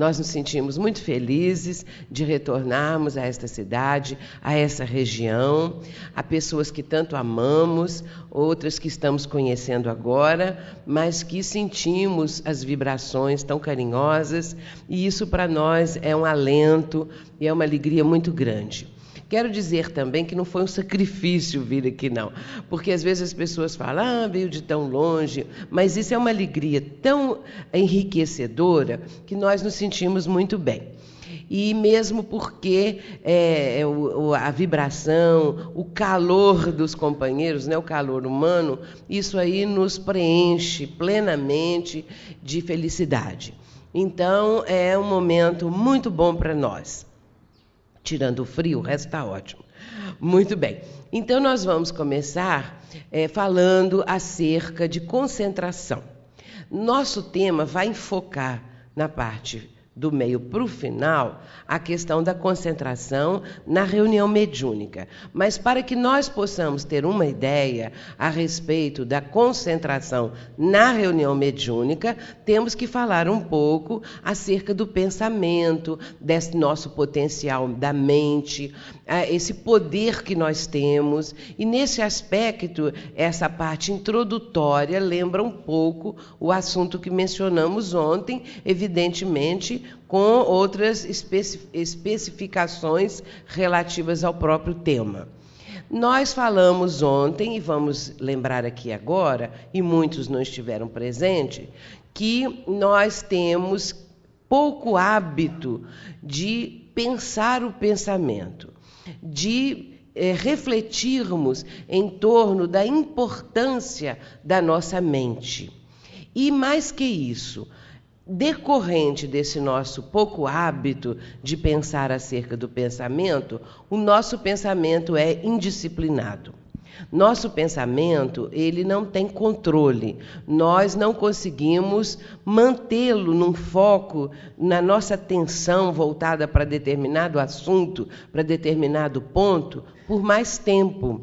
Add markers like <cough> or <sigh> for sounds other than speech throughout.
Nós nos sentimos muito felizes de retornarmos a esta cidade, a essa região, a pessoas que tanto amamos, outras que estamos conhecendo agora, mas que sentimos as vibrações tão carinhosas, e isso para nós é um alento e é uma alegria muito grande. Quero dizer também que não foi um sacrifício vir aqui, não. Porque às vezes as pessoas falam, ah, veio de tão longe. Mas isso é uma alegria tão enriquecedora que nós nos sentimos muito bem. E mesmo porque é, o, a vibração, o calor dos companheiros, né, o calor humano, isso aí nos preenche plenamente de felicidade. Então é um momento muito bom para nós. Tirando o frio, o resto está ótimo. Muito bem. Então, nós vamos começar é, falando acerca de concentração. Nosso tema vai enfocar na parte do meio para o final, a questão da concentração na reunião mediúnica. Mas para que nós possamos ter uma ideia a respeito da concentração na reunião mediúnica, temos que falar um pouco acerca do pensamento, desse nosso potencial da mente, esse poder que nós temos. E nesse aspecto, essa parte introdutória lembra um pouco o assunto que mencionamos ontem, evidentemente com outras especificações relativas ao próprio tema. Nós falamos ontem, e vamos lembrar aqui agora, e muitos não estiveram presentes, que nós temos pouco hábito de pensar o pensamento, de é, refletirmos em torno da importância da nossa mente. E mais que isso, decorrente desse nosso pouco hábito de pensar acerca do pensamento, o nosso pensamento é indisciplinado. Nosso pensamento, ele não tem controle. Nós não conseguimos mantê-lo num foco, na nossa atenção voltada para determinado assunto, para determinado ponto, por mais tempo.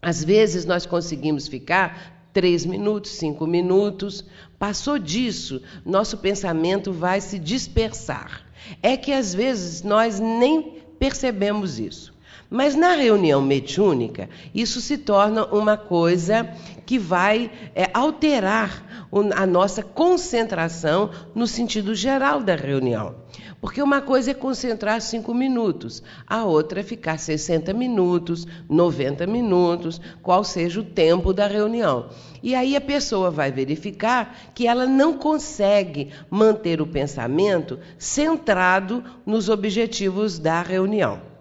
Às vezes nós conseguimos ficar três minutos, cinco minutos. Passou disso, nosso pensamento vai se dispersar. É que às vezes nós nem percebemos isso. Mas na reunião mediúnica, isso se torna uma coisa que vai é, alterar a nossa concentração no sentido geral da reunião. Porque uma coisa é concentrar cinco minutos, a outra é ficar 60 minutos, 90 minutos, qual seja o tempo da reunião. E aí a pessoa vai verificar que ela não consegue manter o pensamento centrado nos objetivos da reunião.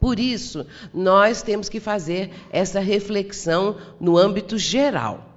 Por isso, nós temos que fazer essa reflexão no âmbito geral.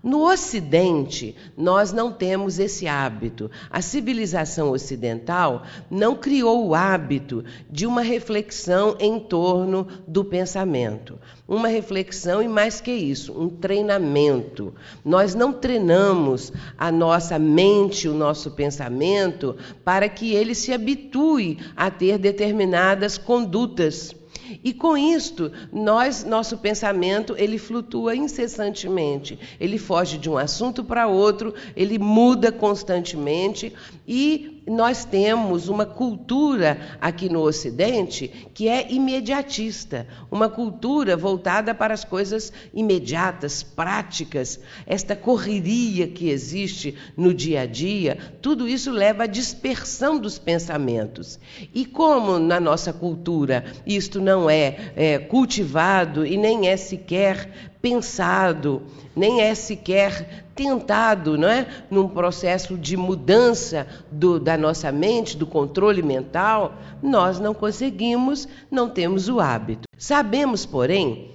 No Ocidente, nós não temos esse hábito. A civilização ocidental não criou o hábito de uma reflexão em torno do pensamento. Uma reflexão e, mais que isso, um treinamento. Nós não treinamos a nossa mente, o nosso pensamento, para que ele se habitue a ter determinadas condutas. E com isto, nós, nosso pensamento, ele flutua incessantemente. Ele foge de um assunto para outro, ele muda constantemente e nós temos uma cultura aqui no Ocidente que é imediatista, uma cultura voltada para as coisas imediatas, práticas. Esta correria que existe no dia a dia, tudo isso leva à dispersão dos pensamentos. E como na nossa cultura isto não é, é cultivado e nem é sequer pensado, nem é sequer tentado, não é? Num processo de mudança do, da nossa mente, do controle mental, nós não conseguimos, não temos o hábito. Sabemos, porém,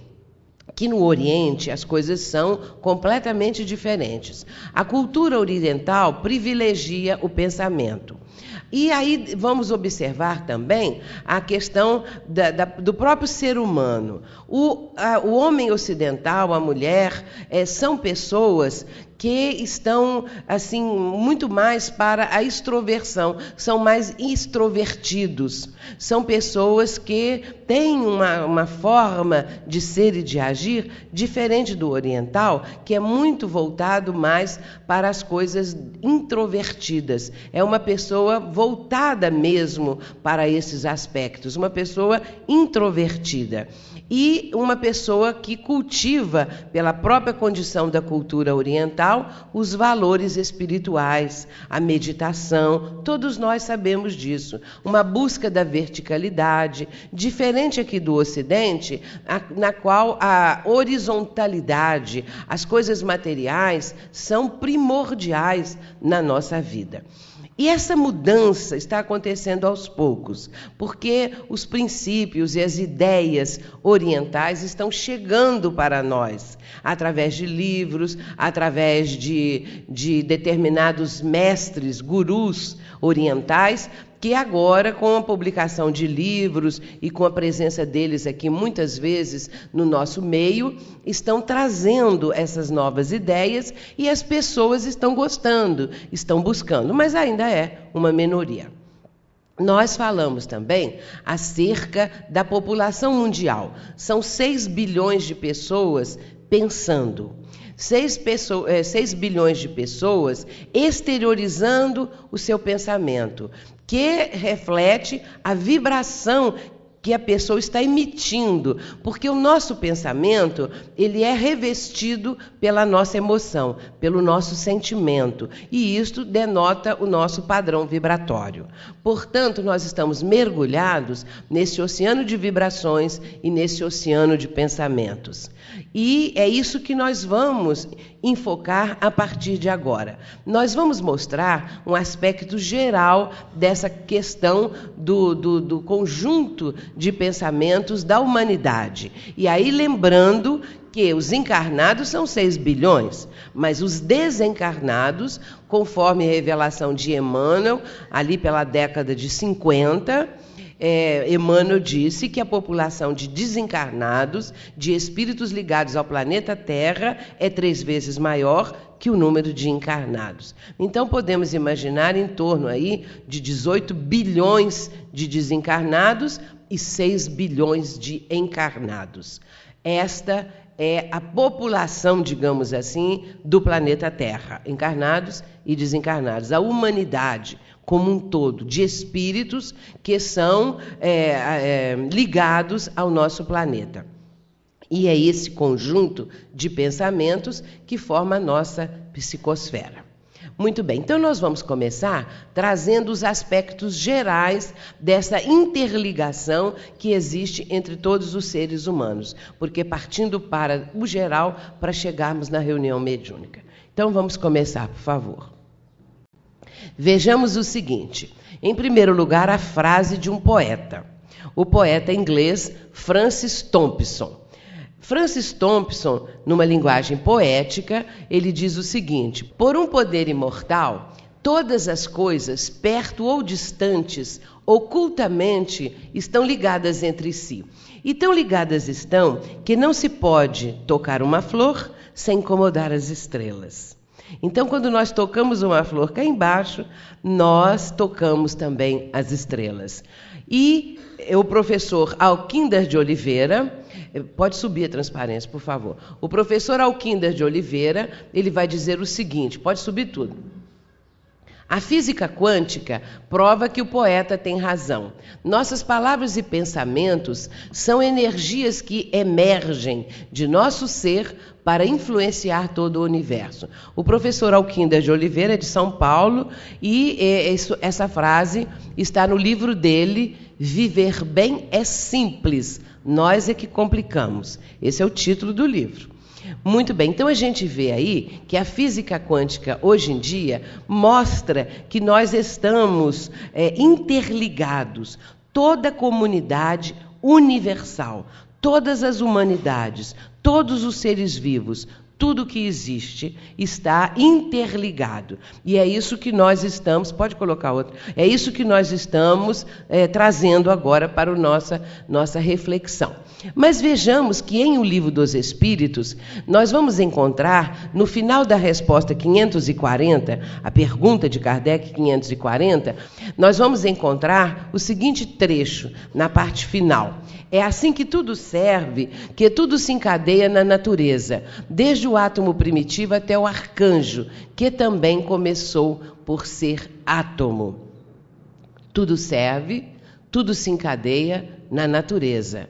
que no Oriente as coisas são completamente diferentes. A cultura oriental privilegia o pensamento. E aí vamos observar também a questão da, da, do próprio ser humano. O, a, o homem ocidental, a mulher, é, são pessoas que estão assim muito mais para a extroversão, são mais extrovertidos, são pessoas que têm uma, uma forma de ser e de agir diferente do oriental, que é muito voltado mais para as coisas introvertidas. É uma pessoa pessoa voltada mesmo para esses aspectos, uma pessoa introvertida e uma pessoa que cultiva, pela própria condição da cultura oriental, os valores espirituais, a meditação. Todos nós sabemos disso. Uma busca da verticalidade, diferente aqui do Ocidente, na qual a horizontalidade, as coisas materiais são primordiais na nossa vida. E essa mudança está acontecendo aos poucos, porque os princípios e as ideias orientais estão chegando para nós, através de livros, através de, de determinados mestres, gurus orientais, que agora, com a publicação de livros e com a presença deles aqui muitas vezes no nosso meio, estão trazendo essas novas ideias e as pessoas estão gostando, estão buscando, mas ainda é uma minoria. Nós falamos também acerca da população mundial. São 6 bilhões de pessoas pensando. 6, pessoas, 6 bilhões de pessoas exteriorizando o seu pensamento, que reflete a vibração que a pessoa está emitindo, porque o nosso pensamento, ele é revestido pela nossa emoção, pelo nosso sentimento, e isto denota o nosso padrão vibratório. Portanto, nós estamos mergulhados nesse oceano de vibrações e nesse oceano de pensamentos. E é isso que nós vamos enfocar a partir de agora. Nós vamos mostrar um aspecto geral dessa questão do, do, do conjunto de pensamentos da humanidade. E aí, lembrando que os encarnados são 6 bilhões, mas os desencarnados, conforme a revelação de Emmanuel, ali pela década de 50, é, Emmanuel disse que a população de desencarnados, de espíritos ligados ao planeta Terra, é três vezes maior que o número de encarnados. Então podemos imaginar em torno aí de 18 bilhões de desencarnados e 6 bilhões de encarnados. Esta é a população, digamos assim, do planeta Terra, encarnados e desencarnados, a humanidade como um todo, de espíritos que são é, é, ligados ao nosso planeta. E é esse conjunto de pensamentos que forma a nossa psicosfera. Muito bem, então nós vamos começar trazendo os aspectos gerais dessa interligação que existe entre todos os seres humanos, porque partindo para o geral para chegarmos na reunião mediúnica. Então vamos começar, por favor. Vejamos o seguinte: em primeiro lugar, a frase de um poeta, o poeta inglês Francis Thompson. Francis Thompson, numa linguagem poética, ele diz o seguinte: por um poder imortal, todas as coisas, perto ou distantes, ocultamente, estão ligadas entre si. E tão ligadas estão que não se pode tocar uma flor sem incomodar as estrelas. Então, quando nós tocamos uma flor cá embaixo, nós tocamos também as estrelas. E o professor Alquinder de Oliveira, pode subir a transparência, por favor. O professor Alquinder de Oliveira, ele vai dizer o seguinte, pode subir tudo. A física quântica prova que o poeta tem razão. Nossas palavras e pensamentos são energias que emergem de nosso ser para influenciar todo o universo. O professor Alquinder de Oliveira de São Paulo e essa frase está no livro dele, Viver Bem é Simples, Nós é que Complicamos. Esse é o título do livro. Muito bem, então a gente vê aí que a física quântica hoje em dia mostra que nós estamos é, interligados, toda a comunidade universal, todas as humanidades, todos os seres vivos, tudo que existe está interligado. E é isso que nós estamos, pode colocar outro, é isso que nós estamos é, trazendo agora para a nossa, nossa reflexão. Mas vejamos que em O Livro dos Espíritos, nós vamos encontrar, no final da resposta 540, a pergunta de Kardec 540, nós vamos encontrar o seguinte trecho na parte final. É assim que tudo serve, que tudo se encadeia na natureza, desde o átomo primitivo até o arcanjo, que também começou por ser átomo. Tudo serve, tudo se encadeia na natureza.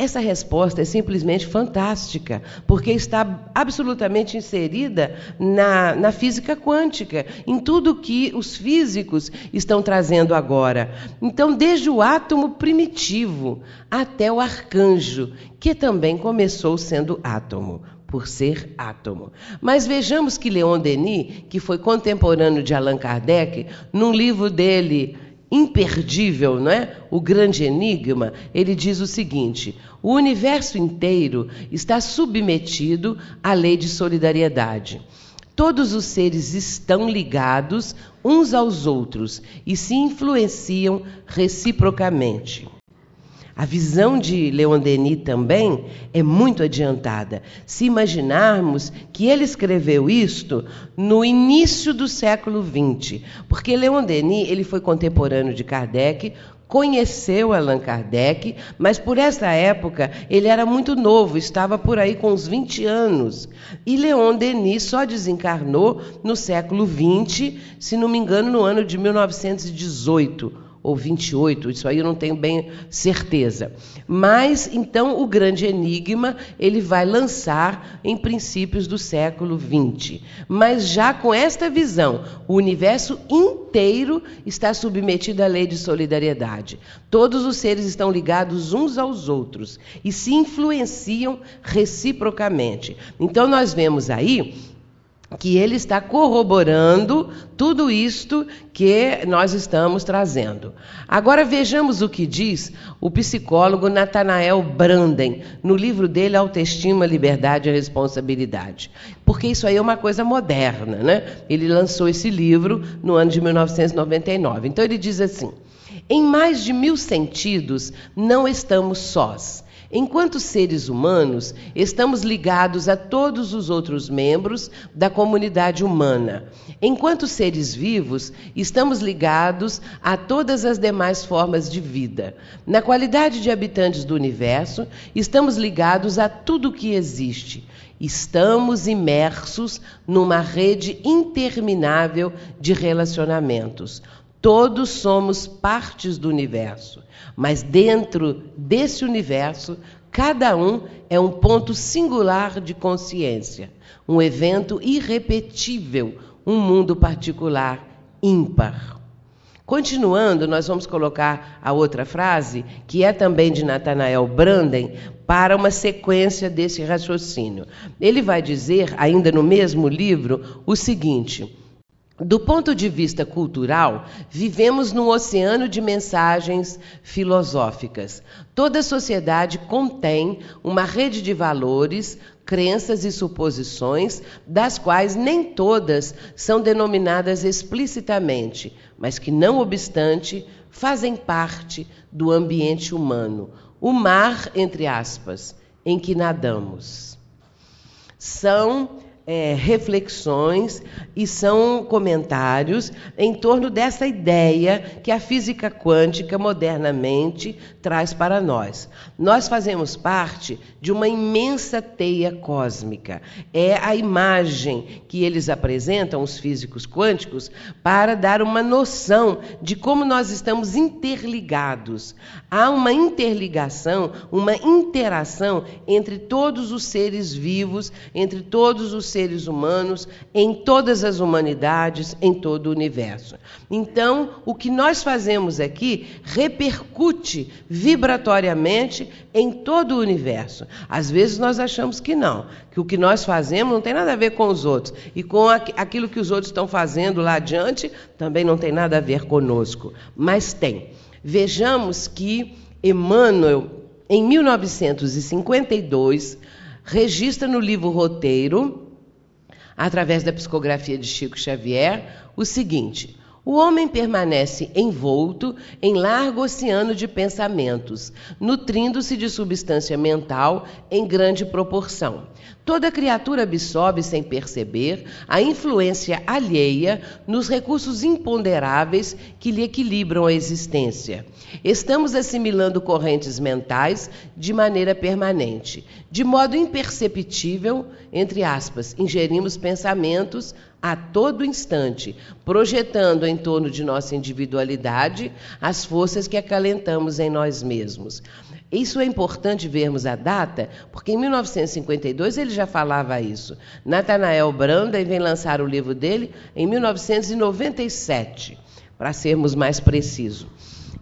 Essa resposta é simplesmente fantástica, porque está absolutamente inserida na, na, física quântica, em tudo que os físicos estão trazendo agora. Então, desde o átomo primitivo até o arcanjo, que também começou sendo átomo por ser átomo. Mas vejamos que Leon Denis, que foi contemporâneo de Allan Kardec, num livro dele imperdível, não é? O grande enigma, ele diz o seguinte: o universo inteiro está submetido à lei de solidariedade. Todos os seres estão ligados uns aos outros e se influenciam reciprocamente. A visão de Leon Denis também é muito adiantada. Se imaginarmos que ele escreveu isto no início do século XX, porque Leon Denis ele foi contemporâneo de Kardec, conheceu Allan Kardec, mas por essa época ele era muito novo, estava por aí com uns 20 anos. E Leon Denis só desencarnou no século XX, se não me engano, no ano de 1918 ou 28, isso aí eu não tenho bem certeza. Mas então o grande enigma ele vai lançar em princípios do século 20. Mas já com esta visão, o universo inteiro está submetido à lei de solidariedade. Todos os seres estão ligados uns aos outros e se influenciam reciprocamente. Então nós vemos aí que ele está corroborando tudo isto que nós estamos trazendo. Agora vejamos o que diz o psicólogo Nathanael Branden no livro dele Autoestima, Liberdade e Responsabilidade. Porque isso aí é uma coisa moderna, né? Ele lançou esse livro no ano de 1999. Então ele diz assim: em mais de mil sentidos, não estamos sós. Enquanto seres humanos, estamos ligados a todos os outros membros da comunidade humana. Enquanto seres vivos, estamos ligados a todas as demais formas de vida. Na qualidade de habitantes do universo, estamos ligados a tudo que existe. Estamos imersos numa rede interminável de relacionamentos. Todos somos partes do universo, mas dentro desse universo, cada um é um ponto singular de consciência, um evento irrepetível, um mundo particular ímpar. Continuando, nós vamos colocar a outra frase, que é também de Nathanael Branden, para uma sequência desse raciocínio. Ele vai dizer, ainda no mesmo livro, o seguinte: do ponto de vista cultural, vivemos num oceano de mensagens filosóficas. Toda sociedade contém uma rede de valores, crenças e suposições, das quais nem todas são denominadas explicitamente, mas que, não obstante, fazem parte do ambiente humano, o mar, entre aspas, em que nadamos. São é, reflexões e são comentários em torno dessa ideia que a física quântica modernamente traz para nós. Nós fazemos parte de uma imensa teia cósmica. É a imagem que eles apresentam, os físicos quânticos, para dar uma noção de como nós estamos interligados. Há uma interligação, uma interação entre todos os seres vivos, entre todos os seres seres humanos, em todas as humanidades, em todo o universo. Então, o que nós fazemos aqui repercute vibratoriamente em todo o universo. Às vezes nós achamos que não, que o que nós fazemos não tem nada a ver com os outros. E com aquilo que os outros estão fazendo lá adiante também não tem nada a ver conosco. Mas tem. Vejamos que Emmanuel, em 1952, registra no livro Roteiro através da psicografia de Chico Xavier, o seguinte: o homem permanece envolto em largo oceano de pensamentos, nutrindo-se de substância mental em grande proporção. Toda criatura absorve sem perceber a influência alheia nos recursos imponderáveis que lhe equilibram a existência. Estamos assimilando correntes mentais de maneira permanente. De modo imperceptível, entre aspas, ingerimos pensamentos a todo instante, projetando em torno de nossa individualidade as forças que acalentamos em nós mesmos. Isso é importante vermos a data, porque em 1952 ele já falava isso. Nathanael Branda vem lançar o livro dele em 1997, para sermos mais precisos.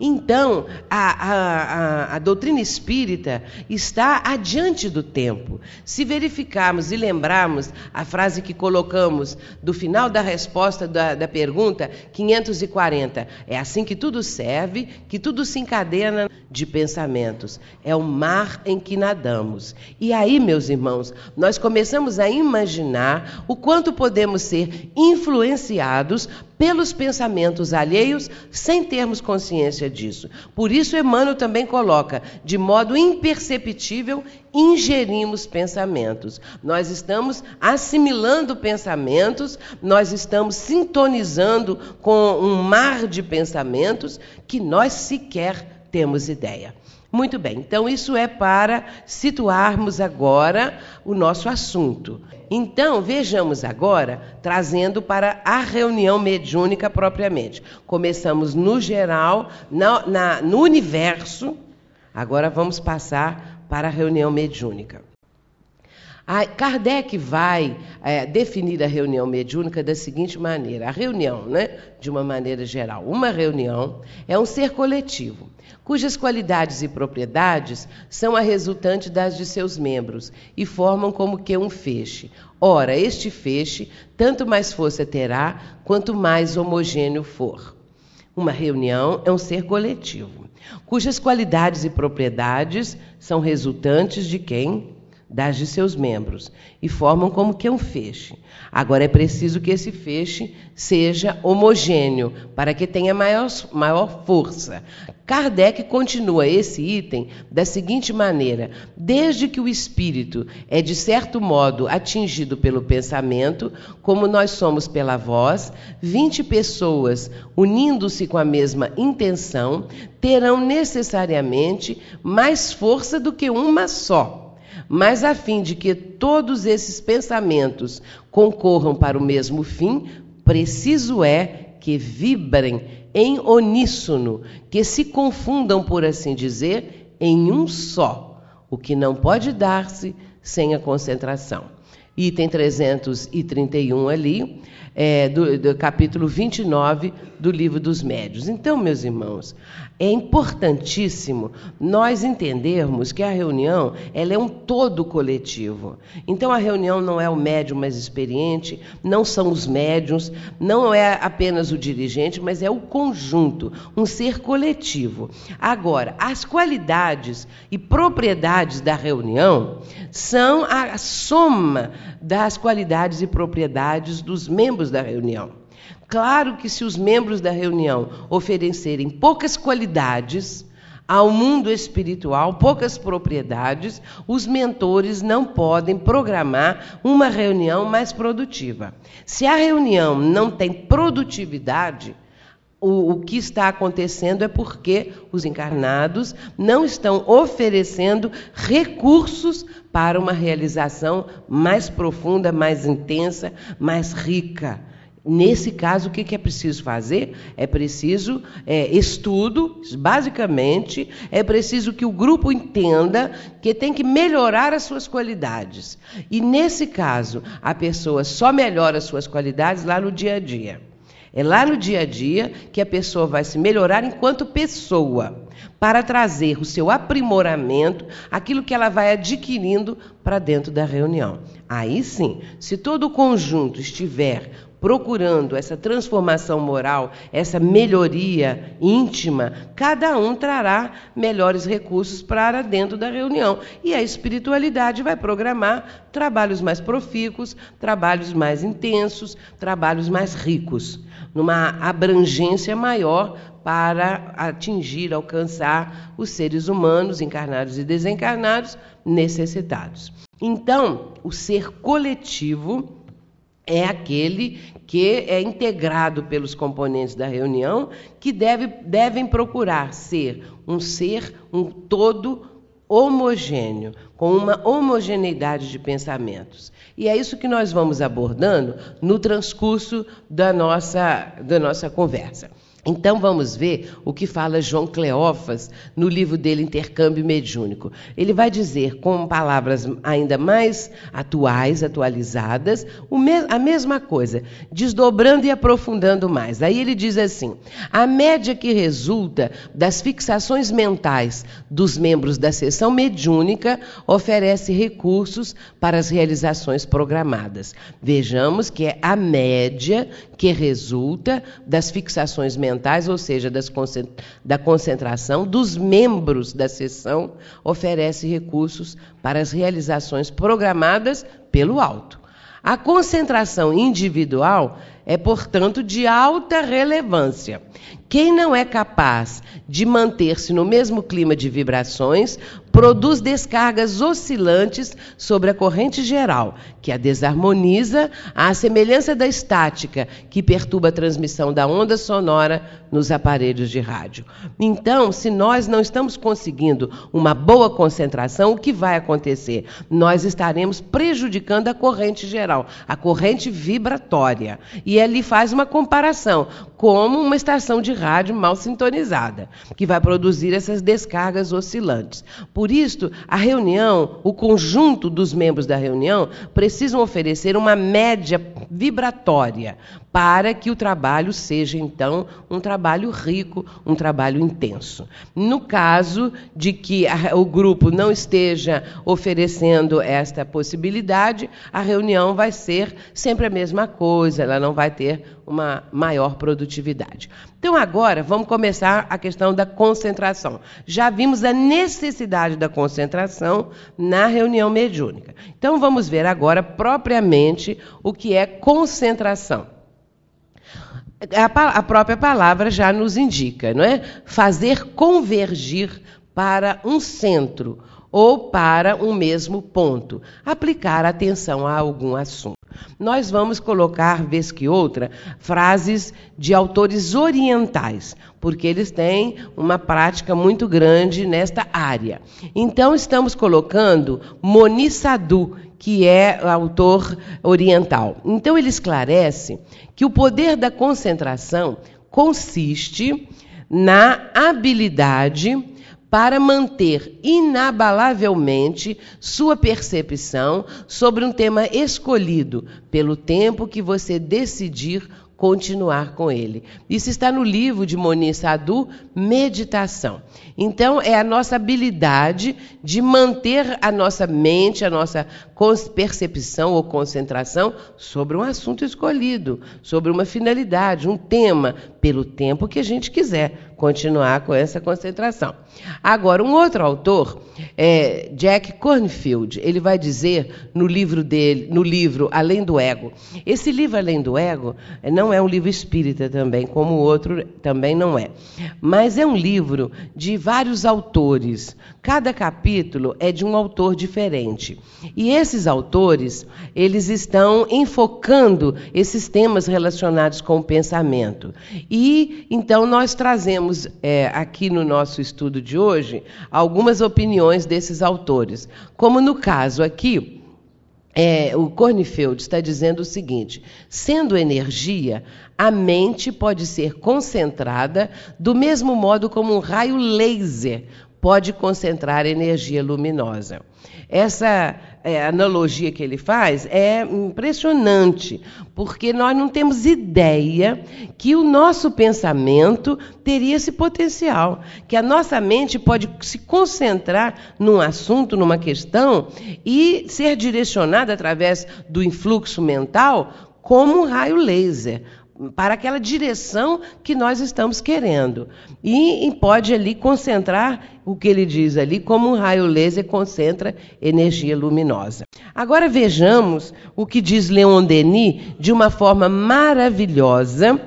Então, a, a, a, doutrina espírita está adiante do tempo. Se verificarmos e lembrarmos a frase que colocamos do final da resposta da, da pergunta 540, é assim que tudo serve, que tudo se encadena de pensamentos. É o mar em que nadamos. E aí, meus irmãos, nós começamos a imaginar o quanto podemos ser influenciados pelos pensamentos alheios sem termos consciência disso. Por isso, Emmanuel também coloca, de modo imperceptível, ingerimos pensamentos. Nós estamos assimilando pensamentos, nós estamos sintonizando com um mar de pensamentos que nós sequer temos ideia. Muito bem, então isso é para situarmos agora o nosso assunto. Então, vejamos agora, trazendo para a reunião mediúnica propriamente. Começamos no geral, na, na, no universo, agora vamos passar para a reunião mediúnica. A Kardec vai é, definir a reunião mediúnica da seguinte maneira: a reunião, né, de uma maneira geral, uma reunião é um ser coletivo, cujas qualidades e propriedades são a resultante das de seus membros e formam como que um feixe. Ora, este feixe tanto mais força terá quanto mais homogêneo for. Uma reunião é um ser coletivo, cujas qualidades e propriedades são resultantes de quem? das de seus membros e formam como que um feixe. Agora é preciso que esse feixe seja homogêneo para que tenha maior, maior força. Kardec continua esse item da seguinte maneira: desde que o espírito é de certo modo atingido pelo pensamento, como nós somos pela voz, 20 pessoas unindo-se com a mesma intenção terão necessariamente mais força do que uma só. Mas a fim de que todos esses pensamentos concorram para o mesmo fim, preciso é que vibrem em uníssono, que se confundam, por assim dizer, em um só, o que não pode dar-se sem a concentração. Item 331 ali, é, do, do capítulo 29 do Livro dos Médios. Então, meus irmãos, é importantíssimo nós entendermos que a reunião ela é um todo coletivo. Então, a reunião não é o médium mais experiente, não são os médiums, não é apenas o dirigente, mas é o conjunto, um ser coletivo. Agora, as qualidades e propriedades da reunião são a soma das qualidades e propriedades dos membros membros da reunião. Claro que se os membros da reunião oferecerem poucas qualidades ao mundo espiritual, poucas propriedades, os mentores não podem programar uma reunião mais produtiva. Se a reunião não tem produtividade, o, o, que está acontecendo é porque os encarnados não estão oferecendo recursos para uma realização mais profunda, mais intensa, mais rica. Nesse caso, o que é preciso fazer? É preciso é, estudo, basicamente, é preciso que o grupo entenda que tem que melhorar as suas qualidades. E nesse caso, a pessoa só melhora as suas qualidades lá no dia a dia. É lá no dia a dia que a pessoa vai se melhorar enquanto pessoa, para trazer o seu aprimoramento, aquilo que ela vai adquirindo para dentro da reunião. Aí sim, se todo o conjunto estiver procurando essa transformação moral, essa melhoria íntima, cada um trará melhores recursos para dentro da reunião. E a espiritualidade vai programar trabalhos mais profícuos, trabalhos mais intensos, trabalhos mais ricos numa abrangência maior para atingir, alcançar os seres humanos, encarnados e desencarnados, necessitados. Então, o ser coletivo é aquele que é integrado pelos componentes da reunião, que deve, devem procurar ser um ser, um todo homogêneo, com uma homogeneidade de pensamentos. E é isso que nós vamos abordando no transcurso da nossa, da nossa conversa. Então vamos ver o que fala João Cleófas no livro dele Intercâmbio Mediúnico. Ele vai dizer, com palavras ainda mais atuais, atualizadas, a mesma coisa, desdobrando e aprofundando mais. Aí ele diz assim: a média que resulta das fixações mentais dos membros da sessão mediúnica oferece recursos para as realizações programadas. Vejamos que é a média que resulta das fixações mentais mentais, ou seja, das, da concentração dos membros da sessão, oferece recursos para as realizações programadas pelo alto. A concentração individual é, portanto, de alta relevância. Quem não é capaz de manter-se no mesmo clima de vibrações produz descargas oscilantes sobre a corrente geral, que a desarmoniza à semelhança da estática que perturba a transmissão da onda sonora nos aparelhos de rádio. Então, se nós não estamos conseguindo uma boa concentração, o que vai acontecer? Nós estaremos prejudicando a corrente geral, a corrente vibratória. E ele faz uma comparação, como uma estação de rádio mal sintonizada, que vai produzir essas descargas oscilantes. Por isso, a reunião, o conjunto dos membros da reunião, precisam oferecer uma média vibratória para que o trabalho seja, então, um trabalho rico, um trabalho intenso. No caso de que o grupo não esteja oferecendo esta possibilidade, a reunião vai ser sempre a mesma coisa, ela não vai ter uma maior produtividade. Então, agora, vamos começar a questão da concentração. Já vimos a necessidade da concentração na reunião mediúnica. Então, vamos ver agora propriamente o que é concentração. A, própria palavra já nos indica, não é? Fazer convergir para um centro ou para um mesmo ponto, aplicar atenção a algum assunto. Nós vamos colocar, vez que outra, frases de autores orientais, porque eles têm uma prática muito grande nesta área. Então, estamos colocando Moni Sadhu, que é autor oriental. Então, ele esclarece que o poder da concentração consiste na habilidade para manter inabalavelmente sua percepção sobre um tema escolhido pelo tempo que você decidir continuar com ele. Isso está no livro de Moni Sadu, Meditação. Então, é a nossa habilidade de manter a nossa mente, a nossa percepção ou concentração sobre um assunto escolhido, sobre uma finalidade, um tema, pelo tempo que a gente quiser continuar com essa concentração. Agora, um outro autor, é Jack Cornfield, ele vai dizer no livro dele, no livro Além do Ego. Esse livro Além do Ego não é um livro espírita também, como o outro também não é. Mas é um livro de vários autores. Cada capítulo é de um autor diferente. E esses autores, eles estão enfocando esses temas relacionados com o pensamento. E então nós trazemos é, aqui no nosso estudo de hoje algumas opiniões desses autores. Como no caso aqui, é, o Kornfeld está dizendo o seguinte: sendo energia, a mente pode ser concentrada do mesmo modo como um raio laser pode concentrar energia luminosa. Essa é, analogia que ele faz é impressionante, porque nós não temos ideia que o nosso pensamento teria esse potencial, que a nossa mente pode se concentrar num assunto, numa questão e ser direcionada através do influxo mental como um raio laser para aquela direção que nós estamos querendo. E, pode ali concentrar o que ele diz ali, como um raio laser concentra energia luminosa. Agora vejamos o que diz Leon Denis de uma forma maravilhosa,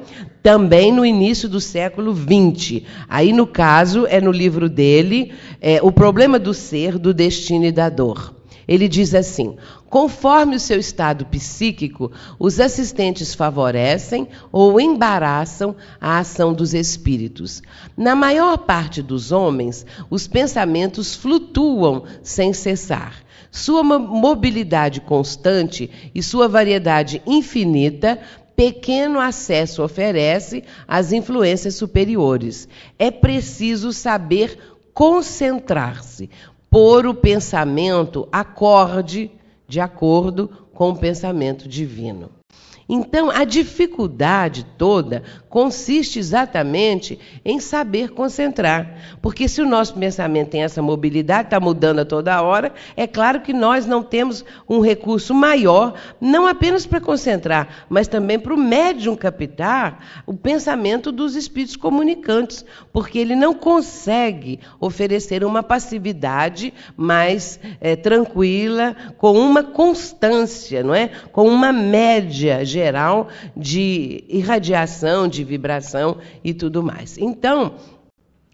também no início do século XX. Aí, no caso, é no livro dele, é, O Problema do Ser, do Destino e da Dor. Ele diz assim: conforme o seu estado psíquico, os assistentes favorecem ou embaraçam a ação dos espíritos. Na maior parte dos homens, os pensamentos flutuam sem cessar. Sua mobilidade constante e sua variedade infinita pequeno acesso oferece às influências superiores. É preciso saber concentrar-se, pôr o pensamento acorde de acordo com o pensamento divino. Então, a dificuldade toda consiste exatamente em saber concentrar. Porque se o nosso pensamento tem essa mobilidade, está mudando a toda hora, é claro que nós não temos um recurso maior, não apenas para concentrar, mas também para o médium captar o pensamento dos espíritos comunicantes, porque ele não consegue oferecer uma passividade mais é, tranquila, com uma constância, não é? com uma média geral geral de irradiação, de vibração e tudo mais. Então,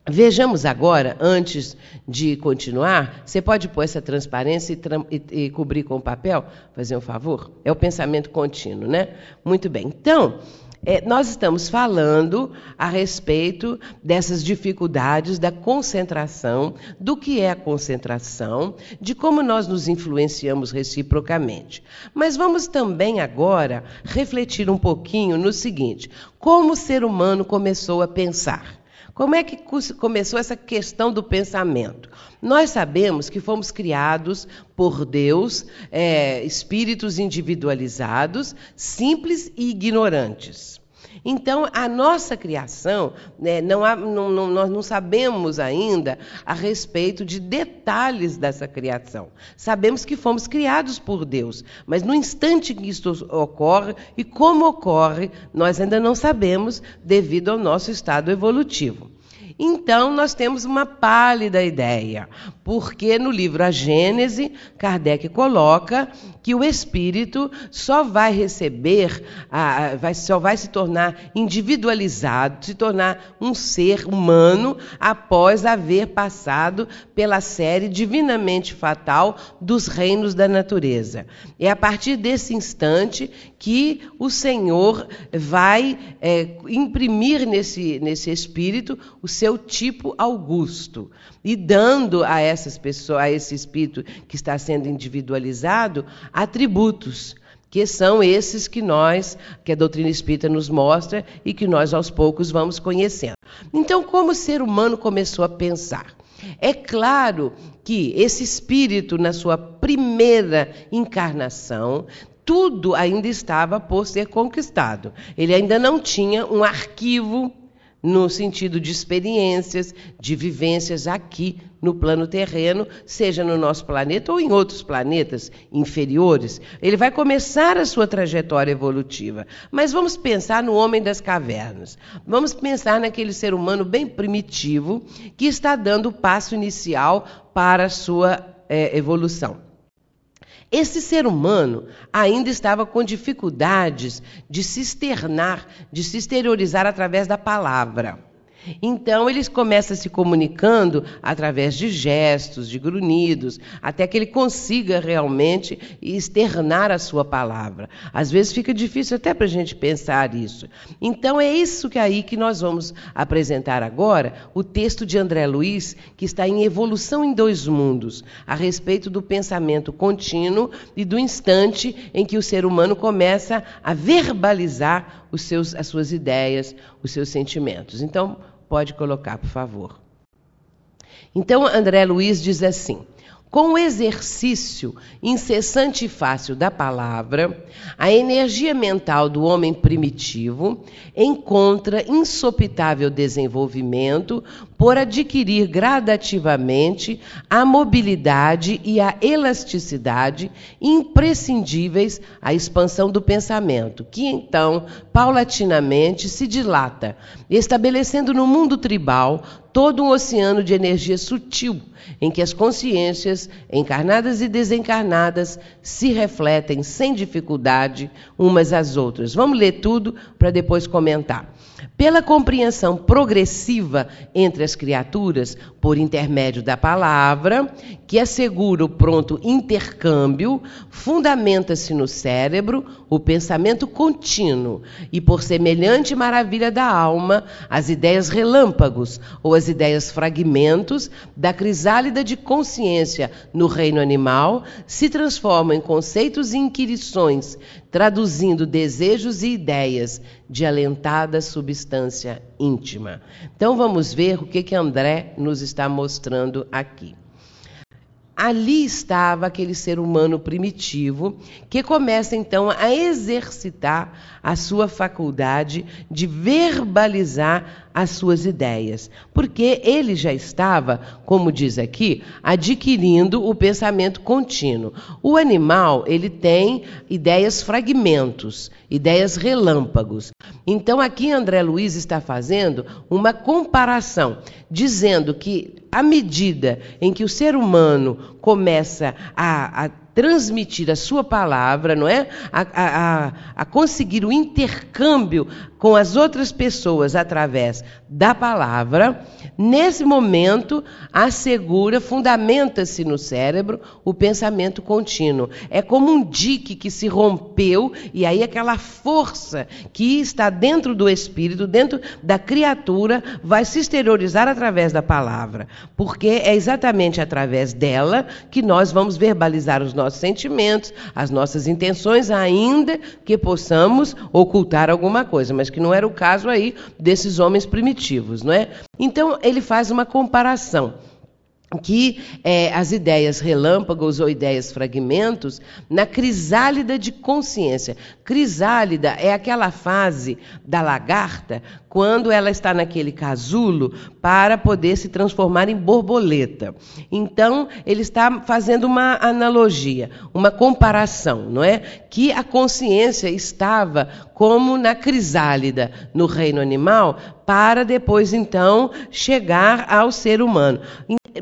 Vejamos agora, antes de continuar, você pode pôr essa transparência e, e, e, cobrir com papel? Fazer um favor? É o pensamento contínuo, né? Muito bem. Então, é, nós estamos falando a respeito dessas dificuldades da concentração, do que é a concentração, de como nós nos influenciamos reciprocamente. Mas vamos também agora refletir um pouquinho no seguinte: como o ser humano começou a pensar? Como é que começou essa questão do pensamento? Nós sabemos que fomos criados por Deus, é, espíritos individualizados, simples e ignorantes. Então, a nossa criação, né, não há, não, não, nós não sabemos ainda a respeito de detalhes dessa criação. Sabemos que fomos criados por Deus, mas no instante que isso ocorre e como ocorre, nós ainda não sabemos devido ao nosso estado evolutivo. Então, nós temos uma pálida ideia, porque no livro A Gênese, Kardec coloca que o espírito só vai receber, vai, só vai se tornar individualizado, se tornar um ser humano após haver passado pela série divinamente fatal dos reinos da natureza. É a partir desse instante que o Senhor vai é, imprimir nesse, nesse espírito o seu tipo augusto e dando a essas pessoas, a esse espírito que está sendo individualizado, atributos que são esses que nós, que a doutrina espírita nos mostra e que nós aos poucos vamos conhecendo. Então, como o ser humano começou a pensar? É claro que esse espírito, na sua primeira encarnação, tudo ainda estava por ser conquistado. Ele ainda não tinha um arquivo no sentido de experiências, de vivências aqui no plano terreno, seja no nosso planeta ou em outros planetas inferiores. Ele vai começar a sua trajetória evolutiva. Mas vamos pensar no homem das cavernas. Vamos pensar naquele ser humano bem primitivo que está dando o passo inicial para a sua é, evolução. Esse ser humano ainda estava com dificuldades de se externar, de se exteriorizar através da palavra. Então eles começam se comunicando através de gestos, de grunhidos, até que ele consiga realmente externar a sua palavra. Às vezes fica difícil até para a gente pensar isso. Então é isso que é aí que nós vamos apresentar agora, o texto de André Luiz, que está em Evolução em Dois Mundos, a respeito do pensamento contínuo e do instante em que o ser humano começa a verbalizar os seus, as suas ideias, os seus sentimentos. Então, Pode colocar, por favor. Então, André Luiz diz assim: com o exercício incessante e fácil da palavra, a energia mental do homem primitivo encontra insopitável desenvolvimento por adquirir gradativamente a mobilidade e a elasticidade imprescindíveis à expansão do pensamento, que então, paulatinamente, se dilata, estabelecendo no mundo tribal todo um oceano de energia sutil, em que as consciências, encarnadas e desencarnadas, se refletem sem dificuldade umas às outras. Vamos ler tudo para depois comentar. Pela compreensão progressiva entre as criaturas, por intermédio da palavra, que assegura o pronto intercâmbio, fundamenta-se no cérebro o pensamento contínuo e, por semelhante maravilha da alma, as ideias relâmpagos ou as ideias fragmentos da crisálida de consciência no reino animal se transformam em conceitos e inquirições, traduzindo desejos e ideias de alentada substância íntima. Então vamos ver o que que André nos está mostrando aqui. Ali estava aquele ser humano primitivo que começa então a exercitar a sua faculdade de verbalizar as suas ideias, porque ele já estava, como diz aqui, adquirindo o pensamento contínuo. O animal, ele tem ideias fragmentos, ideias relâmpagos. Então aqui André Luiz está fazendo uma comparação, dizendo que à medida em que o ser humano começa a, a transmitir a sua palavra, não é? A, a, a, conseguir o intercâmbio com as outras pessoas através da palavra, nesse momento assegura, fundamenta-se no cérebro o pensamento contínuo. É como um dique que se rompeu e aí aquela força que está dentro do espírito, dentro da criatura, vai se exteriorizar através da palavra, porque é exatamente através dela que nós vamos verbalizar os nossos sentimentos, as nossas intenções, ainda que possamos ocultar alguma coisa, mas que não era o caso aí desses homens primitivos, não é? Então ele faz uma comparação que é, as ideias relâmpagos ou ideias fragmentos na crisálida de consciência. Crisálida é aquela fase da lagarta quando ela está naquele casulo para poder se transformar em borboleta. Então, ele está fazendo uma analogia, uma comparação, não é? Que a consciência estava como na crisálida no reino animal para depois então chegar ao ser humano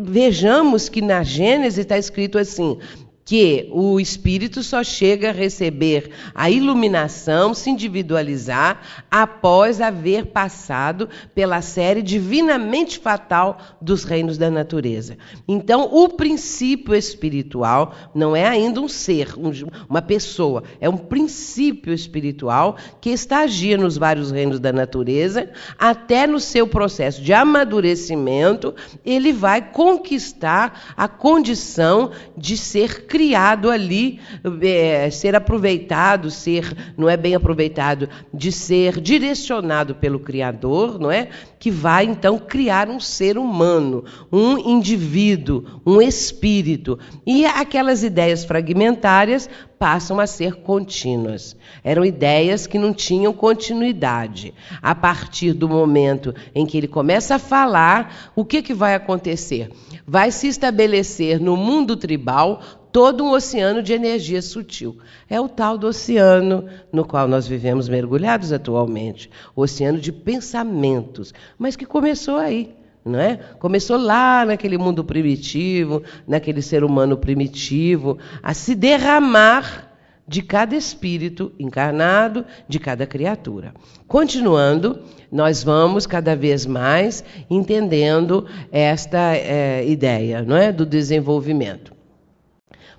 vejamos que na Gênesis está escrito assim: que o espírito só chega a receber a iluminação, se individualizar, após haver passado pela série divinamente fatal dos reinos da natureza. Então, o princípio espiritual não é ainda um ser, um, uma pessoa, é um princípio espiritual que estagia nos vários reinos da natureza, até no seu processo de amadurecimento, ele vai conquistar a condição de ser criado ali, é, ser aproveitado, ser, não é bem aproveitado, de ser direcionado pelo Criador, não é? Que vai então criar um ser humano, um indivíduo, um espírito. E aquelas ideias fragmentárias passam a ser contínuas. Eram ideias que não tinham continuidade. A partir do momento em que ele começa a falar, o que, que vai acontecer? Vai se estabelecer no mundo tribal todo um oceano de energia sutil. É o tal do oceano no qual nós vivemos mergulhados atualmente o oceano de pensamentos, mas que começou aí. Não é? Começou lá naquele mundo primitivo, naquele ser humano primitivo, a se derramar de cada espírito encarnado, de cada criatura. Continuando, nós vamos cada vez mais entendendo esta é, ideia não é? do desenvolvimento.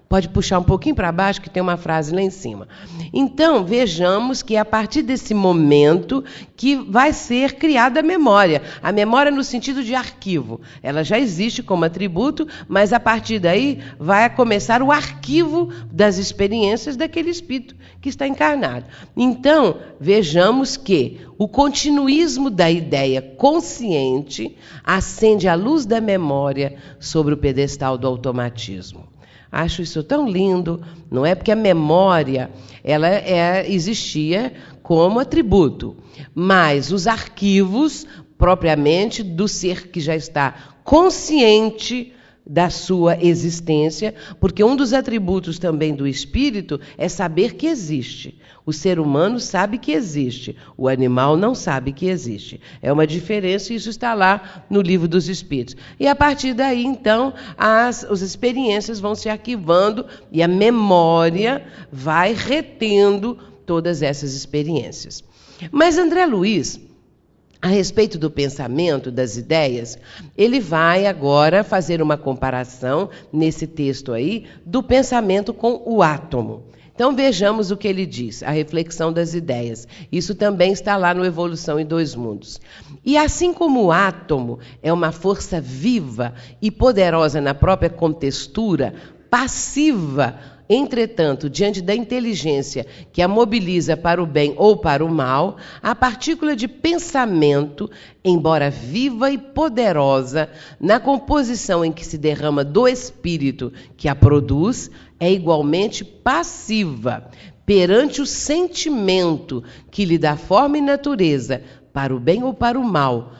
Pode puxar um pouquinho para baixo, que tem uma frase lá em cima. Então, vejamos que é a partir desse momento que vai ser criada a memória. A memória no sentido de arquivo. Ela já existe como atributo, mas a partir daí vai começar o arquivo das experiências daquele espírito que está encarnado. Então, vejamos que o continuismo da ideia consciente acende a luz da memória sobre o pedestal do automatismo. Acho isso tão lindo, não é? Porque a memória ela é, existia como atributo, mas os arquivos propriamente do ser que já está consciente da sua existência, porque um dos atributos também do espírito é saber que existe. O ser humano sabe que existe, o animal não sabe que existe. É uma diferença e isso está lá no livro dos espíritos. E a partir daí, então, as, as experiências vão se arquivando e a memória vai retendo todas essas experiências. Mas André Luiz a respeito do pensamento, das ideias, ele vai agora fazer uma comparação nesse texto aí do pensamento com o átomo. Então vejamos o que ele diz, a reflexão das ideias. Isso também está lá no Evolução em Dois Mundos. E assim como o átomo é uma força viva e poderosa na própria contextura, passiva Entretanto, diante da inteligência que a mobiliza para o bem ou para o mal, a partícula de pensamento, embora viva e poderosa, na composição em que se derrama do espírito que a produz, é igualmente passiva perante o sentimento que lhe dá forma e natureza, para o bem ou para o mal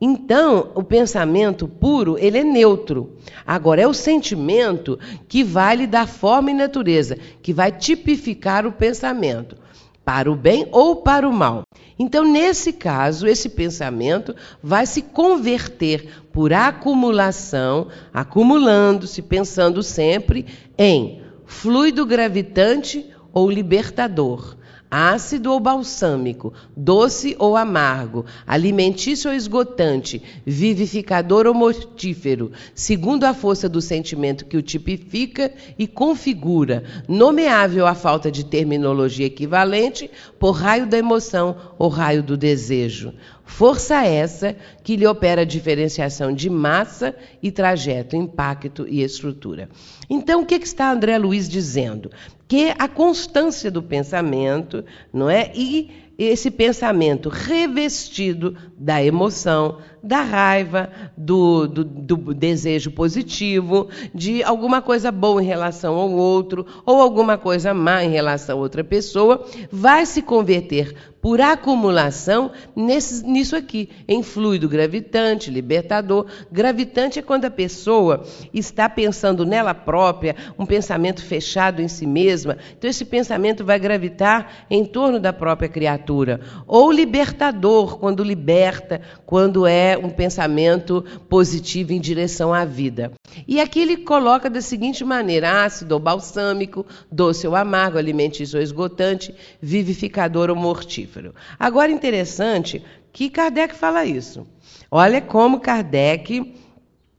então, o pensamento puro, ele é neutro. Agora, é o sentimento que vai lhe dar forma e natureza, que vai tipificar o pensamento, para o bem ou para o mal. Então, nesse caso, esse pensamento vai se converter por acumulação, acumulando-se, pensando sempre em fluido gravitante ou libertador ácido ou balsâmico, doce ou amargo, alimentício ou esgotante, vivificador ou mortífero, segundo a força do sentimento que o tipifica e configura, nomeável à falta de terminologia equivalente por raio da emoção ou raio do desejo. Força essa que lhe opera a diferenciação de massa e trajeto, impacto e estrutura. Então, o que, está André Luiz dizendo? Que a constância do pensamento, não é? E esse pensamento revestido da emoção, da raiva, do, do, do, desejo positivo, de alguma coisa boa em relação ao outro, ou alguma coisa má em relação a outra pessoa, vai se converter por acumulação nesse, nisso aqui, em fluido gravitante, libertador. Gravitante é quando a pessoa está pensando nela própria, um pensamento fechado em si mesma. Então, esse pensamento vai gravitar em torno da própria criatura. Ou libertador, quando liberta, quando é um pensamento positivo em direção à vida. E aqui ele coloca da seguinte maneira: ácido ou balsâmico, doce ou amargo, alimentício ou esgotante, vivificador ou mortífero. Agora, interessante que Kardec fala isso. Olha como Kardec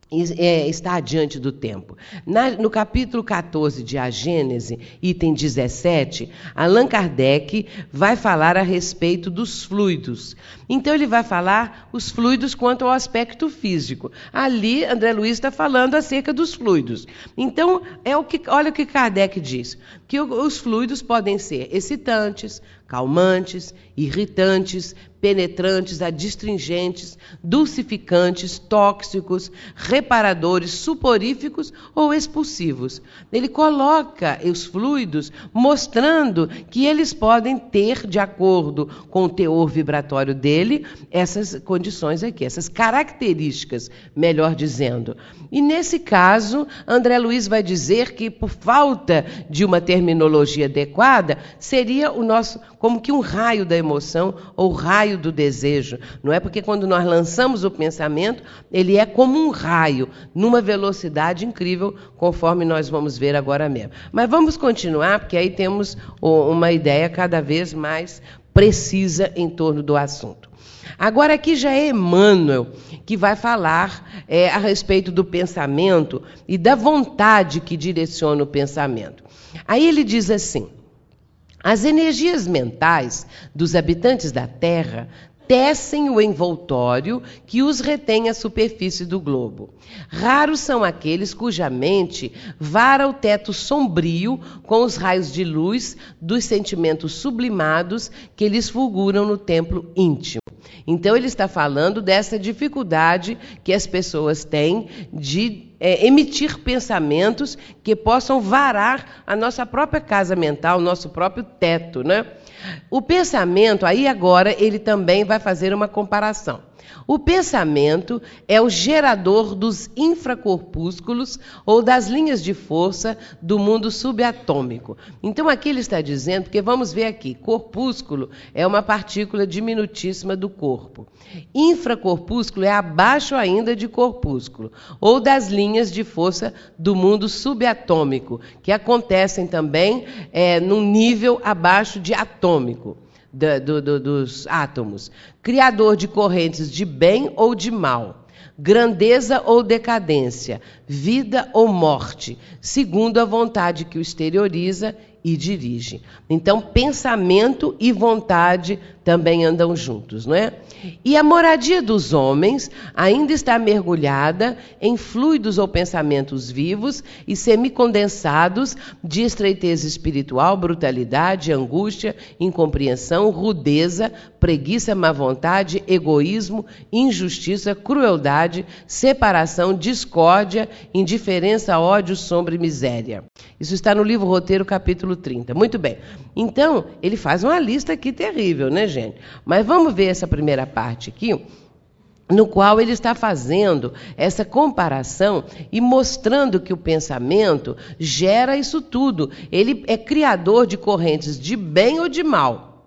está adiante do tempo. Na, no capítulo 14 de A Gênese, item 17, Allan Kardec vai falar a respeito dos fluidos. Então, ele vai falar os fluidos quanto ao aspecto físico. Ali, André Luiz está falando acerca dos fluidos. Então, é o que, olha o que Kardec diz: que os fluidos podem ser excitantes, calmantes, irritantes, penetrantes, adstringentes, dulcificantes, tóxicos, reparadores, suporíficos ou expulsivos. Ele coloca os fluidos mostrando que eles podem ter, de acordo com o teor vibratório dele, essas condições aqui, essas características, melhor dizendo. E nesse caso, André Luiz vai dizer que, por falta de uma terminologia adequada, seria o nosso como que um raio da emoção ou raio do desejo. Não é porque quando nós lançamos o pensamento, ele é como um raio, numa velocidade incrível, conforme nós vamos ver agora mesmo. Mas vamos continuar, porque aí temos uma ideia cada vez mais precisa em torno do assunto. Agora aqui já é Emmanuel que vai falar é, a respeito do pensamento e da vontade que direciona o pensamento. Aí ele diz assim: as energias mentais dos habitantes da Terra tecem o envoltório que os retém à superfície do globo. Raros são aqueles cuja mente vara o teto sombrio com os raios de luz dos sentimentos sublimados que lhes fulguram no templo íntimo. Então, ele está falando dessa dificuldade que as pessoas têm de é, emitir pensamentos que possam varar a nossa própria casa mental, o nosso próprio teto. Né? O pensamento, aí agora, ele também vai fazer uma comparação. O pensamento é o gerador dos infracorpúsculos ou das linhas de força do mundo subatômico. Então aqui ele está dizendo, porque vamos ver aqui, corpúsculo é uma partícula diminutíssima do corpo. Infracorpúsculo é abaixo ainda de corpúsculo, ou das linhas de força do mundo subatômico, que acontecem também é, num nível abaixo de atômico do, do, dos átomos, criador de correntes de bem ou de mal, grandeza ou decadência, vida ou morte, segundo a vontade que o exterioriza e dirige. Então, pensamento e vontade também andam juntos, não é? E a moradia dos homens ainda está mergulhada em fluidos ou pensamentos vivos e semicondensados de estreiteza espiritual, brutalidade, angústia, incompreensão, rudeza, preguiça, má vontade, egoísmo, injustiça, crueldade, separação, discórdia, indiferença, ódio, sombra e miséria. Isso está no livro Roteiro, capítulo 30. Muito bem. Então, ele faz uma lista aqui terrível, né, gente? Mas vamos ver essa primeira parte aqui no qual ele está fazendo essa comparação e mostrando que o pensamento gera isso tudo. Ele é criador de correntes de bem ou de mal,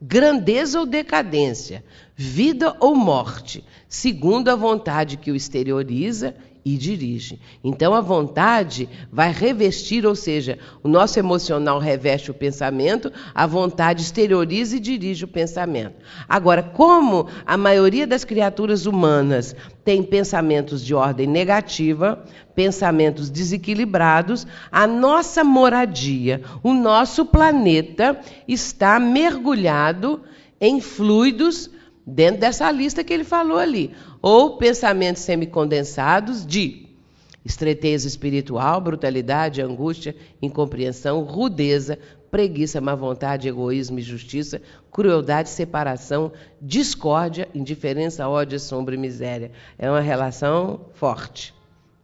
grandeza ou decadência, vida ou morte, segundo a vontade que o exterioriza e dirige. Então a vontade vai revestir, ou seja, o nosso emocional reveste o pensamento, a vontade exterioriza e dirige o pensamento. Agora, como a maioria das criaturas humanas tem pensamentos de ordem negativa, pensamentos desequilibrados, a nossa moradia, o nosso planeta está mergulhado em fluidos dentro dessa lista que ele falou ali ou pensamentos semicondensados de estreiteza espiritual, brutalidade, angústia, incompreensão, rudeza, preguiça, má vontade, egoísmo, injustiça, crueldade, separação, discórdia, indiferença, ódio, sombra e miséria. É uma relação forte,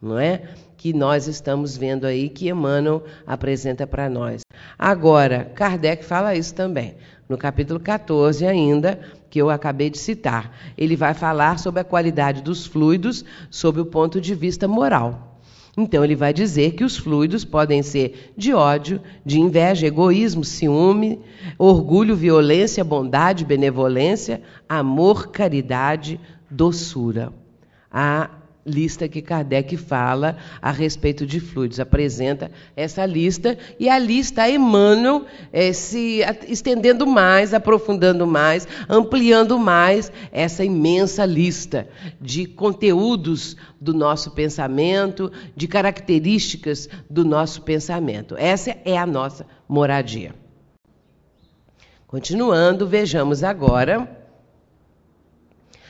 não é? Que nós estamos vendo aí que Emmanuel apresenta para nós. Agora, Kardec fala isso também. No capítulo 14 ainda, que eu acabei de citar. Ele vai falar sobre a qualidade dos fluidos sob o ponto de vista moral. Então, ele vai dizer que os fluidos podem ser de ódio, de inveja, egoísmo, ciúme, orgulho, violência, bondade, benevolência, amor, caridade, doçura. A lista que Kardec fala a respeito de fluidos. Apresenta essa lista e a lista Emmanuel é, se estendendo mais, aprofundando mais, ampliando mais essa imensa lista de conteúdos do nosso pensamento, de características do nosso pensamento. Essa é a nossa moradia. Continuando, vejamos agora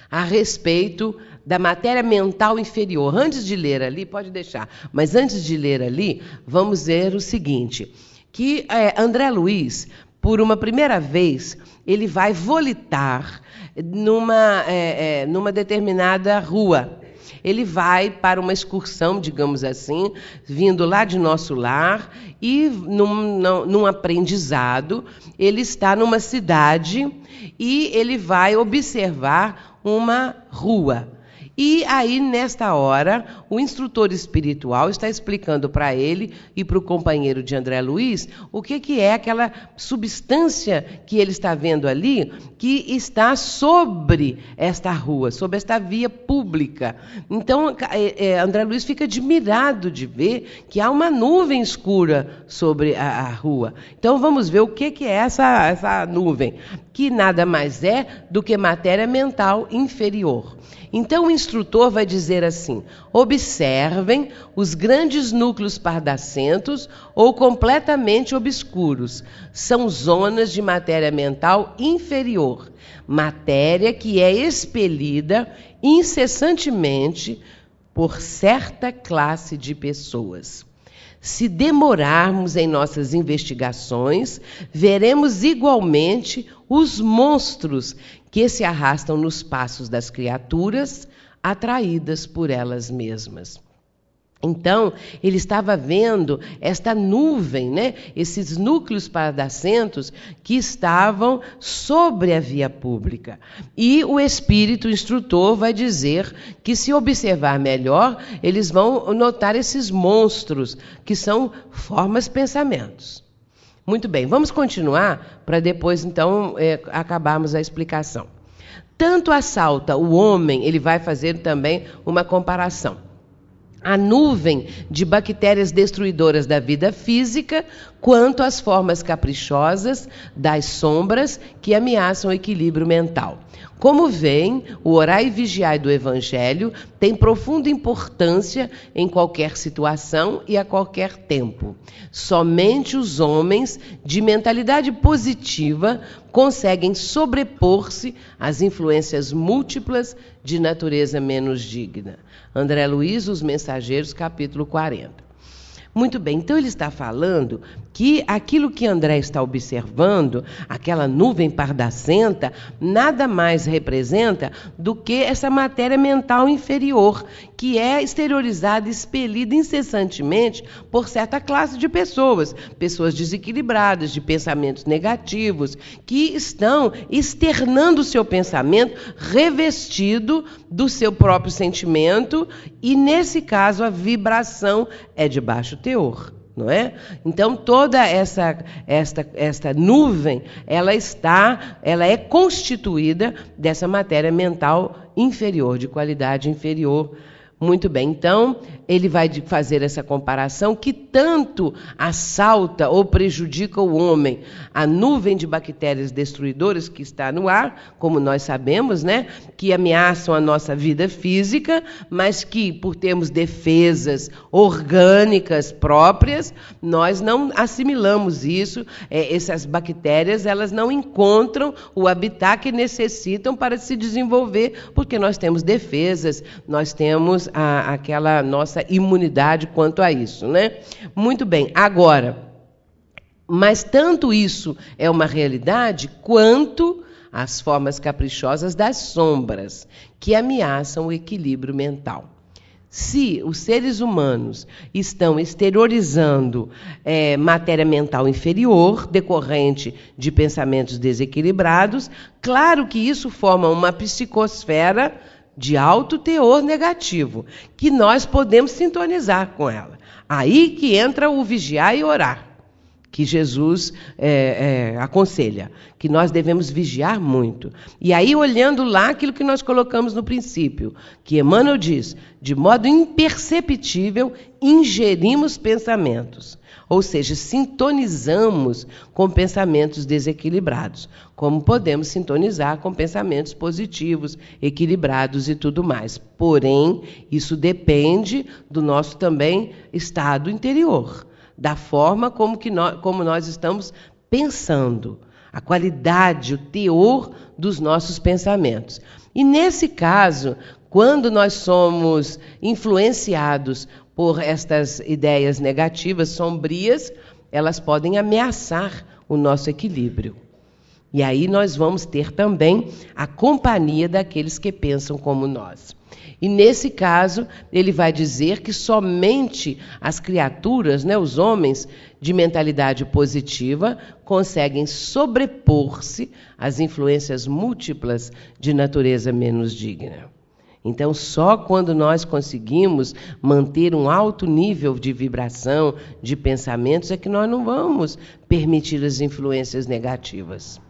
a respeito da matéria mental inferior. Antes de ler ali, pode deixar, mas antes de ler ali, vamos ver o seguinte: que é, André Luiz, por uma primeira vez, ele vai volitar numa, é, é, numa determinada rua. Ele vai para uma excursão, digamos assim, vindo lá de nosso lar e num, num, num aprendizado. Ele está numa cidade e ele vai observar uma rua. E aí, nesta hora, o instrutor espiritual está explicando para ele e para o companheiro de André Luiz o que, que é aquela substância que ele está vendo ali, que está sobre esta rua, sobre esta via pública. Então, é, é, André Luiz fica admirado de ver que há uma nuvem escura sobre a, a rua. Então, vamos ver o que, que é essa, essa nuvem, que nada mais é do que matéria mental inferior. Então o instrutor vai dizer assim: observem os grandes núcleos pardacentos ou completamente obscuros. São zonas de matéria mental inferior, matéria que é expelida incessantemente por certa classe de pessoas. Se demorarmos em nossas investigações, veremos igualmente os monstros que se arrastam nos passos das criaturas, atraídas por elas mesmas. Então, ele estava vendo esta nuvem, né? esses núcleos paradacentos que estavam sobre a via pública. E o espírito instrutor vai dizer que, se observar melhor, eles vão notar esses monstros, que são formas pensamentos. Muito bem, vamos continuar para depois, então, é, acabarmos a explicação. Tanto assalta o homem, ele vai fazer também uma comparação a nuvem de bactérias destruidoras da vida física, quanto às formas caprichosas das sombras que ameaçam o equilíbrio mental. Como veem, o orar e vigiar do Evangelho tem profunda importância em qualquer situação e a qualquer tempo. Somente os homens de mentalidade positiva conseguem sobrepor-se às influências múltiplas de natureza menos digna. André Luiz, Os Mensageiros, capítulo 40. Muito bem, então ele está falando que aquilo que André está observando, aquela nuvem pardacenta, nada mais representa do que essa matéria mental inferior, que é exteriorizada, expelida incessantemente por certa classe de pessoas, pessoas desequilibradas, de pensamentos negativos, que estão externando o seu pensamento revestido do seu próprio sentimento, e nesse caso a vibração é de baixo teor não é? Então toda essa esta esta nuvem, ela está, ela é constituída dessa matéria mental inferior, de qualidade inferior muito bem, então ele vai fazer essa comparação que tanto assalta ou prejudica o homem a nuvem de bactérias destruidoras que está no ar, como nós sabemos, né, que ameaçam a nossa vida física, mas que por termos defesas orgânicas próprias, nós não assimilamos isso. É, essas bactérias elas não encontram o habitat que necessitam para se desenvolver, porque nós temos defesas, nós temos a, aquela nossa imunidade quanto a isso, né? Muito bem. Agora, mas tanto isso é uma realidade quanto as formas caprichosas das sombras que ameaçam o equilíbrio mental. Se os seres humanos estão exteriorizando é, matéria mental inferior, decorrente de pensamentos desequilibrados, claro que isso forma uma psicosfera de alto teor negativo, que nós podemos sintonizar com ela. Aí que entra o vigiar e orar, que Jesus é, é, aconselha, que nós devemos vigiar muito. E aí, olhando lá aquilo que nós colocamos no princípio, que Emmanuel diz, de modo imperceptível, ingerimos pensamentos ou seja, sintonizamos com pensamentos desequilibrados, como podemos sintonizar com pensamentos positivos, equilibrados e tudo mais. Porém, isso depende do nosso também estado interior, da forma como, que nós, como nós estamos pensando, a qualidade, o teor dos nossos pensamentos. E nesse caso, quando nós somos influenciados por estas ideias negativas, sombrias, elas podem ameaçar o nosso equilíbrio. E aí nós vamos ter também a companhia daqueles que pensam como nós. E nesse caso, ele vai dizer que somente as criaturas, né, os homens de mentalidade positiva, conseguem sobrepor-se às influências múltiplas de natureza menos digna. Então, só quando nós conseguimos manter um alto nível de vibração, de pensamentos, é que nós não vamos permitir as influências negativas.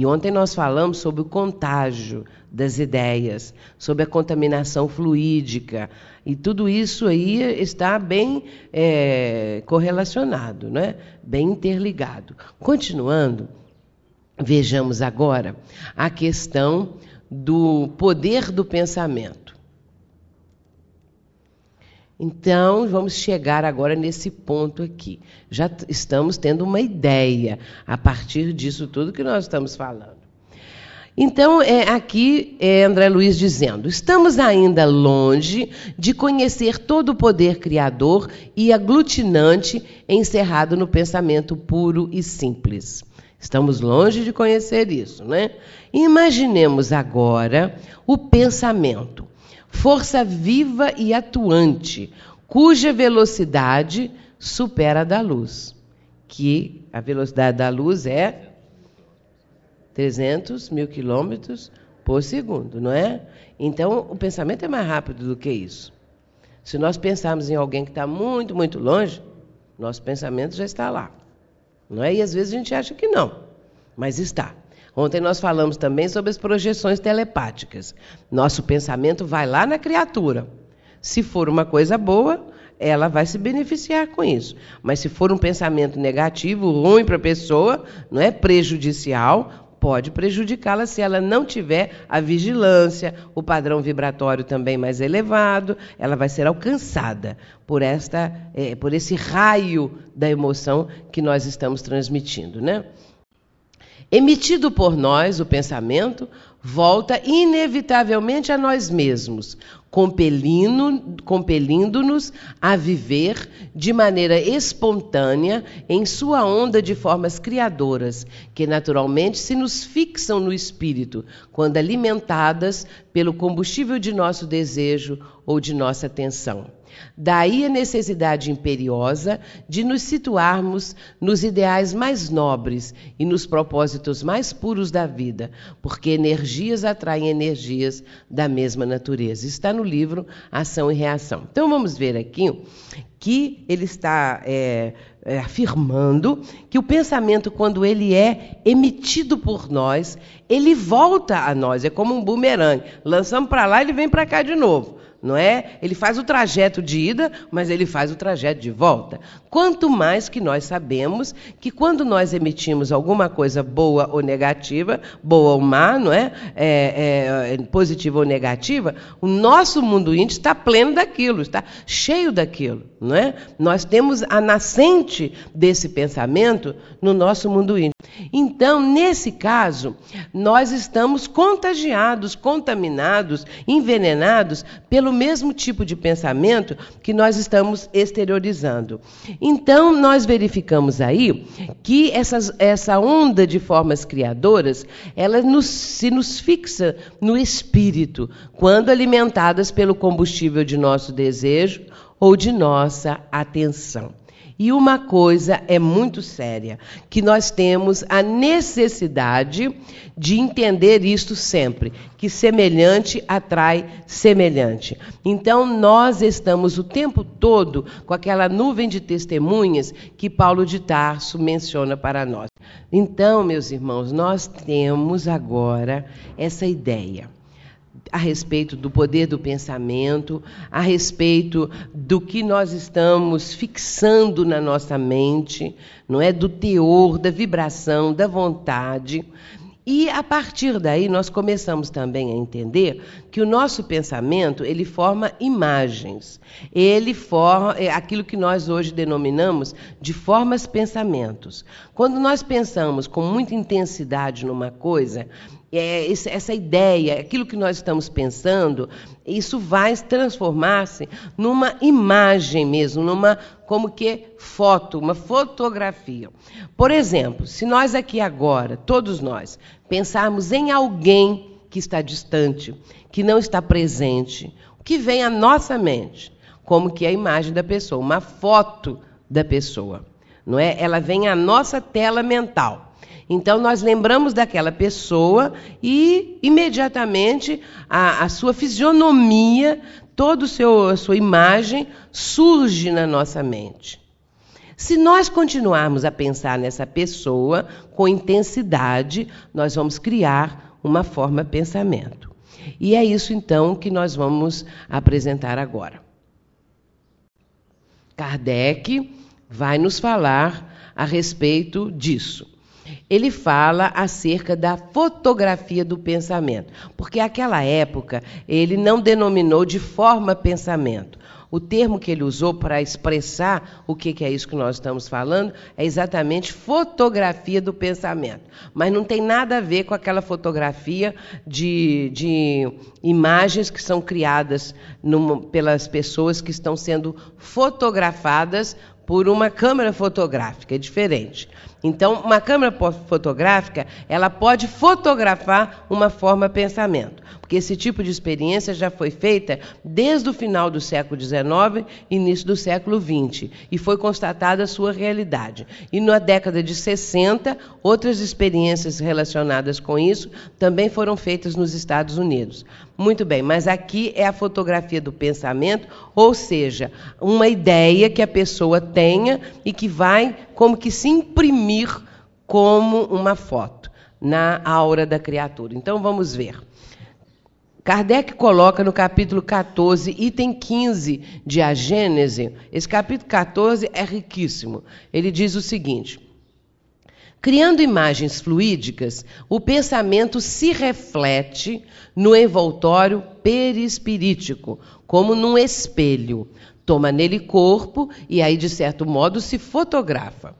E ontem nós falamos sobre o contágio das ideias, sobre a contaminação fluídica. E tudo isso aí está bem é, correlacionado, né? bem interligado. Continuando, vejamos agora a questão do poder do pensamento. Então, vamos chegar agora nesse ponto aqui. Já estamos tendo uma ideia a partir disso tudo que nós estamos falando. Então, é, aqui é André Luiz dizendo: estamos ainda longe de conhecer todo o poder criador e aglutinante encerrado no pensamento puro e simples. Estamos longe de conhecer isso, né? Imaginemos agora o pensamento, força viva e atuante, cuja velocidade supera a da luz, que a velocidade da luz é 300 mil quilômetros por segundo, não é? Então, o pensamento é mais rápido do que isso. Se nós pensarmos em alguém que está muito, muito longe, nosso pensamento já está lá. Não é? E às vezes a gente acha que não, mas está. Ontem nós falamos também sobre as projeções telepáticas. Nosso pensamento vai lá na criatura. Se for uma coisa boa, ela vai se beneficiar com isso. Mas se for um pensamento negativo, ruim para a pessoa, não é prejudicial, pode prejudicá-la se ela não tiver a vigilância, o padrão vibratório também mais elevado, ela vai ser alcançada por esta, é, por esse raio da emoção que nós estamos transmitindo, né? Emitido por nós, o pensamento volta inevitavelmente a nós mesmos, compelindo-nos compelindo a viver de maneira espontânea em sua onda de formas criadoras, que naturalmente se nos fixam no espírito, quando alimentadas pelo combustível de nosso desejo ou de nossa atenção. Daí a necessidade imperiosa de nos situarmos nos ideais mais nobres e nos propósitos mais puros da vida, porque energias atraem energias da mesma natureza. Está no livro Ação e Reação. Então vamos ver aqui que ele está é, é, afirmando que o pensamento, quando ele é emitido por nós, ele volta a nós, é como um bumerangue. Lançamos para lá, ele vem para cá de novo não é? Ele faz o trajeto de ida, mas ele faz o trajeto de volta. Quanto mais que nós sabemos que quando nós emitimos alguma coisa boa ou negativa, boa ou má, não é? é, é positiva ou negativa, o nosso mundo íntimo está pleno daquilo, está cheio daquilo, não é? Nós temos a nascente desse pensamento no nosso mundo íntimo. Então, nesse caso, nós estamos contagiados, contaminados, envenenados pelo mesmo tipo de pensamento que nós estamos exteriorizando. Então, nós verificamos aí que essas, essa onda de formas criadoras, ela nos, se nos fixa no espírito, quando alimentadas pelo combustível de nosso desejo ou de nossa atenção. E uma coisa é muito séria, que nós temos a necessidade de entender isto sempre, que semelhante atrai semelhante. Então nós estamos o tempo todo com aquela nuvem de testemunhas que Paulo de Tarso menciona para nós. Então, meus irmãos, nós temos agora essa ideia a respeito do poder do pensamento, a respeito do que nós estamos fixando na nossa mente, não é do teor, da vibração, da vontade. E a partir daí nós começamos também a entender que o nosso pensamento, ele forma imagens. Ele forma é aquilo que nós hoje denominamos de formas pensamentos. Quando nós pensamos com muita intensidade numa coisa, é, essa ideia, aquilo que nós estamos pensando, isso vai transformar-se numa imagem mesmo, numa como que foto, uma fotografia. Por exemplo, se nós aqui agora, todos nós, pensarmos em alguém que está distante, que não está presente, o que vem à nossa mente, como que é a imagem da pessoa, uma foto da pessoa, não é? Ela vem à nossa tela mental. Então nós lembramos daquela pessoa e imediatamente a, a sua fisionomia, toda a sua imagem surge na nossa mente. Se nós continuarmos a pensar nessa pessoa com intensidade, nós vamos criar uma forma pensamento. E é isso então que nós vamos apresentar agora. Kardec vai nos falar a respeito disso ele fala acerca da fotografia do pensamento, porque aquela época ele não denominou de forma pensamento. O termo que ele usou para expressar o que é isso que nós estamos falando é exatamente fotografia do pensamento. Mas não tem nada a ver com aquela fotografia de, de imagens que são criadas numa, pelas pessoas que estão sendo fotografadas por uma câmera fotográfica, é diferente. Então, uma câmera fotográfica, ela pode fotografar uma forma pensamento, porque esse tipo de experiência já foi feita desde o final do século XIX, início do século XX, e foi constatada a sua realidade. E na década de 60, outras experiências relacionadas com isso também foram feitas nos Estados Unidos. Muito bem, mas aqui é a fotografia do pensamento, ou seja, uma ideia que a pessoa tenha e que vai como que se imprimir como uma foto na aura da criatura. Então vamos ver. Kardec coloca no capítulo 14, item 15 de A Gênese, esse capítulo 14 é riquíssimo. Ele diz o seguinte: Criando imagens fluídicas, o pensamento se reflete no envoltório perispirítico, como num espelho. Toma nele corpo e aí, de certo modo, se fotografa.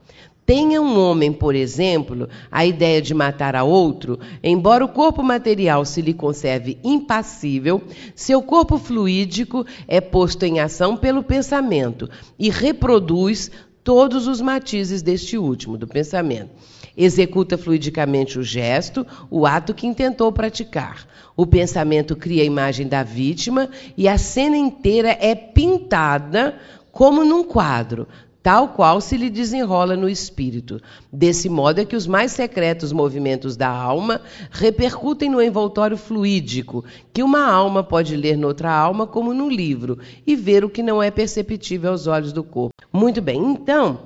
Tenha um homem, por exemplo, a ideia de matar a outro, embora o corpo material se lhe conserve impassível, seu corpo fluídico é posto em ação pelo pensamento e reproduz todos os matizes deste último, do pensamento. Executa fluidicamente o gesto, o ato que intentou praticar. O pensamento cria a imagem da vítima e a cena inteira é pintada como num quadro, tal qual se lhe desenrola no espírito. Desse modo é que os mais secretos movimentos da alma repercutem no envoltório fluídico, que uma alma pode ler noutra alma como num livro, e ver o que não é perceptível aos olhos do corpo. Muito bem, então,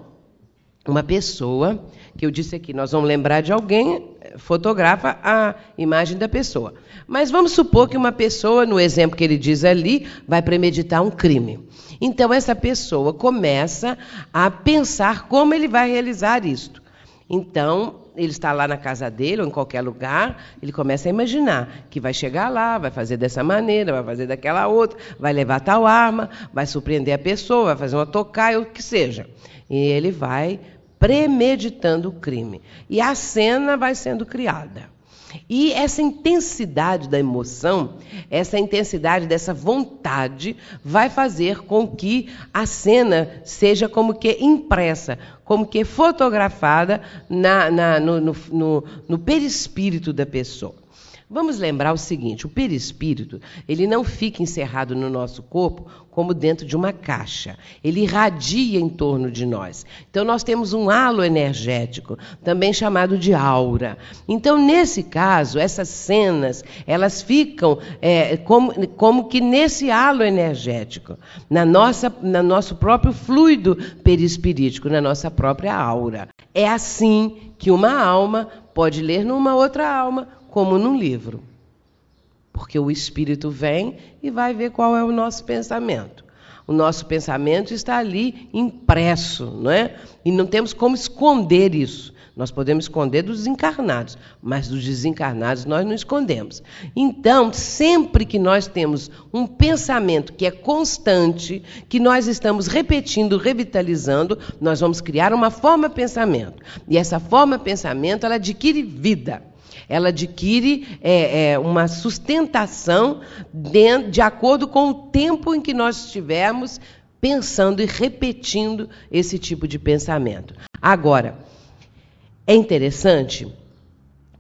uma pessoa, que eu disse aqui, nós vamos lembrar de alguém, fotografa a imagem da pessoa. Mas vamos supor que uma pessoa, no exemplo que ele diz ali, vai premeditar um crime. Então, essa pessoa começa a pensar como ele vai realizar isto. Então, ele está lá na casa dele ou em qualquer lugar, ele começa a imaginar que vai chegar lá, vai fazer dessa maneira, vai fazer daquela outra, vai levar tal arma, vai surpreender a pessoa, vai fazer uma tocaia, o que seja. E ele vai premeditando o crime. E a cena vai sendo criada. E essa intensidade da emoção, essa intensidade dessa vontade, vai fazer com que a cena seja como que impressa, como que fotografada na, na, no, no, no, no perispírito da pessoa. Vamos lembrar o seguinte: o perispírito ele não fica encerrado no nosso corpo como dentro de uma caixa. Ele irradia em torno de nós. Então nós temos um halo energético, também chamado de aura. Então nesse caso, essas cenas elas ficam é, como, como que nesse halo energético, na nossa, na nosso próprio fluido perispirítico, na nossa própria aura. É assim que uma alma pode ler numa outra alma como num livro. Porque o Espírito vem e vai ver qual é o nosso pensamento. O nosso pensamento está ali impresso, não é? E não temos como esconder isso. Nós podemos esconder dos encarnados, mas dos desencarnados nós não escondemos. Então, sempre que nós temos um pensamento que é constante, que nós estamos repetindo, revitalizando, nós vamos criar uma forma pensamento. E essa forma pensamento, ela adquire vida. Ela adquire é, é, uma sustentação de, de acordo com o tempo em que nós estivermos pensando e repetindo esse tipo de pensamento. Agora, é interessante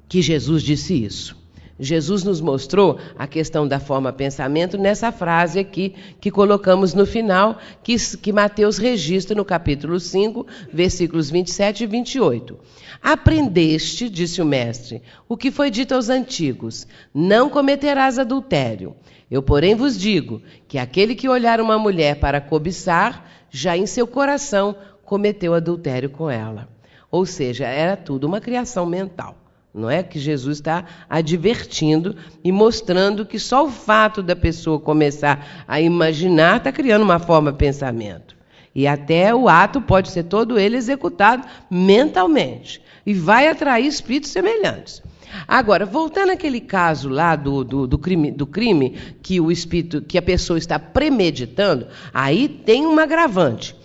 que Jesus disse isso. Jesus nos mostrou a questão da forma pensamento nessa frase aqui que colocamos no final, que, que Mateus registra no capítulo 5, versículos 27 e 28. Aprendeste, disse o mestre, o que foi dito aos antigos: não cometerás adultério. Eu, porém, vos digo que aquele que olhar uma mulher para cobiçar, já em seu coração cometeu adultério com ela. Ou seja, era tudo uma criação mental. Não é que Jesus está advertindo e mostrando que só o fato da pessoa começar a imaginar está criando uma forma de pensamento. E até o ato pode ser todo ele executado mentalmente. E vai atrair espíritos semelhantes. Agora, voltando àquele caso lá do, do, do, crime, do crime que o espírito, que a pessoa está premeditando, aí tem um agravante.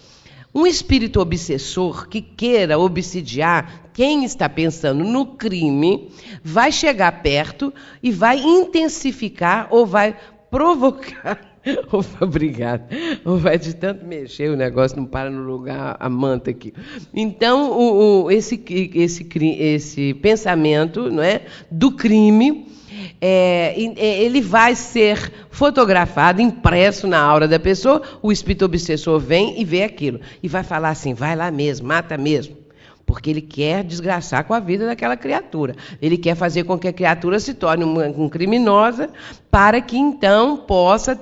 Um espírito obsessor que queira obsidiar quem está pensando no crime vai chegar perto e vai intensificar ou vai provocar <laughs> Obrigada. Vai de tanto mexer, o negócio não para no lugar, a manta aqui. Então, o, o, esse, esse, esse pensamento não é, do crime, é, é, ele vai ser fotografado, impresso na aura da pessoa, o espírito obsessor vem e vê aquilo. E vai falar assim: vai lá mesmo, mata mesmo porque ele quer desgraçar com a vida daquela criatura. Ele quer fazer com que a criatura se torne uma, criminosa para que então possa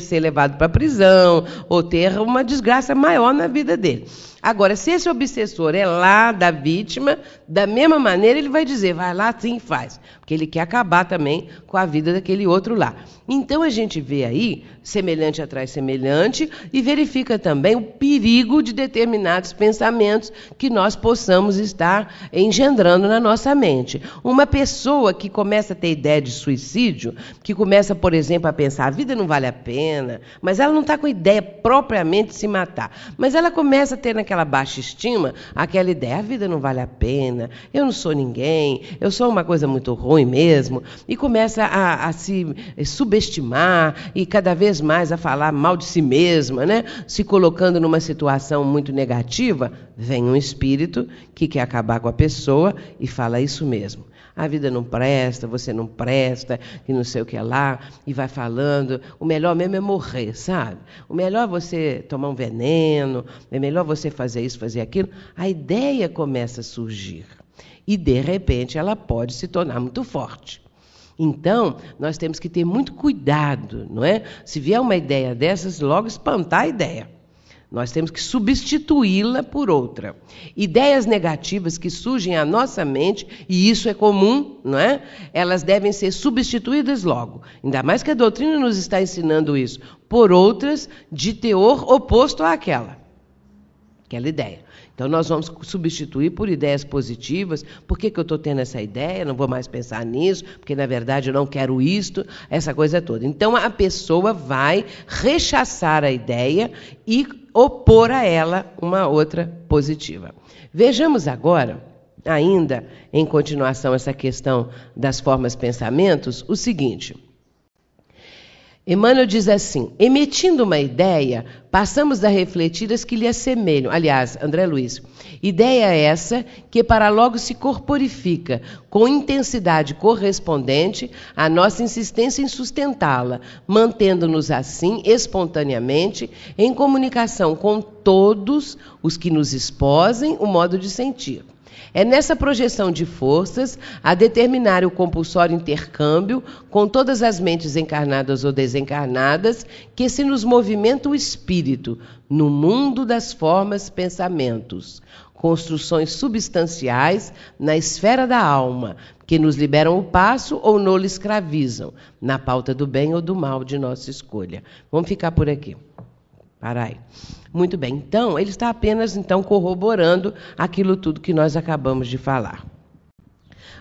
ser levado para a prisão ou ter uma desgraça maior na vida dele. Agora, se esse obsessor é lá da vítima, da mesma maneira ele vai dizer, vai lá sim faz, porque ele quer acabar também com a vida daquele outro lá. Então a gente vê aí semelhante atrás semelhante e verifica também o perigo de determinados pensamentos que nós possamos estar engendrando na nossa mente. Uma pessoa que começa a ter ideia de suicídio, que começa, por exemplo, a pensar a vida não vale a pena, mas ela não está com ideia propriamente de se matar, mas ela começa a ter naquela aquela baixa estima, aquela ideia, a vida não vale a pena, eu não sou ninguém, eu sou uma coisa muito ruim mesmo, e começa a, a se subestimar e cada vez mais a falar mal de si mesma, né? se colocando numa situação muito negativa, vem um espírito que quer acabar com a pessoa e fala isso mesmo a vida não presta, você não presta, e não sei o que lá, e vai falando. O melhor mesmo é morrer, sabe? O melhor é você tomar um veneno, é melhor você fazer isso, fazer aquilo. A ideia começa a surgir. E, de repente, ela pode se tornar muito forte. Então, nós temos que ter muito cuidado, não é? Se vier uma ideia dessas, logo espantar a ideia. Nós temos que substituí-la por outra. Ideias negativas que surgem à nossa mente, e isso é comum, não é? Elas devem ser substituídas logo. Ainda mais que a doutrina nos está ensinando isso, por outras de teor oposto àquela. Aquela ideia. Então, nós vamos substituir por ideias positivas. Por que, que eu estou tendo essa ideia? Não vou mais pensar nisso, porque na verdade eu não quero isto, essa coisa toda. Então, a pessoa vai rechaçar a ideia e opor a ela uma outra positiva. Vejamos agora, ainda em continuação essa questão das formas pensamentos, o seguinte. Emmanuel diz assim: emitindo uma ideia, passamos a refletir as que lhe assemelham. Aliás, André Luiz, ideia essa que para logo se corporifica, com intensidade correspondente à nossa insistência em sustentá-la, mantendo-nos assim, espontaneamente, em comunicação com todos os que nos exposem o modo de sentir. É nessa projeção de forças a determinar o compulsório intercâmbio com todas as mentes encarnadas ou desencarnadas que se nos movimenta o espírito no mundo das formas pensamentos, construções substanciais na esfera da alma, que nos liberam o passo ou nos escravizam, na pauta do bem ou do mal de nossa escolha. Vamos ficar por aqui. Parai. Muito bem. Então, ele está apenas então corroborando aquilo tudo que nós acabamos de falar.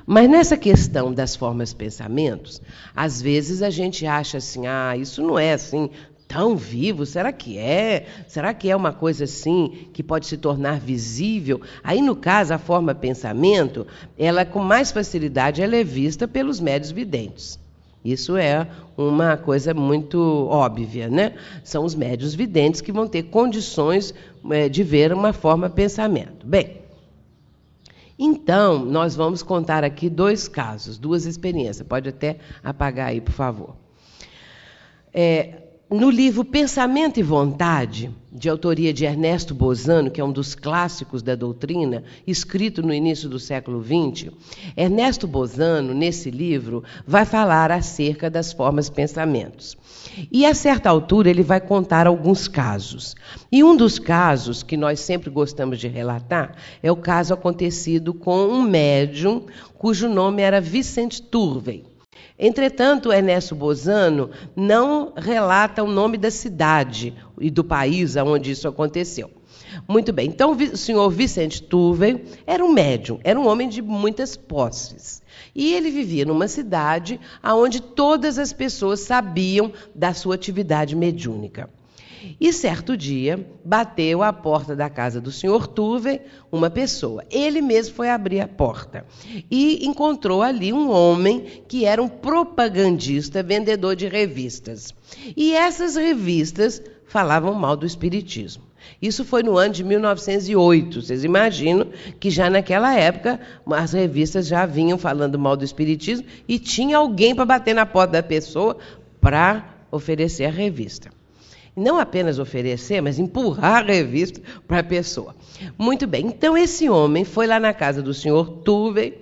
Mas nessa questão das formas pensamentos, às vezes a gente acha assim: "Ah, isso não é assim tão vivo? Será que é? Será que é uma coisa assim que pode se tornar visível? Aí, no caso, a forma pensamento, ela com mais facilidade ela é vista pelos médios videntes. Isso é uma coisa muito óbvia, né? São os médios videntes que vão ter condições é, de ver uma forma pensamento. Bem, então nós vamos contar aqui dois casos, duas experiências. Pode até apagar aí, por favor. É, no livro Pensamento e Vontade, de autoria de Ernesto Bozano, que é um dos clássicos da doutrina, escrito no início do século XX, Ernesto Bozano, nesse livro, vai falar acerca das formas pensamentos. E a certa altura ele vai contar alguns casos. E um dos casos que nós sempre gostamos de relatar é o caso acontecido com um médium cujo nome era Vicente Turvey. Entretanto, Ernesto Bozano não relata o nome da cidade e do país onde isso aconteceu. Muito bem, então o senhor Vicente Tuve era um médium, era um homem de muitas posses. E ele vivia numa cidade onde todas as pessoas sabiam da sua atividade mediúnica. E certo dia, bateu à porta da casa do senhor Tuve uma pessoa. Ele mesmo foi abrir a porta e encontrou ali um homem que era um propagandista, vendedor de revistas. E essas revistas falavam mal do espiritismo. Isso foi no ano de 1908. Vocês imaginam que já naquela época as revistas já vinham falando mal do espiritismo e tinha alguém para bater na porta da pessoa para oferecer a revista. Não apenas oferecer, mas empurrar a revista para a pessoa. Muito bem, então esse homem foi lá na casa do senhor Tuve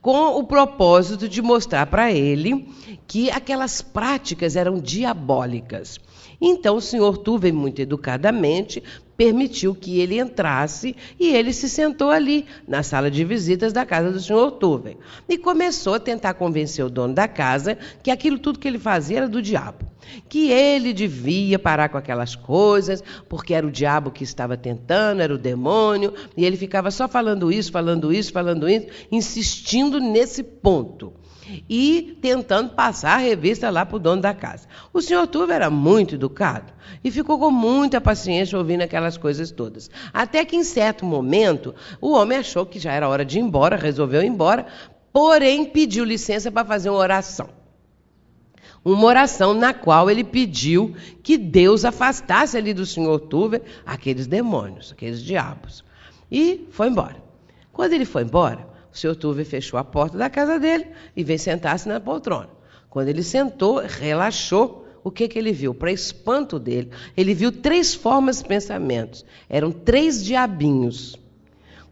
com o propósito de mostrar para ele que aquelas práticas eram diabólicas. Então o senhor Tuve, muito educadamente, permitiu que ele entrasse e ele se sentou ali, na sala de visitas da casa do senhor Tuve. E começou a tentar convencer o dono da casa que aquilo tudo que ele fazia era do diabo. Que ele devia parar com aquelas coisas, porque era o diabo que estava tentando, era o demônio, e ele ficava só falando isso, falando isso, falando isso, insistindo nesse ponto e tentando passar a revista lá para o dono da casa. O senhor Turvo era muito educado e ficou com muita paciência ouvindo aquelas coisas todas. Até que, em certo momento, o homem achou que já era hora de ir embora, resolveu ir embora, porém pediu licença para fazer uma oração. Uma oração na qual ele pediu que Deus afastasse ali do senhor Tuve aqueles demônios, aqueles diabos. E foi embora. Quando ele foi embora, o senhor Tuve fechou a porta da casa dele e veio sentar-se na poltrona. Quando ele sentou, relaxou, o que, que ele viu? Para espanto dele, ele viu três formas de pensamentos. Eram três diabinhos,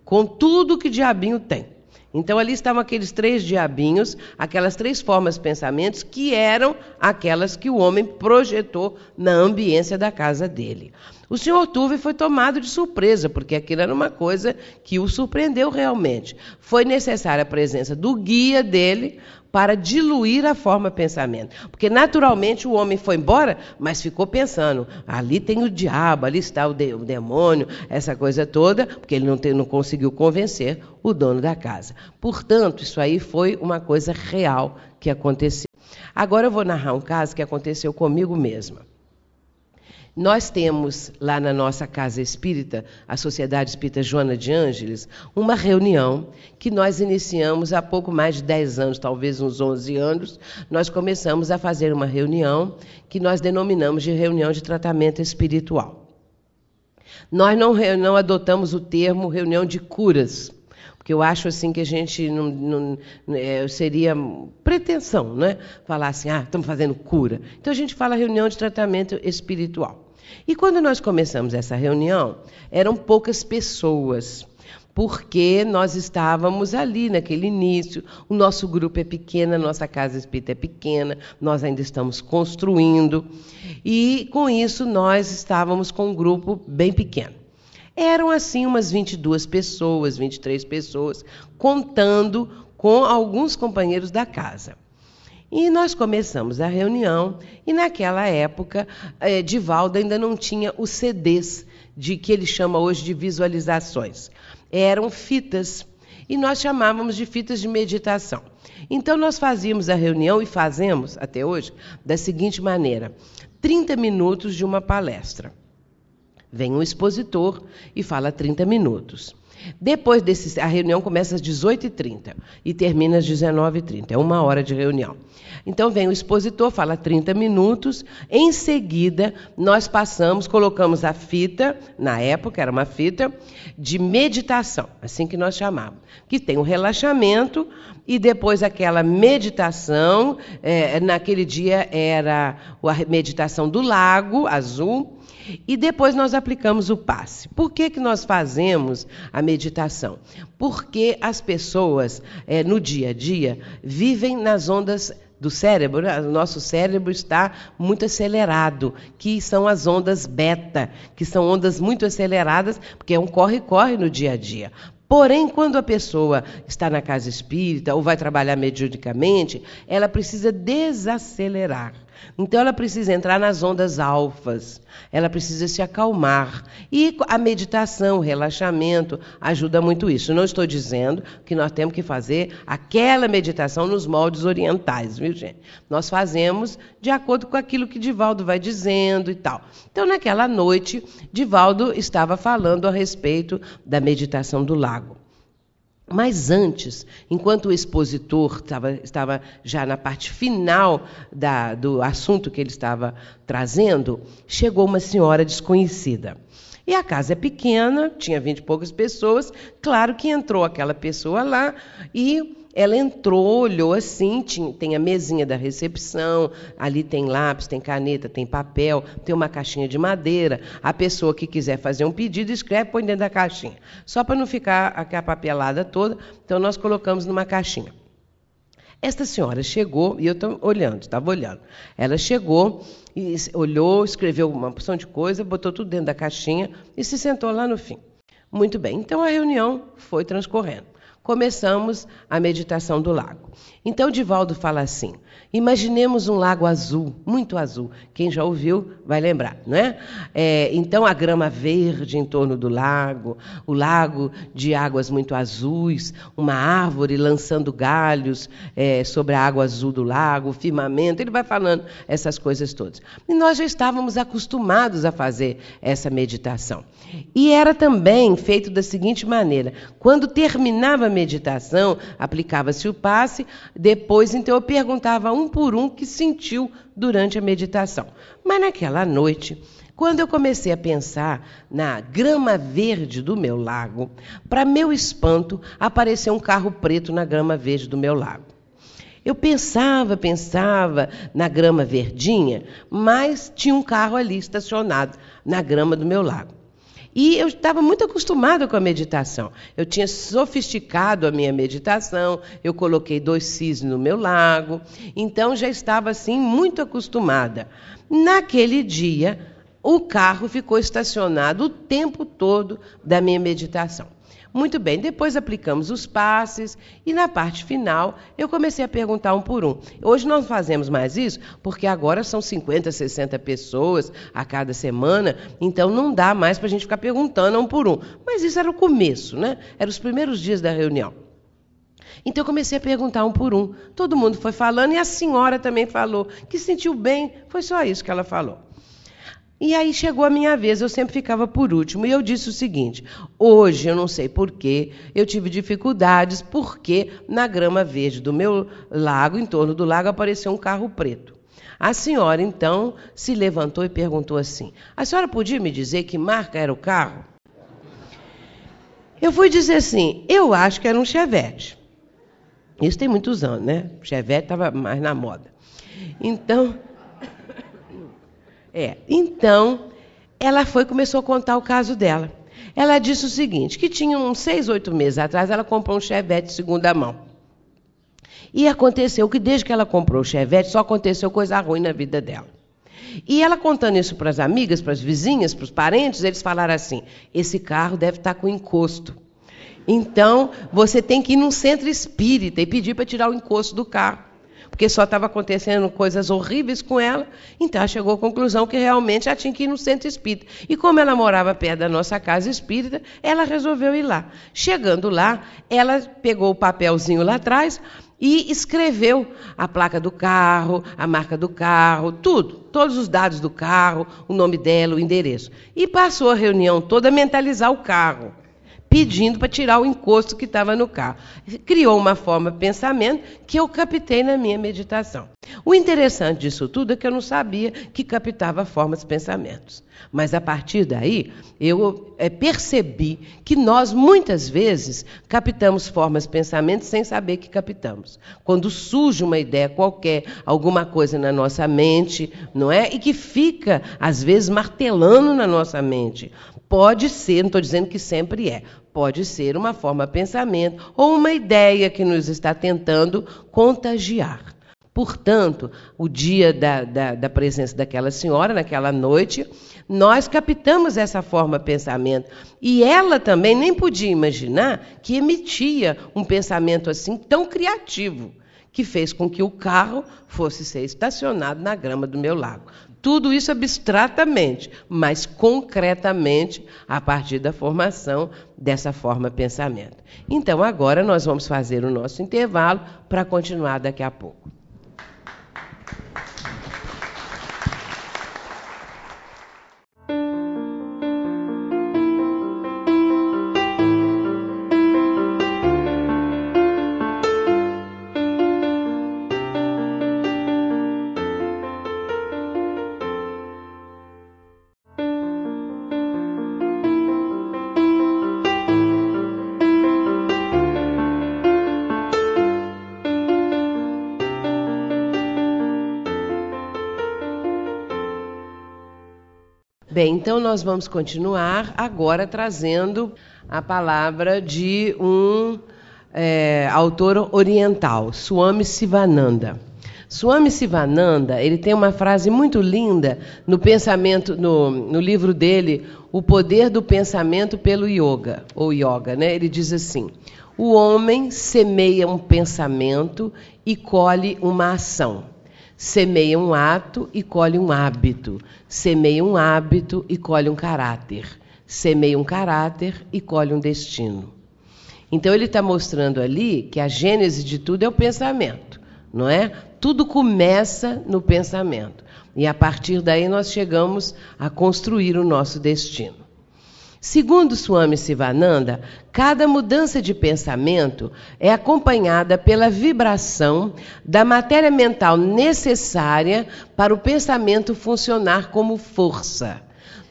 com tudo que diabinho tem. Então ali estavam aqueles três diabinhos, aquelas três formas de pensamentos que eram aquelas que o homem projetou na ambiência da casa dele. O senhor Tuve foi tomado de surpresa, porque aquilo era uma coisa que o surpreendeu realmente. Foi necessária a presença do guia dele para diluir a forma pensamento. Porque naturalmente o homem foi embora, mas ficou pensando: ali tem o diabo, ali está o, de, o demônio, essa coisa toda, porque ele não, tem, não conseguiu convencer o dono da casa. Portanto, isso aí foi uma coisa real que aconteceu. Agora eu vou narrar um caso que aconteceu comigo mesma. Nós temos lá na nossa casa espírita, a Sociedade Espírita Joana de Ângeles, uma reunião que nós iniciamos há pouco mais de 10 anos, talvez uns 11 anos. Nós começamos a fazer uma reunião que nós denominamos de reunião de tratamento espiritual. Nós não, não adotamos o termo reunião de curas, porque eu acho assim que a gente não, não é, seria pretensão, né? Falar assim, ah, estamos fazendo cura. Então a gente fala reunião de tratamento espiritual. E quando nós começamos essa reunião, eram poucas pessoas, porque nós estávamos ali naquele início, o nosso grupo é pequeno, a nossa casa espírita é pequena, nós ainda estamos construindo, e com isso nós estávamos com um grupo bem pequeno. Eram assim umas 22 pessoas, 23 pessoas, contando com alguns companheiros da casa. E nós começamos a reunião e naquela época eh, Divaldo ainda não tinha os CDs de que ele chama hoje de visualizações. Eram fitas e nós chamávamos de fitas de meditação. Então nós fazíamos a reunião e fazemos até hoje da seguinte maneira: 30 minutos de uma palestra. Vem um expositor e fala 30 minutos. Depois desse, a reunião começa às 18h30 e termina às 19h30. É uma hora de reunião. Então vem o expositor, fala 30 minutos. Em seguida, nós passamos, colocamos a fita, na época era uma fita, de meditação, assim que nós chamávamos. Que tem o relaxamento e depois aquela meditação. É, naquele dia era a meditação do lago azul e depois nós aplicamos o passe. Por que, que nós fazemos a meditação? Porque as pessoas, é, no dia a dia, vivem nas ondas do cérebro, né? o nosso cérebro está muito acelerado, que são as ondas beta, que são ondas muito aceleradas, porque é um corre-corre no dia a dia. Porém, quando a pessoa está na casa espírita ou vai trabalhar mediunicamente, ela precisa desacelerar Então ela precisa entrar nas ondas alfas, ela precisa se acalmar. E a meditação, o relaxamento, ajuda muito isso. Não estou dizendo que nós temos que fazer aquela meditação nos moldes orientais, viu, gente? Nós fazemos de acordo com aquilo que Divaldo vai dizendo e tal. Então, naquela noite, Divaldo estava falando a respeito da meditação do lago. Mas antes, enquanto o expositor estava, estava já na parte final da, do assunto que ele estava trazendo, chegou uma senhora desconhecida. E a casa é pequena, tinha vinte e poucas pessoas, claro que entrou aquela pessoa lá e ela entrou, olhou assim, tinha, tem a mesinha da recepção, ali tem lápis, tem caneta, tem papel, tem uma caixinha de madeira. A pessoa que quiser fazer um pedido, escreve, põe dentro da caixinha. Só para não ficar aquela papelada toda, então nós colocamos numa caixinha. Esta senhora chegou, e eu estou olhando, estava olhando. Ela chegou, e olhou, escreveu uma porção de coisa, botou tudo dentro da caixinha e se sentou lá no fim. Muito bem, então a reunião foi transcorrendo começamos a meditação do lago. Então, Divaldo fala assim: imaginemos um lago azul, muito azul. Quem já ouviu vai lembrar, não é? é? Então, a grama verde em torno do lago, o lago de águas muito azuis, uma árvore lançando galhos é, sobre a água azul do lago, o firmamento. Ele vai falando essas coisas todas. E nós já estávamos acostumados a fazer essa meditação. E era também feito da seguinte maneira: quando terminava a meditação, aplicava-se o passe, depois então eu perguntava um por um que sentiu durante a meditação. Mas naquela noite, quando eu comecei a pensar na grama verde do meu lago, para meu espanto, apareceu um carro preto na grama verde do meu lago. Eu pensava, pensava na grama verdinha, mas tinha um carro ali estacionado na grama do meu lago. E eu estava muito acostumada com a meditação. Eu tinha sofisticado a minha meditação, eu coloquei dois cisnes no meu lago, então já estava assim muito acostumada. Naquele dia, o carro ficou estacionado o tempo todo da minha meditação. Muito bem, depois aplicamos os passes e na parte final eu comecei a perguntar um por um. Hoje não fazemos mais isso porque agora são 50, 60 pessoas a cada semana, então não dá mais para a gente ficar perguntando um por um. Mas isso era o começo, né? Eram os primeiros dias da reunião. Então eu comecei a perguntar um por um. Todo mundo foi falando e a senhora também falou que sentiu bem. Foi só isso que ela falou. E aí chegou a minha vez, eu sempre ficava por último. E eu disse o seguinte: hoje eu não sei porquê, eu tive dificuldades, porque na grama verde do meu lago, em torno do lago, apareceu um carro preto. A senhora então se levantou e perguntou assim: A senhora podia me dizer que marca era o carro? Eu fui dizer assim: Eu acho que era um Chevette. Isso tem muitos anos, né? Chevette estava mais na moda. Então, é. Então, ela foi começou a contar o caso dela. Ela disse o seguinte: que tinha uns seis, oito meses atrás, ela comprou um Chevette de segunda mão. E aconteceu que desde que ela comprou o Chevette, só aconteceu coisa ruim na vida dela. E ela contando isso para as amigas, para as vizinhas, para os parentes, eles falaram assim: esse carro deve estar tá com encosto. Então, você tem que ir num centro espírita e pedir para tirar o encosto do carro porque só estava acontecendo coisas horríveis com ela. Então ela chegou à conclusão que realmente ela tinha que ir no centro espírita. E como ela morava perto da nossa casa espírita, ela resolveu ir lá. Chegando lá, ela pegou o papelzinho lá atrás e escreveu a placa do carro, a marca do carro, tudo, todos os dados do carro, o nome dela, o endereço. E passou a reunião toda a mentalizar o carro pedindo para tirar o encosto que estava no carro. Criou uma forma de pensamento que eu captei na minha meditação. O interessante disso tudo é que eu não sabia que captava formas de pensamentos. Mas a partir daí, eu é, percebi que nós muitas vezes captamos formas de pensamento sem saber que captamos. Quando surge uma ideia qualquer, alguma coisa na nossa mente, não é? E que fica, às vezes, martelando na nossa mente. Pode ser, não estou dizendo que sempre é, pode ser uma forma de pensamento ou uma ideia que nos está tentando contagiar. Portanto, o dia da, da, da, presença daquela senhora, naquela noite, nós captamos essa forma de pensamento. E ela também nem podia imaginar que emitia um pensamento assim tão criativo que fez com que o carro fosse ser estacionado na grama do meu lago. Tudo isso abstratamente, mas concretamente a partir da formação dessa forma pensamento. Então, agora nós vamos fazer o nosso intervalo para continuar daqui a pouco. Então nós vamos continuar agora trazendo a palavra de um é, autor oriental, Swami Sivananda. Swami Sivananda, ele tem uma frase muito linda no pensamento, no, no livro dele, O Poder do Pensamento pelo Yoga, ou Yoga, né? Ele diz assim: o homem semeia um pensamento e colhe uma ação. Semeia um ato e colhe um hábito. Semeia um hábito e colhe um caráter. Semeia um caráter e colhe um destino. Então ele está mostrando ali que a gênese de tudo é o pensamento, não é? Tudo começa no pensamento. E a partir daí nós chegamos a construir o nosso destino. Segundo Swami Sivananda, cada mudança de pensamento é acompanhada pela vibração da matéria mental necessária para o pensamento funcionar como força.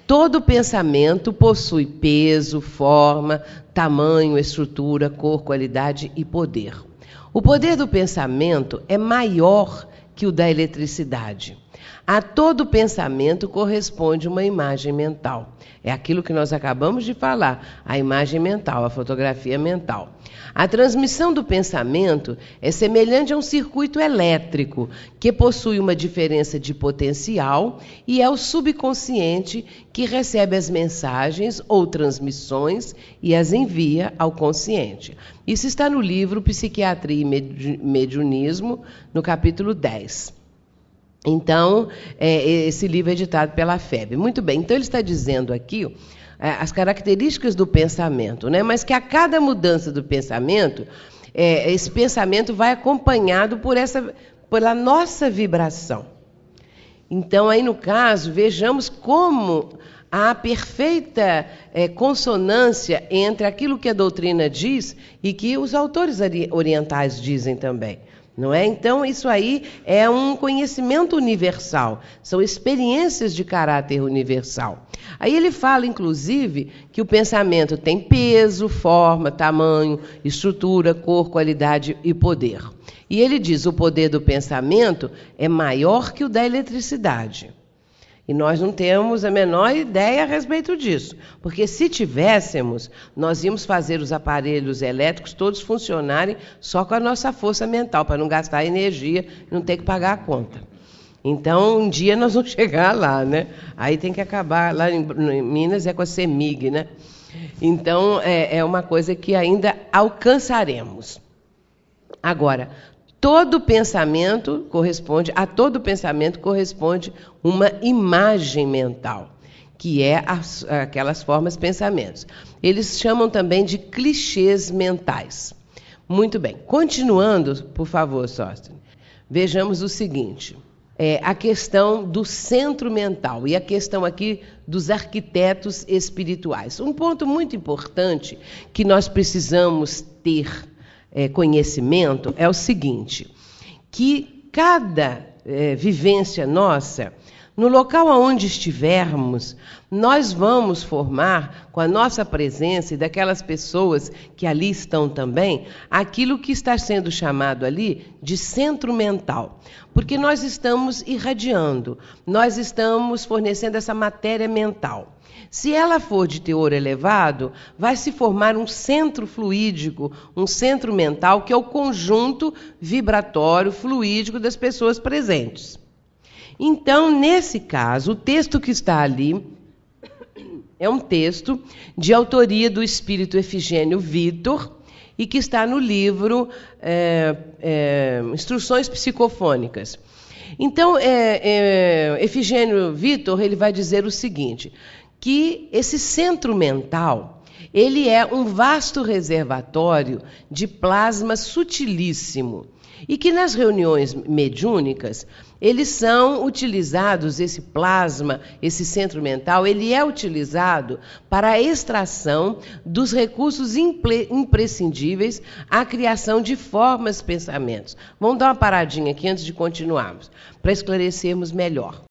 Todo pensamento possui peso, forma, tamanho, estrutura, cor, qualidade e poder. O poder do pensamento é maior que o da eletricidade. A todo pensamento corresponde uma imagem mental. É aquilo que nós acabamos de falar, a imagem mental, a fotografia mental. A transmissão do pensamento é semelhante a um circuito elétrico que possui uma diferença de potencial e é o subconsciente que recebe as mensagens ou transmissões e as envia ao consciente. Isso está no livro Psiquiatria e Mediunismo, no capítulo 10. Então, é, esse livro é editado pela FEB. Muito bem, então ele está dizendo aqui é, as características do pensamento, né? mas que a cada mudança do pensamento, é, esse pensamento vai acompanhado por essa, pela nossa vibração. Então, aí no caso, vejamos como há perfeita é, consonância entre aquilo que a doutrina diz e que os autores orientais dizem também. Não é? Então, isso aí é um conhecimento universal, são experiências de caráter universal. Aí ele fala, inclusive, que o pensamento tem peso, forma, tamanho, estrutura, cor, qualidade e poder. E ele diz: o poder do pensamento é maior que o da eletricidade. E nós não temos a menor ideia a respeito disso. Porque se tivéssemos, nós íamos fazer os aparelhos elétricos todos funcionarem só com a nossa força mental, para não gastar energia e não ter que pagar a conta. Então, um dia nós vamos <laughs> chegar lá, né? Aí tem que acabar, lá em, Minas é com a CEMIG, né? Então, é, é uma coisa que ainda alcançaremos. Agora, todo pensamento corresponde, a todo pensamento corresponde uma imagem mental, que é as, aquelas formas pensamentos. Eles chamam também de clichês mentais. Muito bem. Continuando, por favor, Sóstenes, vejamos o seguinte. É, a questão do centro mental e a questão aqui dos arquitetos espirituais. Um ponto muito importante que nós precisamos ter é, conhecimento é o seguinte: que cada é, vivência nossa, no local aonde estivermos, nós vamos formar, com a nossa presença e daquelas pessoas que ali estão também, aquilo que está sendo chamado ali de centro mental. Porque nós estamos irradiando, nós estamos fornecendo essa matéria mental. Se ela for de teor elevado, vai se formar um centro fluídico, um centro mental, que é o conjunto vibratório fluídico das pessoas presentes. Então, nesse caso, o texto que está ali é um texto de autoria do espírito Efigênio Vitor e que está no livro é, é, Instruções Psicofônicas. Então, é, é, Efigênio Vitor ele vai dizer o seguinte, que esse centro mental ele é um vasto reservatório de plasma sutilíssimo e que nas reuniões mediúnicas eles são utilizados, esse plasma, esse centro mental, ele é utilizado para a extração dos recursos imprescindíveis à criação de formas, pensamentos. Vamos dar uma paradinha aqui antes de continuarmos, para esclarecermos melhor.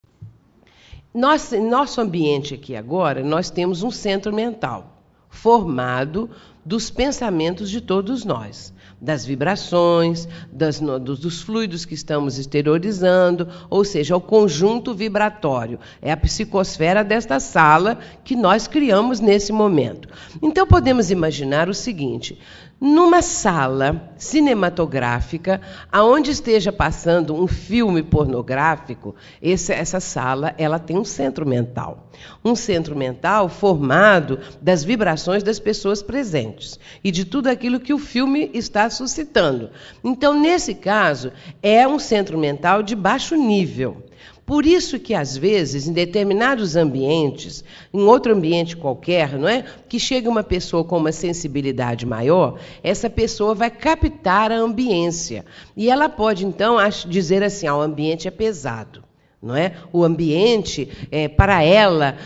Nosso, nosso ambiente aqui agora, nós temos um centro mental formado dos pensamentos de todos nós das vibrações, das, dos, dos, fluidos que estamos exteriorizando, ou seja, o conjunto vibratório. É a psicosfera desta sala que nós criamos nesse momento. Então podemos imaginar o seguinte: numa sala cinematográfica, aonde esteja passando um filme pornográfico, esse, essa sala ela tem um centro mental. Um centro mental formado das vibrações das pessoas presentes e de tudo aquilo que o filme está suscitando. Então, nesse caso, é um centro mental de baixo nível. Por isso que às vezes, em determinados ambientes, em outro ambiente qualquer, não é, que chega uma pessoa com uma sensibilidade maior, essa pessoa vai captar a ambiência e ela pode então dizer assim: ah, o ambiente é pesado. Não é? O ambiente, é, para ela,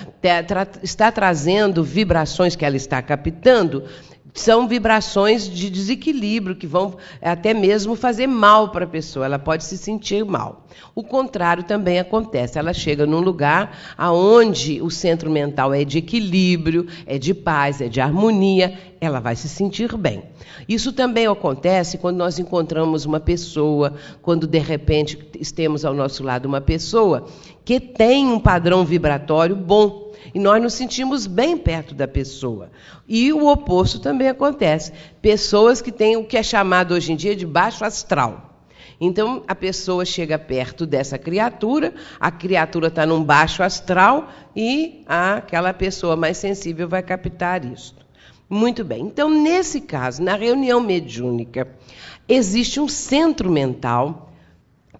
está trazendo vibrações que ela está captando são vibrações de desequilíbrio que vão até mesmo fazer mal para a pessoa, ela pode se sentir mal. O contrário também acontece, ela chega num lugar aonde o centro mental é de equilíbrio, é de paz, é de harmonia, ela vai se sentir bem. Isso também acontece quando nós encontramos uma pessoa, quando de repente temos ao nosso lado uma pessoa que tem um padrão vibratório bom e nós nos sentimos bem perto da pessoa. E o oposto também acontece. Pessoas que têm o que é chamado hoje em dia de baixo astral. Então a pessoa chega perto dessa criatura, a criatura está num baixo astral e aquela pessoa mais sensível vai captar isso. Muito bem. Então, nesse caso, na reunião mediúnica, existe um centro mental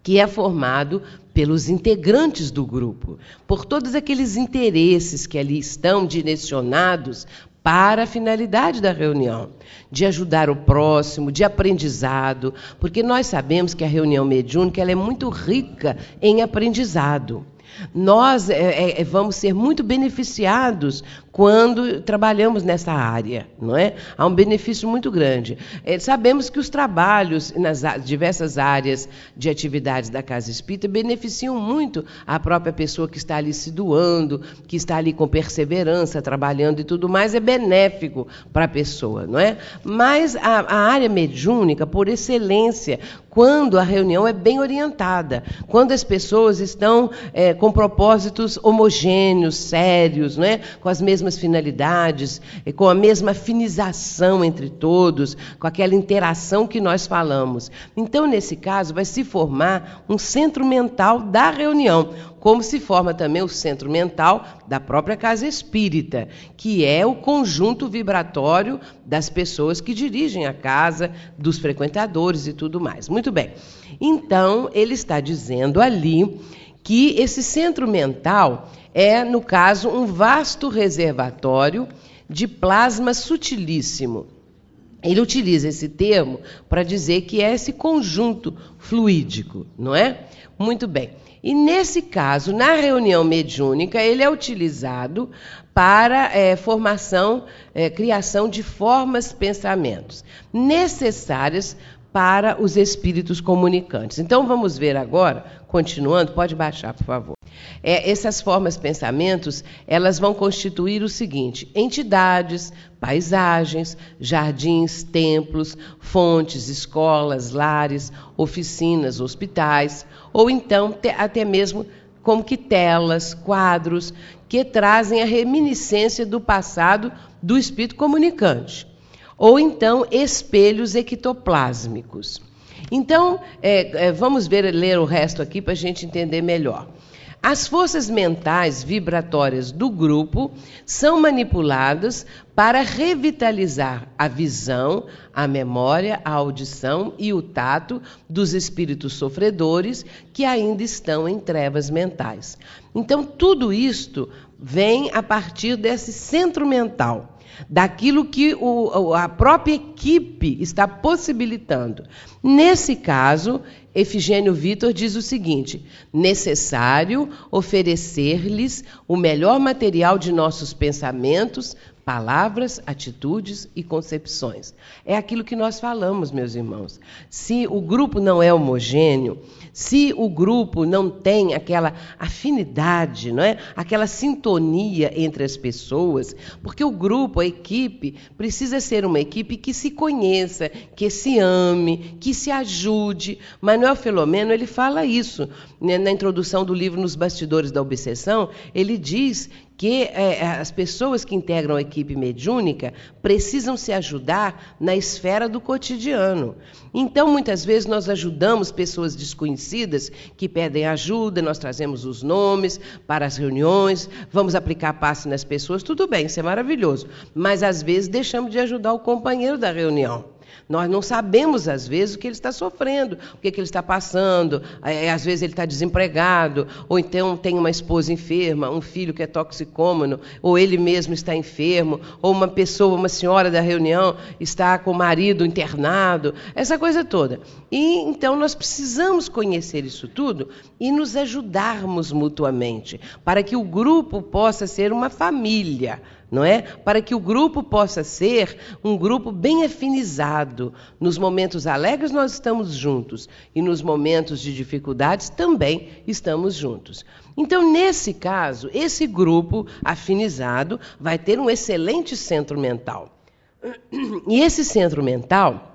que é formado pelos integrantes do grupo, por todos aqueles interesses que ali estão direcionados para a finalidade da reunião, de ajudar o próximo, de aprendizado, porque nós sabemos que a reunião mediúnica ela é muito rica em aprendizado. Nós é, é, é vamos ser muito beneficiados quando trabalhamos nessa área, não é? Há um benefício muito grande. É, sabemos que os trabalhos nas diversas áreas de atividades da Casa Espírita beneficiam muito a própria pessoa que está ali se doando, que está ali com perseverança, trabalhando e tudo mais, é benéfico para a pessoa, não é? Mas a, a área mediúnica, por excelência, quando a reunião é bem orientada, quando as pessoas estão é, com propósitos homogêneos, sérios, não é? com as mesmas finalidades, com a mesma afinização entre todos, com aquela interação que nós falamos. Então, nesse caso, vai se formar um centro mental da reunião, como se forma também o centro mental da própria casa espírita, que é o conjunto vibratório das pessoas que dirigem a casa, dos frequentadores e tudo mais. Muito bem. Então, ele está dizendo ali que esse centro mental é, no caso, um vasto reservatório de plasma sutilíssimo. Ele utiliza esse termo para dizer que é esse conjunto fluídico, não é? Muito bem. E nesse caso, na reunião mediúnica, ele é utilizado para é, formação, é, criação de formas, pensamentos necessárias para os espíritos comunicantes. Então vamos ver agora, continuando, pode baixar, por favor. É, essas formas pensamentos, elas vão constituir o seguinte: entidades, paisagens, jardins, templos, fontes, escolas, lares, oficinas, hospitais, ou então até mesmo como que telas, quadros, que trazem a reminiscência do passado do espírito comunicante, ou então espelhos ectoplásmicos. Então, é, é, vamos ver, ler o resto aqui para a gente entender melhor. As forças mentais vibratórias do grupo são manipuladas para revitalizar a visão, a memória, a audição e o tato dos espíritos sofredores que ainda estão em trevas mentais. Então, tudo isto vem a partir desse centro mental daquilo que o, a própria equipe está possibilitando. Nesse caso, Efigênio Vitor diz o seguinte: necessário oferecer-lhes o melhor material de nossos pensamentos, palavras, atitudes e concepções. É aquilo que nós falamos, meus irmãos. Se o grupo não é homogêneo, se o grupo não tem aquela afinidade, não é? Aquela sintonia entre as pessoas, porque o grupo, a equipe, precisa ser uma equipe que se conheça, que se ame, que se ajude. Manuel Filomeno, ele fala isso né? na introdução do livro Nos Bastidores da Obsessão, ele diz que é, é, as pessoas que integram a equipe mediúnica precisam se ajudar na esfera do cotidiano. Então, muitas vezes, nós ajudamos pessoas desconhecidas que pedem ajuda, nós trazemos os nomes para as reuniões, vamos aplicar passe nas pessoas, tudo bem, isso é maravilhoso. Mas, às vezes, deixamos de ajudar o companheiro da reunião. Nós não sabemos, às vezes, o que ele está sofrendo, o que, que ele está passando. É, às vezes ele está desempregado, ou então tem uma esposa enferma, um filho que é toxicômano, ou ele mesmo está enfermo, ou uma pessoa, uma senhora da reunião, está com o marido internado, essa coisa toda. E então nós precisamos conhecer isso tudo e nos ajudarmos mutuamente, para que o grupo possa ser uma família não é? Para que o grupo possa ser um grupo bem afinizado. Nos momentos alegres nós estamos juntos e nos momentos de dificuldades também estamos juntos. Então, nesse caso, esse grupo afinizado vai ter um excelente centro mental. <clears throat> E esse centro mental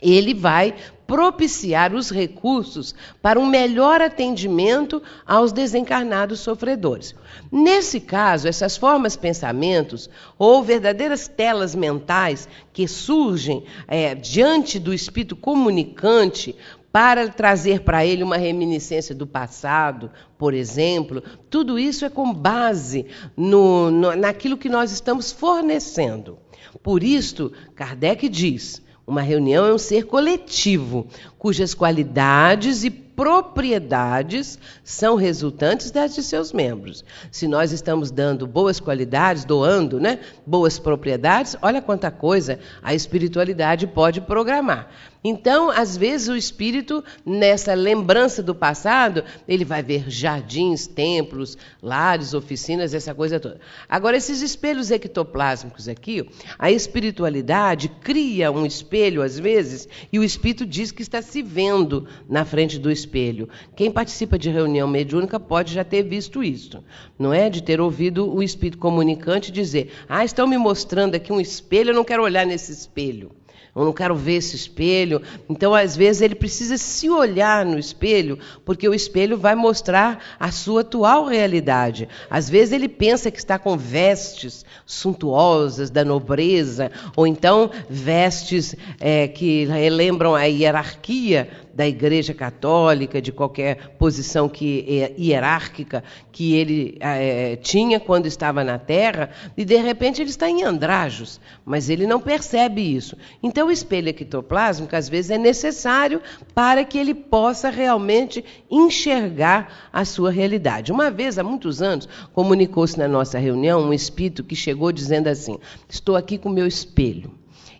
ele vai propiciar os recursos para um melhor atendimento aos desencarnados sofredores. Nesse caso, essas formas pensamentos ou verdadeiras telas mentais que surgem é, diante do espírito comunicante para trazer para ele uma reminiscência do passado, por exemplo, tudo isso é com base no, no, naquilo que nós estamos fornecendo. Por isto, Kardec diz uma reunião é um ser coletivo, cujas qualidades e propriedades são resultantes das de seus membros. Se nós estamos dando boas qualidades, doando, né, boas propriedades, olha quanta coisa a espiritualidade pode programar. Então, às vezes, o espírito, nessa lembrança do passado, ele vai ver jardins, templos, lares, oficinas, essa coisa toda. Agora, esses espelhos ectoplásmicos aqui, a espiritualidade cria um espelho, às vezes, e o espírito diz que está se vendo na frente do espelho. Quem participa de reunião mediúnica pode já ter visto isso, não é? De ter ouvido o espírito comunicante dizer: Ah, estão me mostrando aqui um espelho, eu não quero olhar nesse espelho eu não quero ver esse espelho. Então, às vezes, ele precisa se olhar no espelho, porque o espelho vai mostrar a sua atual realidade. Às vezes, ele pensa que está com vestes suntuosas da nobreza, ou então vestes é, que relembram a hierarquia da Igreja Católica, de qualquer posição que, é, hierárquica que ele é, tinha quando estava na Terra, e de repente ele está em andrajos, mas ele não percebe isso. Então, o espelho ectoplásmico, às vezes, é necessário para que ele possa realmente enxergar a sua realidade. Uma vez, há muitos anos, comunicou-se na nossa reunião um espírito que chegou dizendo assim: Estou aqui com o meu espelho.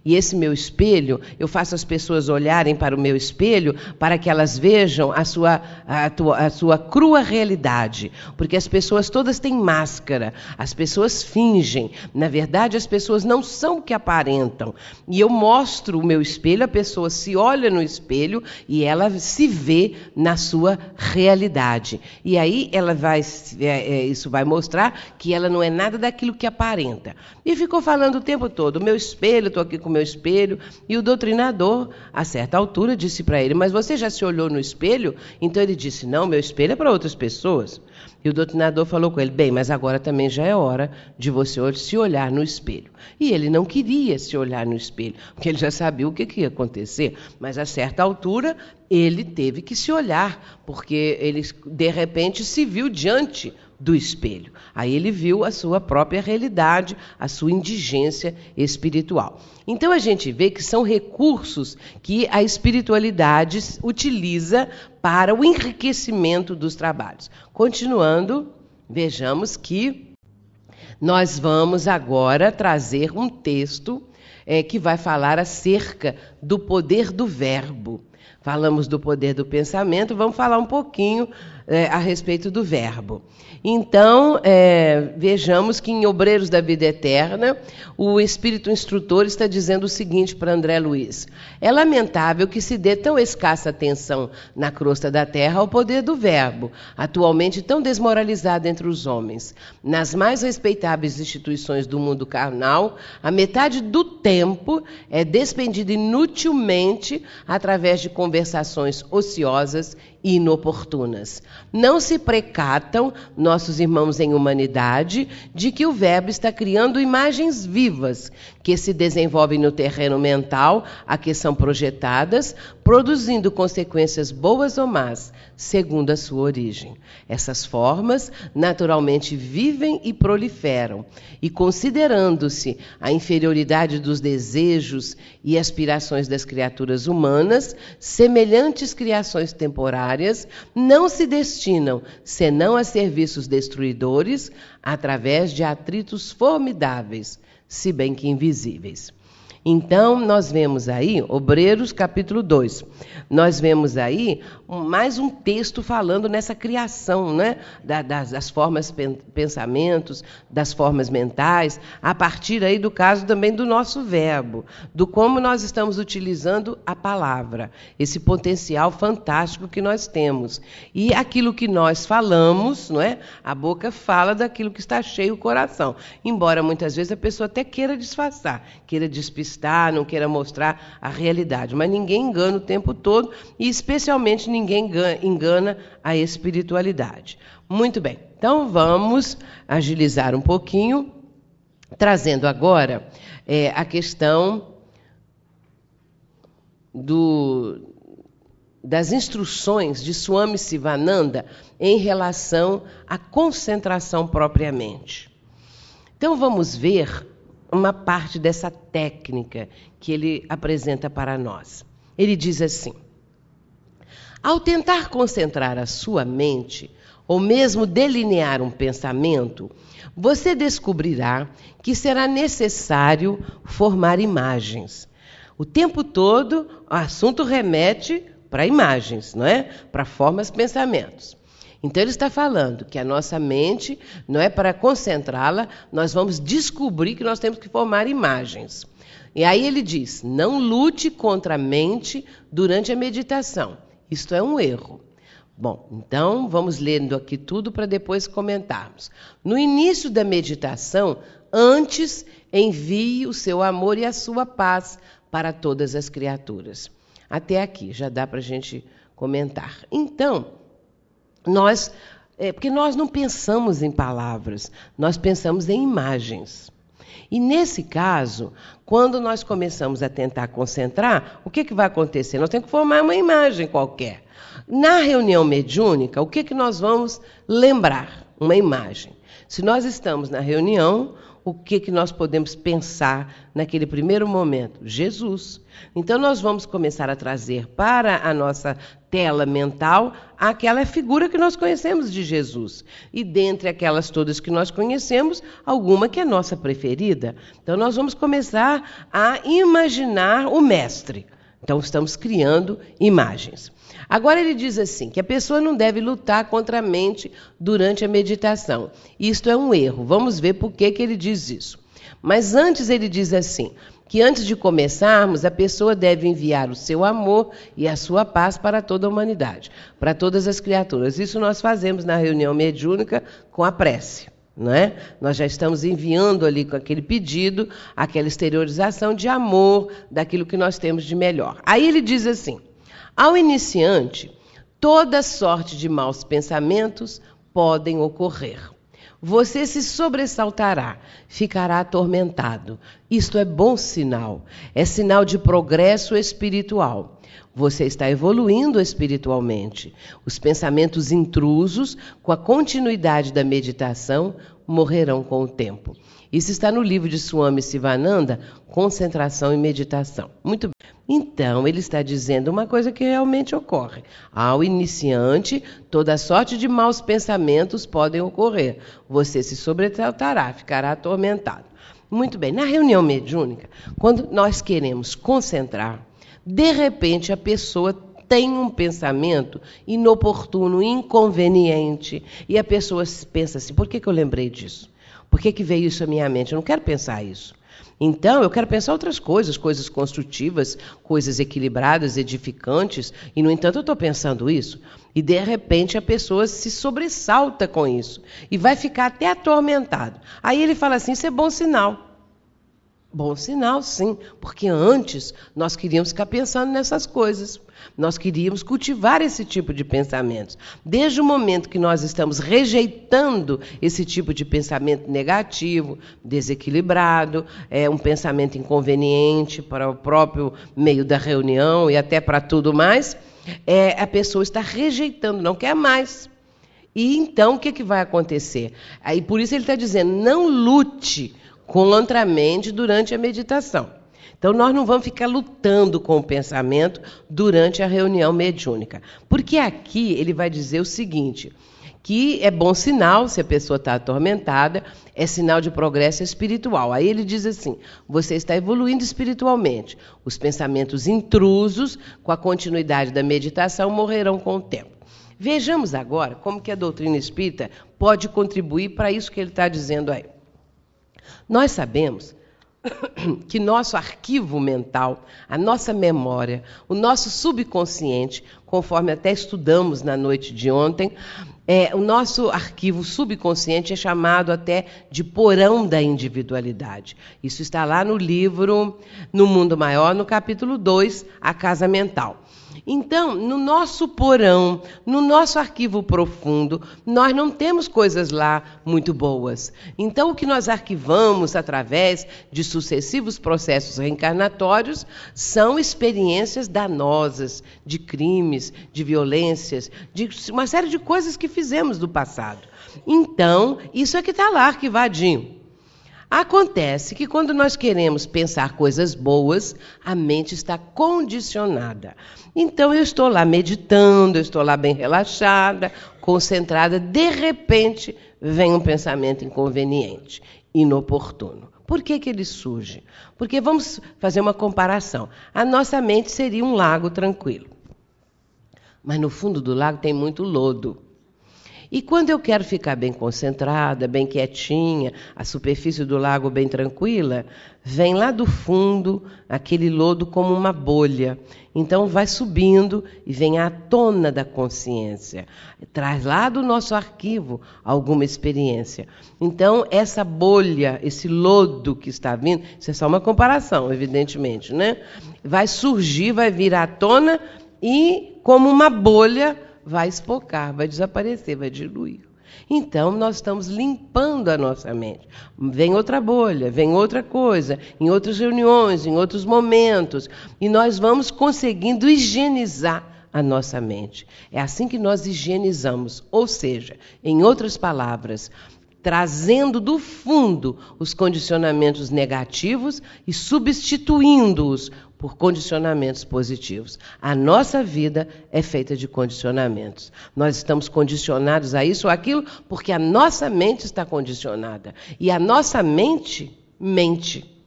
E esse meu espelho, eu faço as pessoas olharem para o meu espelho para que elas vejam a sua, a, tua, a sua crua realidade. Porque as pessoas todas têm máscara, as pessoas fingem. Na verdade, as pessoas não são o que aparentam. E eu mostro o meu espelho, a pessoa se olha no espelho e ela se vê na sua realidade. E aí ela vai, é, é, isso vai mostrar que ela não é nada daquilo que aparenta. E ficou falando o tempo todo: meu espelho, estou aqui com o meu espelho. E o doutrinador, a certa altura, disse para ele: Mas você já se olhou no espelho? Então ele disse: Não, meu espelho é para outras pessoas. E o doutrinador falou com ele: Bem, mas agora também já é hora de você se olhar no espelho. E ele não queria se olhar no espelho, porque ele já sabia o que, que ia acontecer. Mas a certa altura ele teve que se olhar, porque ele de repente se viu diante do espelho. Aí ele viu a sua própria realidade, a sua indigência espiritual. Então a gente vê que são recursos que a espiritualidade utiliza para o enriquecimento dos trabalhos. Continuando, vejamos que nós vamos agora trazer um texto é, que vai falar acerca do poder do verbo. Falamos do poder do pensamento, vamos falar um pouquinho é, a respeito do verbo. Então, é, vejamos que em Obreiros da Vida Eterna, o Espírito Instrutor está dizendo o seguinte para André Luiz: É lamentável que se dê tão escassa atenção na crosta da terra ao poder do Verbo, atualmente tão desmoralizado entre os homens. Nas mais respeitáveis instituições do mundo carnal, a metade do tempo é despendida inutilmente através de conversações ociosas inoportunas. Não se precatam nossos irmãos em humanidade de que o Verbo está criando imagens vivas que se desenvolvem no terreno mental a que são projetadas, produzindo consequências boas ou más, segundo a sua origem. Essas formas naturalmente vivem e proliferam, e considerando-se a inferioridade dos desejos e aspirações das criaturas humanas, semelhantes criações temporárias não se destinam senão a serviços destruidores através de atritos formidáveis, se bem que invisíveis. Então, nós vemos aí, Obreiros capítulo 2, nós vemos aí mais um texto falando nessa criação né, das, das formas pensamentos, das formas mentais, a partir aí do caso também do nosso verbo, do como nós estamos utilizando a palavra, esse potencial fantástico que nós temos. E aquilo que nós falamos, não é? A boca fala daquilo que está cheio o coração. Embora muitas vezes a pessoa até queira disfarçar, queira despistar, não queira mostrar a realidade, mas ninguém engana o tempo todo e especialmente ninguém engana a espiritualidade. Muito bem, então vamos agilizar um pouquinho, trazendo agora é, a questão do, das instruções de Swami Sivananda em relação à concentração propriamente. Então vamos ver uma parte dessa técnica que ele apresenta para nós. Ele diz assim: ao tentar concentrar a sua mente, ou mesmo delinear um pensamento, você descobrirá que será necessário formar imagens. O tempo todo, o assunto remete para imagens, não é? Para formas, pensamentos. Então ele está falando que a nossa mente não é para concentrá-la, nós vamos descobrir que nós temos que formar imagens. E aí ele diz: não lute contra a mente durante a meditação. Isto é um erro. Bom, então vamos lendo aqui tudo para depois comentarmos. No início da meditação, antes envie o seu amor e a sua paz para todas as criaturas. Até aqui já dá para a gente comentar. Então, nós, é, porque nós não pensamos em palavras, nós pensamos em imagens. E nesse caso, quando nós começamos a tentar concentrar, o que, que vai acontecer? Nós temos que formar uma imagem qualquer. Na reunião mediúnica, o que, que nós vamos lembrar? Uma imagem. Se nós estamos na reunião, o que, que nós podemos pensar naquele primeiro momento? Jesus. Então, nós vamos começar a trazer para a nossa tela mental aquela figura que nós conhecemos de Jesus. E dentre aquelas todas que nós conhecemos, alguma que é nossa preferida. Então, nós vamos começar a imaginar o Mestre. Então, estamos criando imagens. Agora ele diz assim: que a pessoa não deve lutar contra a mente durante a meditação. Isto é um erro. Vamos ver por que, que ele diz isso. Mas antes ele diz assim: que antes de começarmos, a pessoa deve enviar o seu amor e a sua paz para toda a humanidade, para todas as criaturas. Isso nós fazemos na reunião mediúnica com a prece. É? Nós já estamos enviando ali com aquele pedido, aquela exteriorização de amor daquilo que nós temos de melhor. Aí ele diz assim: ao iniciante, toda sorte de maus pensamentos podem ocorrer. Você se sobressaltará, ficará atormentado. Isto é bom sinal, é sinal de progresso espiritual. Você está evoluindo espiritualmente. Os pensamentos intrusos, com a continuidade da meditação, morrerão com o tempo. Isso está no livro de Swami Sivananda, Concentração e Meditação. Muito bem. Então, ele está dizendo uma coisa que realmente ocorre. Ao iniciante, toda sorte de maus pensamentos podem ocorrer. Você se sobressaltará, ficará atormentado. Muito bem, na reunião mediúnica, quando nós queremos concentrar, de repente a pessoa tem um pensamento inoportuno, inconveniente, e a pessoa pensa assim: por que, que eu lembrei disso? Por que, que veio isso à minha mente? Eu não quero pensar isso. Então, eu quero pensar outras coisas, coisas construtivas, coisas equilibradas, edificantes, e, no entanto, eu estou pensando isso. E, de repente, a pessoa se sobressalta com isso e vai ficar até atormentado. Aí ele fala assim: isso é bom sinal. Bom sinal, sim, porque antes nós queríamos ficar pensando nessas coisas. Nós queríamos cultivar esse tipo de pensamentos. Desde o momento que nós estamos rejeitando esse tipo de pensamento negativo, desequilibrado, é um pensamento inconveniente para o próprio meio da reunião e até para tudo mais, é, a pessoa está rejeitando, não quer mais. E então o que, que vai acontecer? Aí por isso ele está dizendo: não lute contra a mente durante a meditação. Então, nós não vamos ficar lutando com o pensamento durante a reunião mediúnica. Porque aqui ele vai dizer o seguinte: que é bom sinal se a pessoa está atormentada, é sinal de progresso espiritual. Aí ele diz assim: você está evoluindo espiritualmente. Os pensamentos intrusos, com a continuidade da meditação, morrerão com o tempo. Vejamos agora como que a doutrina espírita pode contribuir para isso que ele está dizendo aí. Nós sabemos <coughs> que nosso arquivo mental, a nossa memória, o nosso subconsciente, conforme até estudamos na noite de ontem, é, o nosso arquivo subconsciente é chamado até de porão da individualidade. Isso está lá no livro No Mundo Maior, no capítulo 2, A Casa Mental. Então, no nosso porão, no nosso arquivo profundo, nós não temos coisas lá muito boas. Então, o que nós arquivamos através de sucessivos processos reencarnatórios são experiências danosas, de crimes, de violências, de uma série de coisas que fizemos do passado. Então, isso é que está lá arquivadinho. Acontece que quando nós queremos pensar coisas boas, a mente está condicionada. Então eu estou lá meditando, eu estou lá bem relaxada, concentrada, de repente vem um pensamento inconveniente, inoportuno. Por que, que ele surge? Porque vamos fazer uma comparação. A nossa mente seria um lago tranquilo. Mas no fundo do lago tem muito lodo. E quando eu quero ficar bem concentrada, bem quietinha, a superfície do lago bem tranquila, vem lá do fundo aquele lodo como uma bolha. Então vai subindo e vem à tona da consciência. Traz lá do nosso arquivo alguma experiência. Então, essa bolha, esse lodo que está vindo, isso é só uma comparação, evidentemente, né? Vai surgir, vai vir à tona e, como uma bolha, vai espocar, vai desaparecer, vai diluir. Então, nós estamos limpando a nossa mente. Vem outra bolha, vem outra coisa, em outras reuniões, em outros momentos, e nós vamos conseguindo higienizar a nossa mente. É assim que nós higienizamos, ou seja, em outras palavras, trazendo do fundo os condicionamentos negativos e substituindo-os por condicionamentos positivos. A nossa vida é feita de condicionamentos. Nós estamos condicionados a isso ou aquilo porque a nossa mente está condicionada. E a nossa mente mente.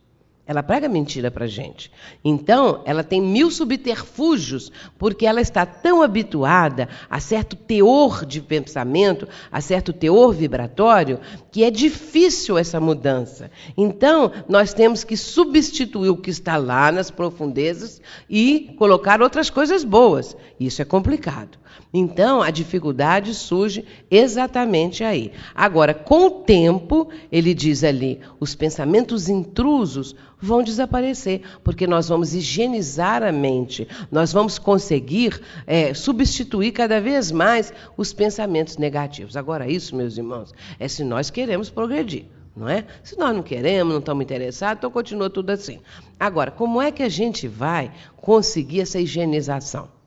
Ela prega mentira para gente. Então, ela tem mil subterfúgios, porque ela está tão habituada a certo teor de pensamento, a certo teor vibratório, que é difícil essa mudança. Então, nós temos que substituir o que está lá nas profundezas e colocar outras coisas boas. Isso é complicado. Então, a dificuldade surge exatamente aí. Agora, com o tempo, ele diz ali, os pensamentos intrusos vão desaparecer, porque nós vamos higienizar a mente, nós vamos conseguir é, substituir cada vez mais os pensamentos negativos. Agora, isso, meus irmãos, é se nós queremos progredir. Não é? Se nós não queremos, não estamos interessados, então continua tudo assim. Agora, como é que a gente vai conseguir essa higienização?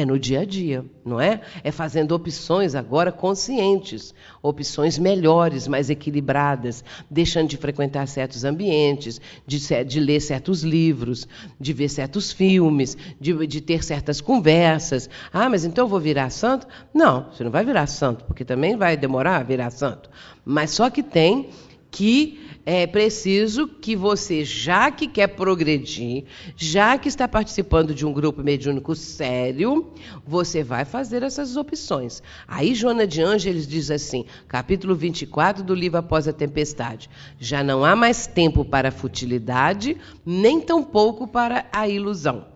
É no dia a dia, não é? É fazendo opções agora conscientes, opções melhores, mais equilibradas, deixando de frequentar certos ambientes, de, de ler certos livros, de ver certos filmes, de, de, ter certas conversas. Ah, mas então eu vou virar santo? Não, você não vai virar santo, porque também vai demorar a virar santo. Mas só que tem que é preciso que você, já que quer progredir, já que está participando de um grupo mediúnico sério, você vai fazer essas opções. Aí Joana de Ângeles diz assim, capítulo 24 do livro Após a Tempestade: Já não há mais tempo para a futilidade, nem tampouco para a ilusão.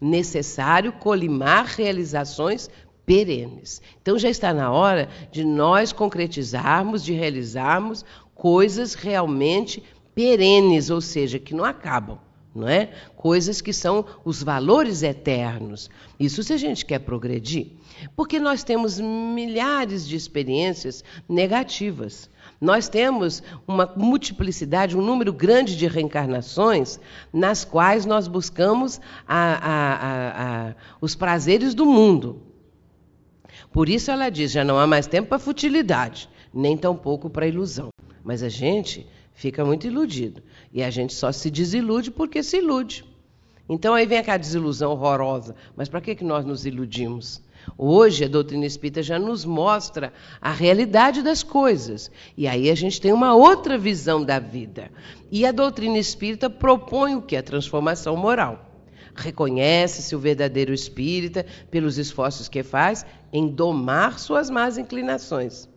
Necessário colimar realizações perenes. Então já está na hora de nós concretizarmos, de realizarmos coisas realmente perenes, ou seja, que não acabam. Não é? Coisas que são os valores eternos. Isso se a gente quer progredir. Porque nós temos milhares de experiências negativas. Nós temos uma multiplicidade, um número grande de reencarnações nas quais nós buscamos a, a, a, os prazeres do mundo. Por isso ela diz: já não há mais tempo para futilidade, nem tampouco para ilusão. Mas a gente fica muito iludido. E a gente só se desilude porque se ilude. Então aí vem aquela desilusão horrorosa. Mas para que, que nós nos iludimos? Hoje a doutrina espírita já nos mostra a realidade das coisas. E aí a gente tem uma outra visão da vida. E a doutrina espírita propõe o que? A transformação moral. Reconhece-se o verdadeiro espírita pelos esforços que faz em domar suas más inclinações.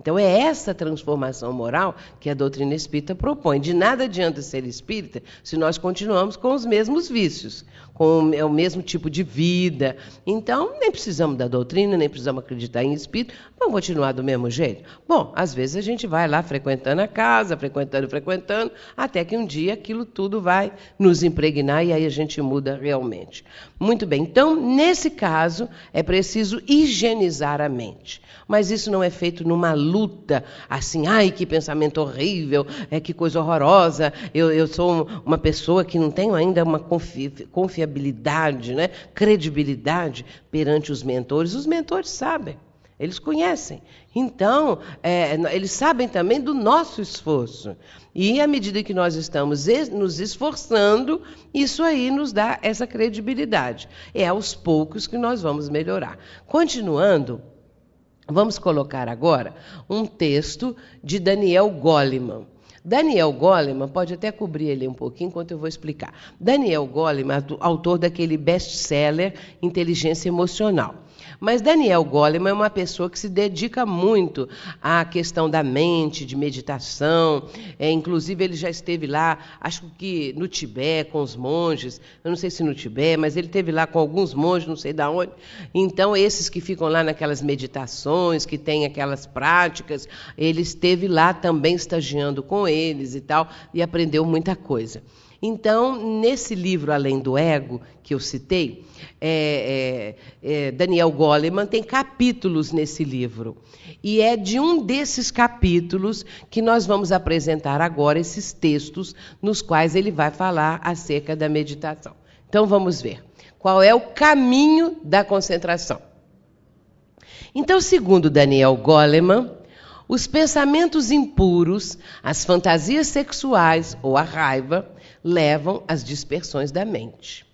Então é essa transformação moral que a doutrina espírita propõe. De nada adianta ser espírita se nós continuamos com os mesmos vícios, com o mesmo tipo de vida. Então, nem precisamos da doutrina, nem precisamos acreditar em espírito, vamos continuar do mesmo jeito. Bom, às vezes a gente vai lá frequentando a casa, frequentando, frequentando, até que um dia aquilo tudo vai nos impregnar e aí a gente muda realmente. Muito bem, então, nesse caso, é preciso higienizar a mente. Mas isso não é feito numa luta, assim, ai, que pensamento horrível, é que coisa horrorosa, eu, eu sou uma pessoa que não tenho ainda uma confi confiabilidade, né, credibilidade perante os mentores. Os mentores sabem. Eles conhecem. Então, é, eles sabem também do nosso esforço. E à medida que nós estamos nos esforçando, isso aí nos dá essa credibilidade. É aos poucos que nós vamos melhorar. Continuando, Vamos colocar agora um texto de Daniel Goleman. Daniel Goleman, pode até cobrir ele um pouquinho enquanto eu vou explicar. Daniel Goleman, autor daquele best-seller Inteligência Emocional. Mas Daniel Goleman é uma pessoa que se dedica muito à questão da mente, de meditação. É, inclusive, ele já esteve lá, acho que no Tibete, com os monges. Eu não sei se no Tibete, mas ele esteve lá com alguns monges, não sei de onde. Então, esses que ficam lá naquelas meditações, que têm aquelas práticas, ele esteve lá também estagiando com eles e tal, e aprendeu muita coisa. Então, nesse livro Além do Ego, que eu citei, é, é, é, Daniel Goleman tem capítulos nesse livro. E é de um desses capítulos que nós vamos apresentar agora esses textos nos quais ele vai falar acerca da meditação. Então, vamos ver. Qual é o caminho da concentração? Então, segundo Daniel Goleman, os pensamentos impuros, as fantasias sexuais ou a raiva levam às dispersões da mente.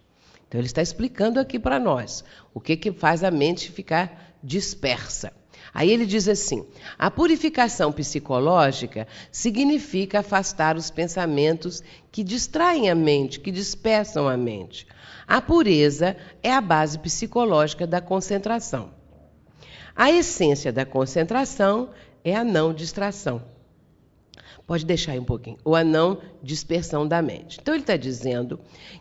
Então, ele está explicando aqui para nós o que, que faz a mente ficar dispersa. Aí ele diz assim: a purificação psicológica significa afastar os pensamentos que distraem a mente, que dispersam a mente. A pureza é a base psicológica da concentração. A essência da concentração é a não distração. Pode deixar aí um pouquinho. Ou a não dispersão da mente. Então, ele está dizendo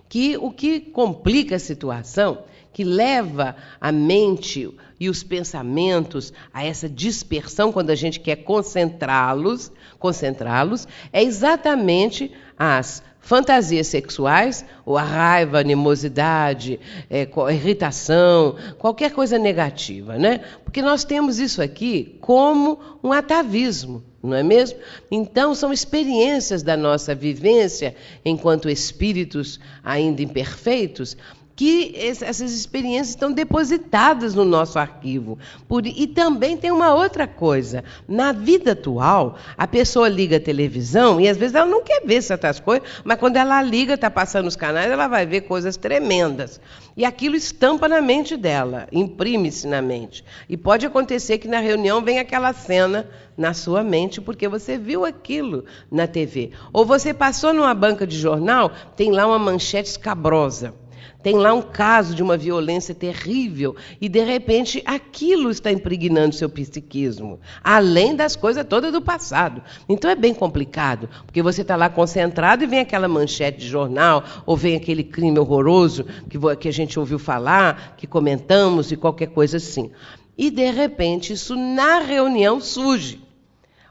que o que complica a situação, que leva a mente e os pensamentos a essa dispersão quando a gente quer concentrá-los, concentrá-los, é exatamente as fantasias sexuais, ou a raiva, a animosidade, é, a irritação, qualquer coisa negativa, né? Porque nós temos isso aqui como um atavismo, não é mesmo? Então, são experiências da nossa vivência enquanto espíritos ainda imperfeitos que essas experiências estão depositadas no nosso arquivo. E também tem uma outra coisa. Na vida atual, a pessoa liga a televisão e às vezes ela não quer ver certas coisas, mas quando ela liga, está passando os canais, ela vai ver coisas tremendas. E aquilo estampa na mente dela, imprime-se na mente. E pode acontecer que na reunião venha aquela cena na sua mente porque você viu aquilo na TV. Ou você passou numa banca de jornal, tem lá uma manchete escabrosa. Tem lá um caso de uma violência terrível e, de repente, aquilo está impregnando seu psiquismo, além das coisas todas do passado. Então é bem complicado, porque você está lá concentrado e vem aquela manchete de jornal, ou vem aquele crime horroroso que, que a gente ouviu falar, que comentamos e qualquer coisa assim. E, de repente, isso na reunião surge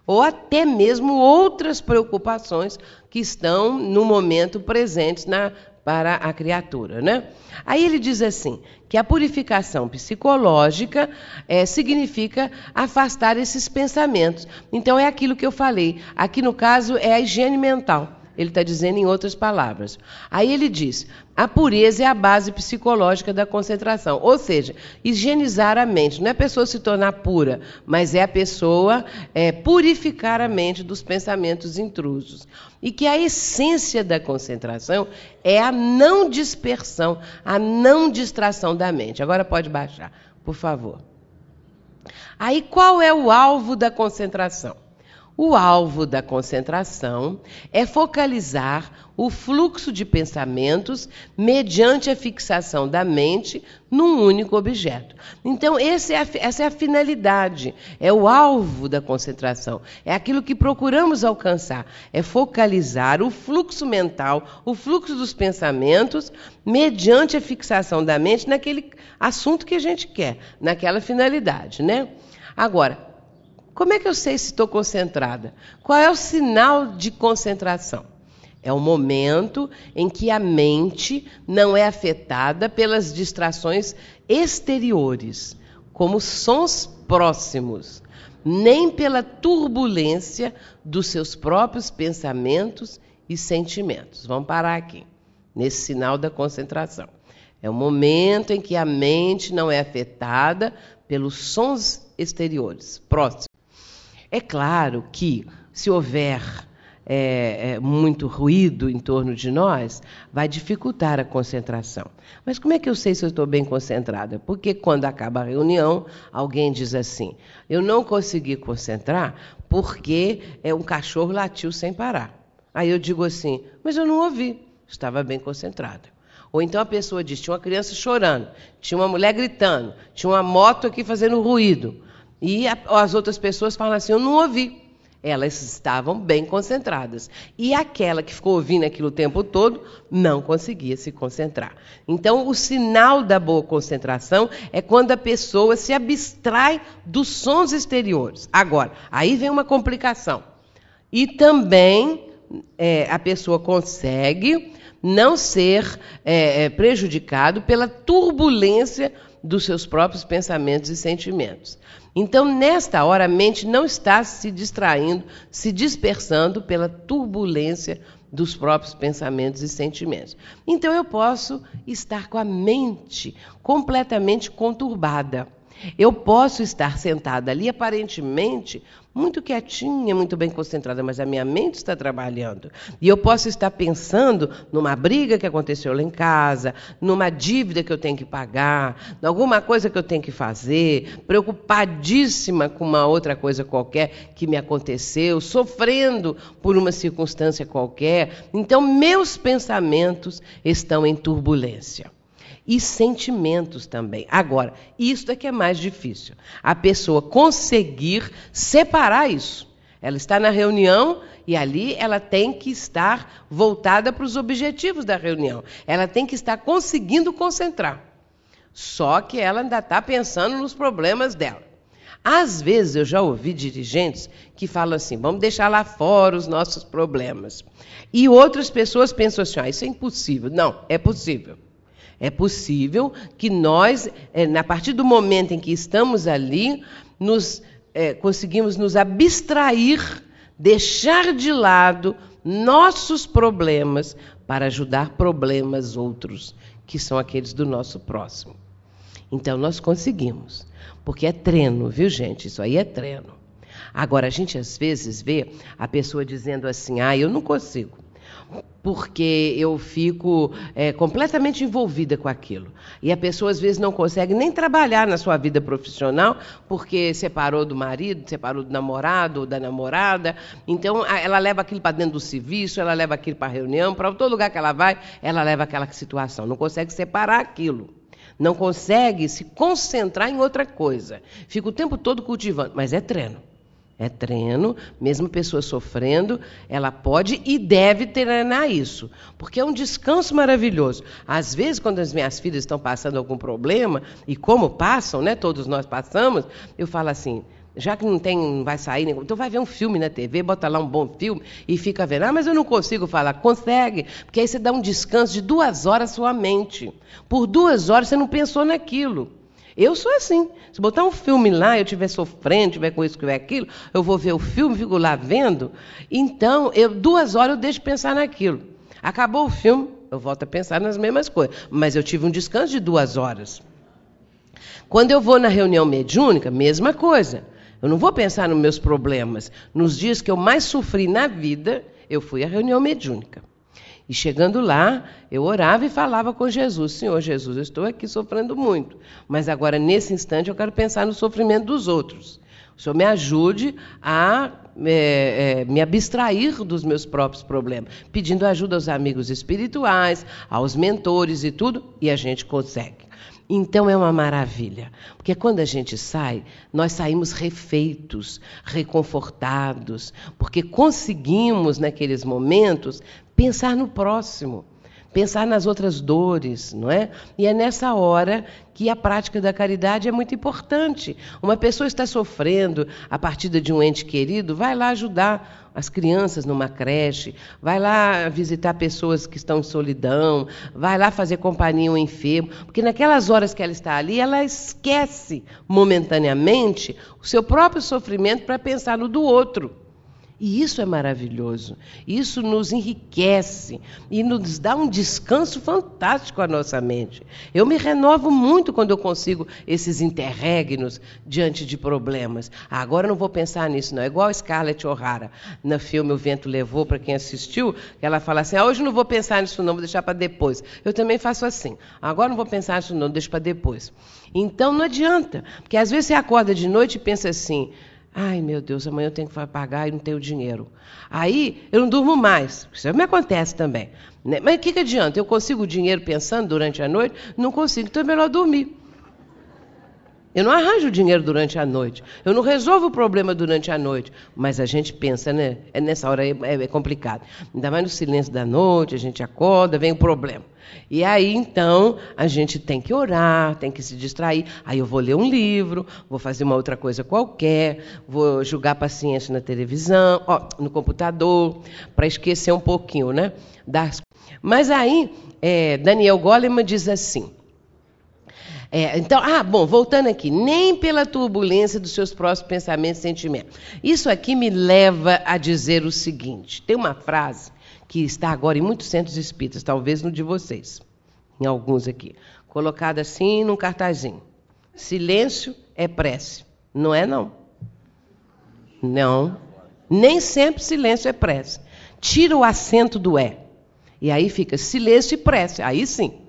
ou até mesmo outras preocupações que estão no momento presentes na para a criatura, né? Aí ele diz assim que a purificação psicológica é, significa afastar esses pensamentos. Então é aquilo que eu falei. Aqui no caso é a higiene mental. Ele está dizendo em outras palavras. Aí ele diz: a pureza é a base psicológica da concentração. Ou seja, higienizar a mente. Não é a pessoa se tornar pura, mas é a pessoa é, purificar a mente dos pensamentos intrusos. E que a essência da concentração é a não dispersão, a não distração da mente. Agora pode baixar, por favor. Aí qual é o alvo da concentração? O alvo da concentração é focalizar o fluxo de pensamentos mediante a fixação da mente num único objeto. Então, é a, essa é a finalidade, é o alvo da concentração, é aquilo que procuramos alcançar, é focalizar o fluxo mental, o fluxo dos pensamentos, mediante a fixação da mente naquele assunto que a gente quer, naquela finalidade, né? Agora, como é que eu sei se estou concentrada? Qual é o sinal de concentração? É o momento em que a mente não é afetada pelas distrações exteriores, como sons próximos, nem pela turbulência dos seus próprios pensamentos e sentimentos. Vamos parar aqui, nesse sinal da concentração. É o momento em que a mente não é afetada pelos sons exteriores, próximos. É claro que, se houver é, é, muito ruído em torno de nós, vai dificultar a concentração. Mas como é que eu sei se eu estou bem concentrada? Porque quando acaba a reunião, alguém diz assim: eu não consegui concentrar porque é, um cachorro latiu sem parar. Aí eu digo assim: mas eu não ouvi, estava bem concentrada. Ou então a pessoa diz: tinha uma criança chorando, tinha uma mulher gritando, tinha uma moto aqui fazendo ruído. E a, as outras pessoas falam assim: eu não ouvi. Elas estavam bem concentradas. E aquela que ficou ouvindo aquilo o tempo todo não conseguia se concentrar. Então, o sinal da boa concentração é quando a pessoa se abstrai dos sons exteriores. Agora, aí vem uma complicação. E também é, a pessoa consegue não ser é, é prejudicado pela turbulência dos seus próprios pensamentos e sentimentos. Então, nesta hora, a mente não está se distraindo, se dispersando pela turbulência dos próprios pensamentos e sentimentos. Então, eu posso estar com a mente completamente conturbada. Eu posso estar sentada ali, aparentemente, muito quietinha, muito bem concentrada, mas a minha mente está trabalhando. E eu posso estar pensando numa briga que aconteceu lá em casa, numa dívida que eu tenho que pagar, em alguma coisa que eu tenho que fazer, preocupadíssima com uma outra coisa qualquer que me aconteceu, sofrendo por uma circunstância qualquer. Então, meus pensamentos estão em turbulência e sentimentos também. Agora, isto é que é mais difícil. A pessoa conseguir separar isso. Ela está na reunião e ali ela tem que estar voltada para os objetivos da reunião. Ela tem que estar conseguindo concentrar. Só que ela ainda está pensando nos problemas dela. Às vezes eu já ouvi dirigentes que falam assim: vamos deixar lá fora os nossos problemas. E outras pessoas pensam assim: ah, isso é impossível. Não, é possível. É possível que nós, é, a partir do momento em que estamos ali, nos, é, conseguimos nos abstrair, deixar de lado nossos problemas para ajudar problemas outros, que são aqueles do nosso próximo. Então, nós conseguimos, porque é treino, viu, gente? Isso aí é treino. Agora, a gente às vezes vê a pessoa dizendo assim: ah, eu não consigo porque eu fico é, completamente envolvida com aquilo. E a pessoa às vezes não consegue nem trabalhar na sua vida profissional porque separou do marido, separou do namorado ou da namorada. Então ela leva aquilo para dentro do serviço, ela leva aquilo para a reunião, para todo lugar que ela vai, ela leva aquela situação. Não consegue separar aquilo. Não consegue se concentrar em outra coisa. Fica o tempo todo cultivando, mas é treino. É treino, mesmo pessoa sofrendo, ela pode e deve treinar isso, porque é um descanso maravilhoso. Às vezes, quando as minhas filhas estão passando algum problema, e como passam, né, todos nós passamos, eu falo assim, já que não tem, não vai sair, então vai ver um filme na TV, bota lá um bom filme e fica vendo. Ah, mas eu não consigo falar. Consegue, porque aí você dá um descanso de duas horas sua mente. Por duas horas você não pensou naquilo. Eu sou assim. Se botar um filme lá, eu estiver sofrendo, estiver com isso, com aquilo, eu vou ver o filme, fico lá vendo. Então, eu, duas horas eu deixo de pensar naquilo. Acabou o filme, eu volto a pensar nas mesmas coisas. Mas eu tive um descanso de duas horas. Quando eu vou na reunião mediúnica, mesma coisa. Eu não vou pensar nos meus problemas. Nos dias que eu mais sofri na vida, eu fui à reunião mediúnica. E chegando lá, eu orava e falava com Jesus: Senhor Jesus, eu estou aqui sofrendo muito, mas agora, nesse instante, eu quero pensar no sofrimento dos outros. O Senhor me ajude a é, é, me abstrair dos meus próprios problemas, pedindo ajuda aos amigos espirituais, aos mentores e tudo, e a gente consegue. Então é uma maravilha, porque quando a gente sai, nós saímos refeitos, reconfortados, porque conseguimos naqueles momentos pensar no próximo, pensar nas outras dores, não é? E é nessa hora que a prática da caridade é muito importante. Uma pessoa está sofrendo a partida de um ente querido, vai lá ajudar as crianças numa creche, vai lá visitar pessoas que estão em solidão, vai lá fazer companhia ao enfermo, porque naquelas horas que ela está ali, ela esquece momentaneamente o seu próprio sofrimento para pensar no do outro. E isso é maravilhoso. Isso nos enriquece e nos dá um descanso fantástico à nossa mente. Eu me renovo muito quando eu consigo esses interregnos diante de problemas. Ah, agora não vou pensar nisso, não. É igual a Scarlett O'Hara no filme O Vento Levou, para quem assistiu, ela fala assim: ah, hoje não vou pensar nisso, não, vou deixar para depois. Eu também faço assim. Agora não vou pensar nisso, não, deixo para depois. Então não adianta, porque às vezes você acorda de noite e pensa assim. Ai, meu Deus, amanhã eu tenho que pagar e não tenho dinheiro. Aí eu não durmo mais. Isso me acontece também. Né? Mas o que, que adianta? Eu consigo dinheiro pensando durante a noite? Não consigo, então é melhor dormir. Eu não arranjo dinheiro durante a noite. Eu não resolvo o problema durante a noite. Mas a gente pensa, né? É nessa hora é, é, complicado. Ainda mais no silêncio da noite, a gente acorda, vem o problema. E aí, então, a gente tem que orar, tem que se distrair. Aí eu vou ler um livro, vou fazer uma outra coisa qualquer, vou jogar paciência na televisão, ó, no computador, para esquecer um pouquinho, né? Das... Mas aí, é, Daniel Goleman diz assim. É, então, ah, bom, voltando aqui, nem pela turbulência dos seus próprios pensamentos e sentimentos. Isso aqui me leva a dizer o seguinte: tem uma frase que está agora em muitos centros espíritas, talvez no de vocês, em alguns aqui, colocada assim num cartazinho. silêncio é prece. Não é, não. Não. Nem sempre silêncio é prece. Tira o acento do é. E aí fica silêncio e prece. Aí sim.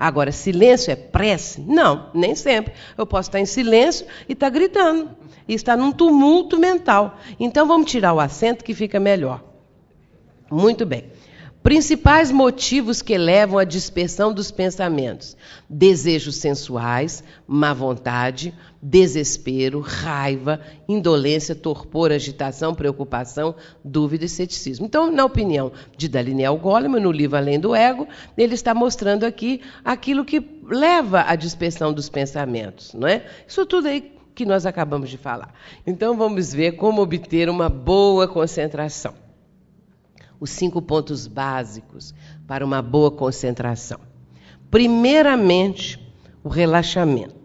Agora, silêncio é prece? Não, nem sempre. Eu posso estar em silêncio e estar gritando. E estar num tumulto mental. Então vamos tirar o acento que fica melhor. Muito bem. Principais motivos que levam à dispersão dos pensamentos: desejos sensuais, má vontade, desespero, raiva, indolência, torpor, agitação, preocupação, dúvida e ceticismo. Então, na opinião de Daniel Goleman, no livro Além do Ego, ele está mostrando aqui aquilo que leva à dispersão dos pensamentos, não é? Isso tudo aí que nós acabamos de falar. Então, vamos ver como obter uma boa concentração os cinco pontos básicos para uma boa concentração. Primeiramente, o relaxamento.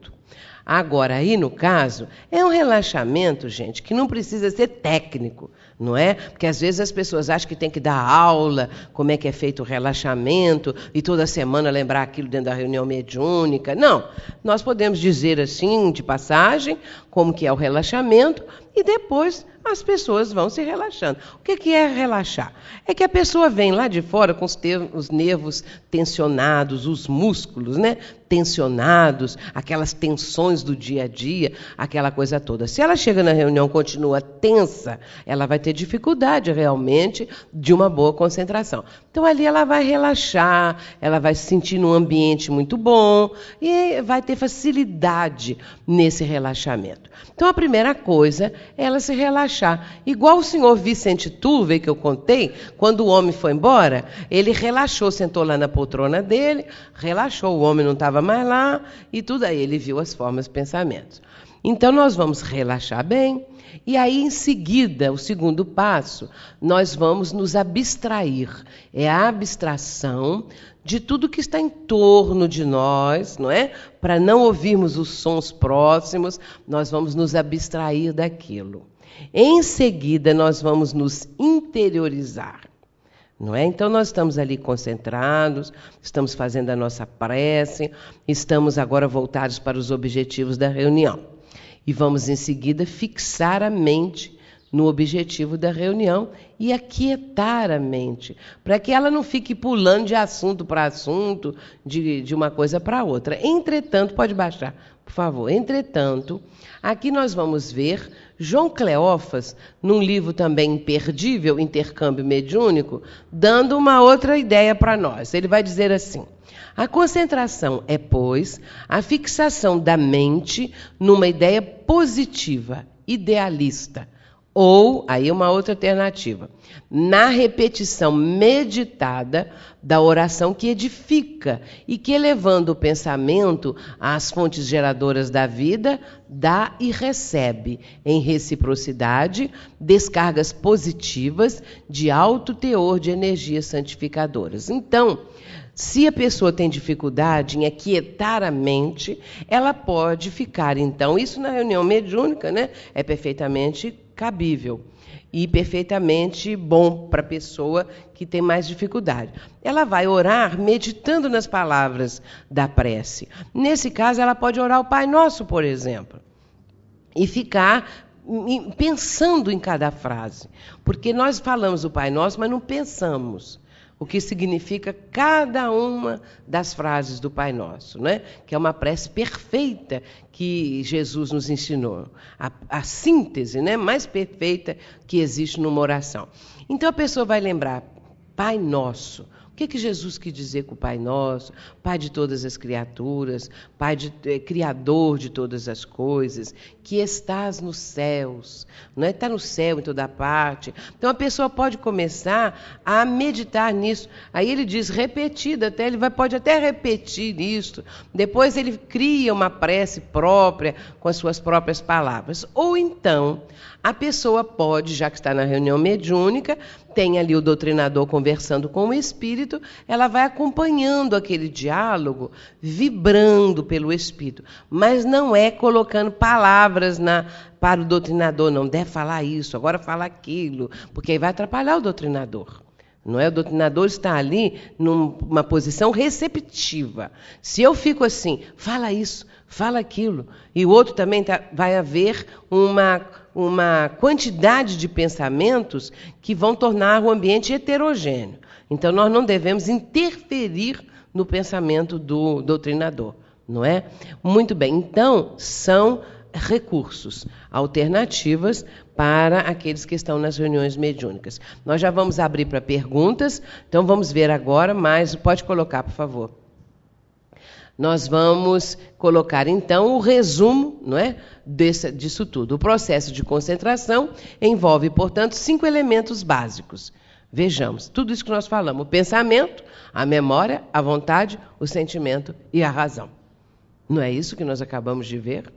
Agora, aí no caso, é um relaxamento, gente, que não precisa ser técnico, não é? Porque às vezes as pessoas acham que tem que dar aula, como é que é feito o relaxamento, e toda semana lembrar aquilo dentro da reunião mediúnica. Não. Nós podemos dizer assim, de passagem, como que é o relaxamento, e depois as pessoas vão se relaxando. O que é relaxar? É que a pessoa vem lá de fora com os, os nervos tensionados, os músculos, né? Tensionados, aquelas tensões do dia a dia, aquela coisa toda. Se ela chega na reunião continua tensa, ela vai ter dificuldade realmente de uma boa concentração. Então ali ela vai relaxar, ela vai se sentir num ambiente muito bom e vai ter facilidade nesse relaxamento. Então a primeira coisa é ela se relaxar. Igual o senhor Vicente Turvey, que eu contei, quando o homem foi embora, ele relaxou, sentou lá na poltrona dele, relaxou, o homem não estava mais lá e tudo aí. Ele viu as formas, pensamentos. Então nós vamos relaxar bem. E aí, em seguida, o segundo passo, nós vamos nos abstrair. É a abstração de tudo que está em torno de nós, não é? Para não ouvirmos os sons próximos, nós vamos nos abstrair daquilo. Em seguida, nós vamos nos interiorizar. Não é? Então nós estamos ali concentrados, estamos fazendo a nossa prece, estamos agora voltados para os objetivos da reunião. E vamos em seguida fixar a mente no objetivo da reunião e aquietar a mente, para que ela não fique pulando de assunto para assunto, de, de uma coisa para outra. Entretanto, pode baixar, por favor. Entretanto, aqui nós vamos ver João Cleófas, num livro também imperdível, Intercâmbio Mediúnico, dando uma outra ideia para nós. Ele vai dizer assim. A concentração é, pois, a fixação da mente numa ideia positiva, idealista, ou, aí uma outra alternativa, na repetição meditada da oração que edifica e que, elevando o pensamento às fontes geradoras da vida, dá e recebe, em reciprocidade, descargas positivas de alto teor de energias santificadoras. Então, se a pessoa tem dificuldade em aquietar a mente, ela pode ficar, então, isso na reunião mediúnica, né, é perfeitamente cabível e perfeitamente bom para a pessoa que tem mais dificuldade. Ela vai orar meditando nas palavras da prece. Nesse caso, ela pode orar o Pai Nosso, por exemplo, e ficar pensando em cada frase. Porque nós falamos o Pai Nosso, mas não pensamos o que significa cada uma das frases do Pai Nosso, né? que é uma prece perfeita que Jesus nos ensinou, a, a síntese né? mais perfeita que existe numa oração. Então a pessoa vai lembrar, Pai Nosso, o que, que Jesus quis dizer com o Pai Nosso? Pai de todas as criaturas, Pai de, é, Criador de todas as coisas, que estás nos céus, não é? Está no céu em toda parte. Então a pessoa pode começar a meditar nisso. Aí ele diz repetido, até ele vai, pode até repetir isso. Depois ele cria uma prece própria com as suas próprias palavras. Ou então a pessoa pode, já que está na reunião mediúnica, tem ali o doutrinador conversando com o espírito, ela vai acompanhando aquele diálogo, vibrando pelo espírito, mas não é colocando palavras na, para o doutrinador, não deve falar isso, agora fala aquilo, porque aí vai atrapalhar o doutrinador. Não é? O doutrinador está ali numa posição receptiva. Se eu fico assim, fala isso, fala aquilo, e o outro também tá, vai haver uma, uma quantidade de pensamentos que vão tornar o ambiente heterogêneo. Então, nós não devemos interferir no pensamento do doutrinador, não é? Muito bem. Então, são recursos, alternativas para aqueles que estão nas reuniões mediúnicas. Nós já vamos abrir para perguntas, então vamos ver agora, mas pode colocar, por favor. Nós vamos colocar então o resumo não é, desse, disso tudo. O processo de concentração envolve, portanto, cinco elementos básicos. Vejamos, tudo isso que nós falamos: o pensamento, a memória, a vontade, o sentimento e a razão. Não é isso que nós acabamos de ver?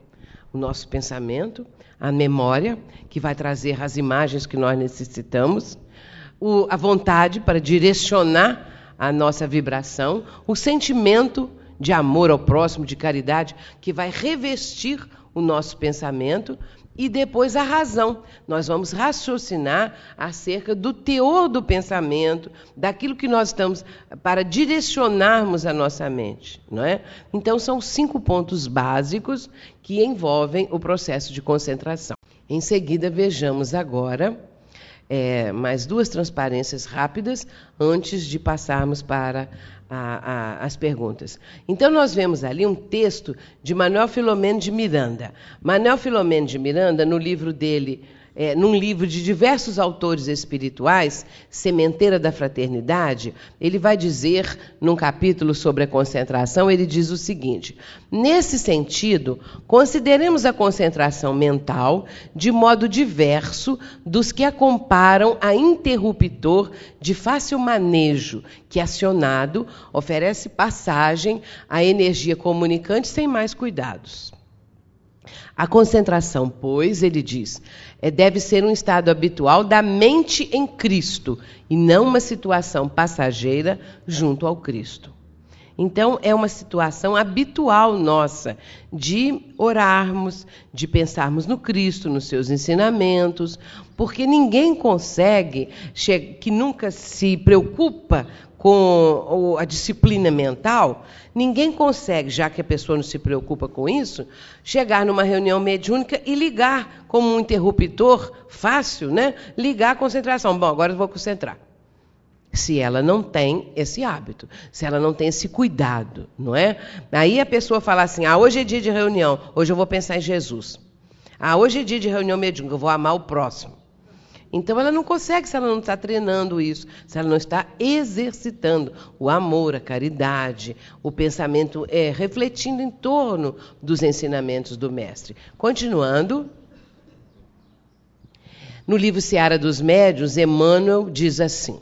O nosso pensamento, a memória, que vai trazer as imagens que nós necessitamos, o, a vontade para direcionar a nossa vibração, o sentimento de amor ao próximo, de caridade, que vai revestir o nosso pensamento e depois a razão. Nós vamos raciocinar acerca do teor do pensamento, daquilo que nós estamos para direcionarmos a nossa mente, não é? Então são cinco pontos básicos que envolvem o processo de concentração. Em seguida vejamos agora é, mais duas transparências rápidas antes de passarmos para a, a, as perguntas. Então, nós vemos ali um texto de Manuel Filomeno de Miranda. Manuel Filomeno de Miranda, no livro dele, é, num livro de diversos autores espirituais, Sementeira da Fraternidade, ele vai dizer, num capítulo sobre a concentração, ele diz o seguinte: nesse sentido, consideremos a concentração mental de modo diverso dos que a comparam a interruptor de fácil manejo, que acionado oferece passagem à energia comunicante sem mais cuidados. A concentração, pois, ele diz, é, deve ser um estado habitual da mente em Cristo e não uma situação passageira junto ao Cristo. Então, é uma situação habitual nossa de orarmos, de pensarmos no Cristo, nos seus ensinamentos, porque ninguém consegue, que nunca se preocupa com a disciplina mental, ninguém consegue, já que a pessoa não se preocupa com isso, chegar numa reunião mediúnica e ligar como um interruptor fácil, né? Ligar a concentração. Bom, agora eu vou concentrar. Se ela não tem esse hábito, se ela não tem esse cuidado, não é? Aí a pessoa fala assim: ah, hoje é dia de reunião, hoje eu vou pensar em Jesus. Ah, hoje é dia de reunião mediúnica, eu vou amar o próximo. Então ela não consegue se ela não está treinando isso, se ela não está exercitando o amor, a caridade, o pensamento é, refletindo em torno dos ensinamentos do mestre. Continuando. No livro Seara dos Médios, Emmanuel diz assim: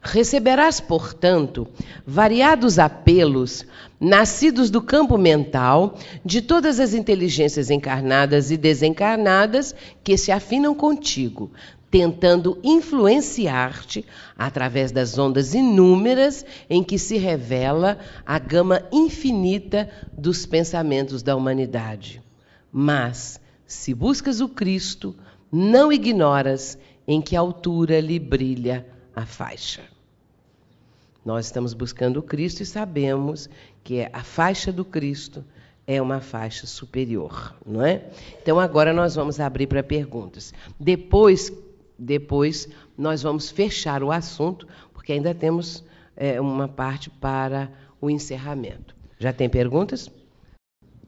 Receberás, portanto, variados apelos, nascidos do campo mental, de todas as inteligências encarnadas e desencarnadas que se afinam contigo, tentando influenciar-te através das ondas inúmeras em que se revela a gama infinita dos pensamentos da humanidade. Mas, se buscas o Cristo, não ignoras em que altura lhe brilha a faixa. Nós estamos buscando o Cristo e sabemos que a faixa do Cristo é uma faixa superior, não é? Então agora nós vamos abrir para perguntas. Depois depois nós vamos fechar o assunto, porque ainda temos é, uma parte para o encerramento. Já tem perguntas?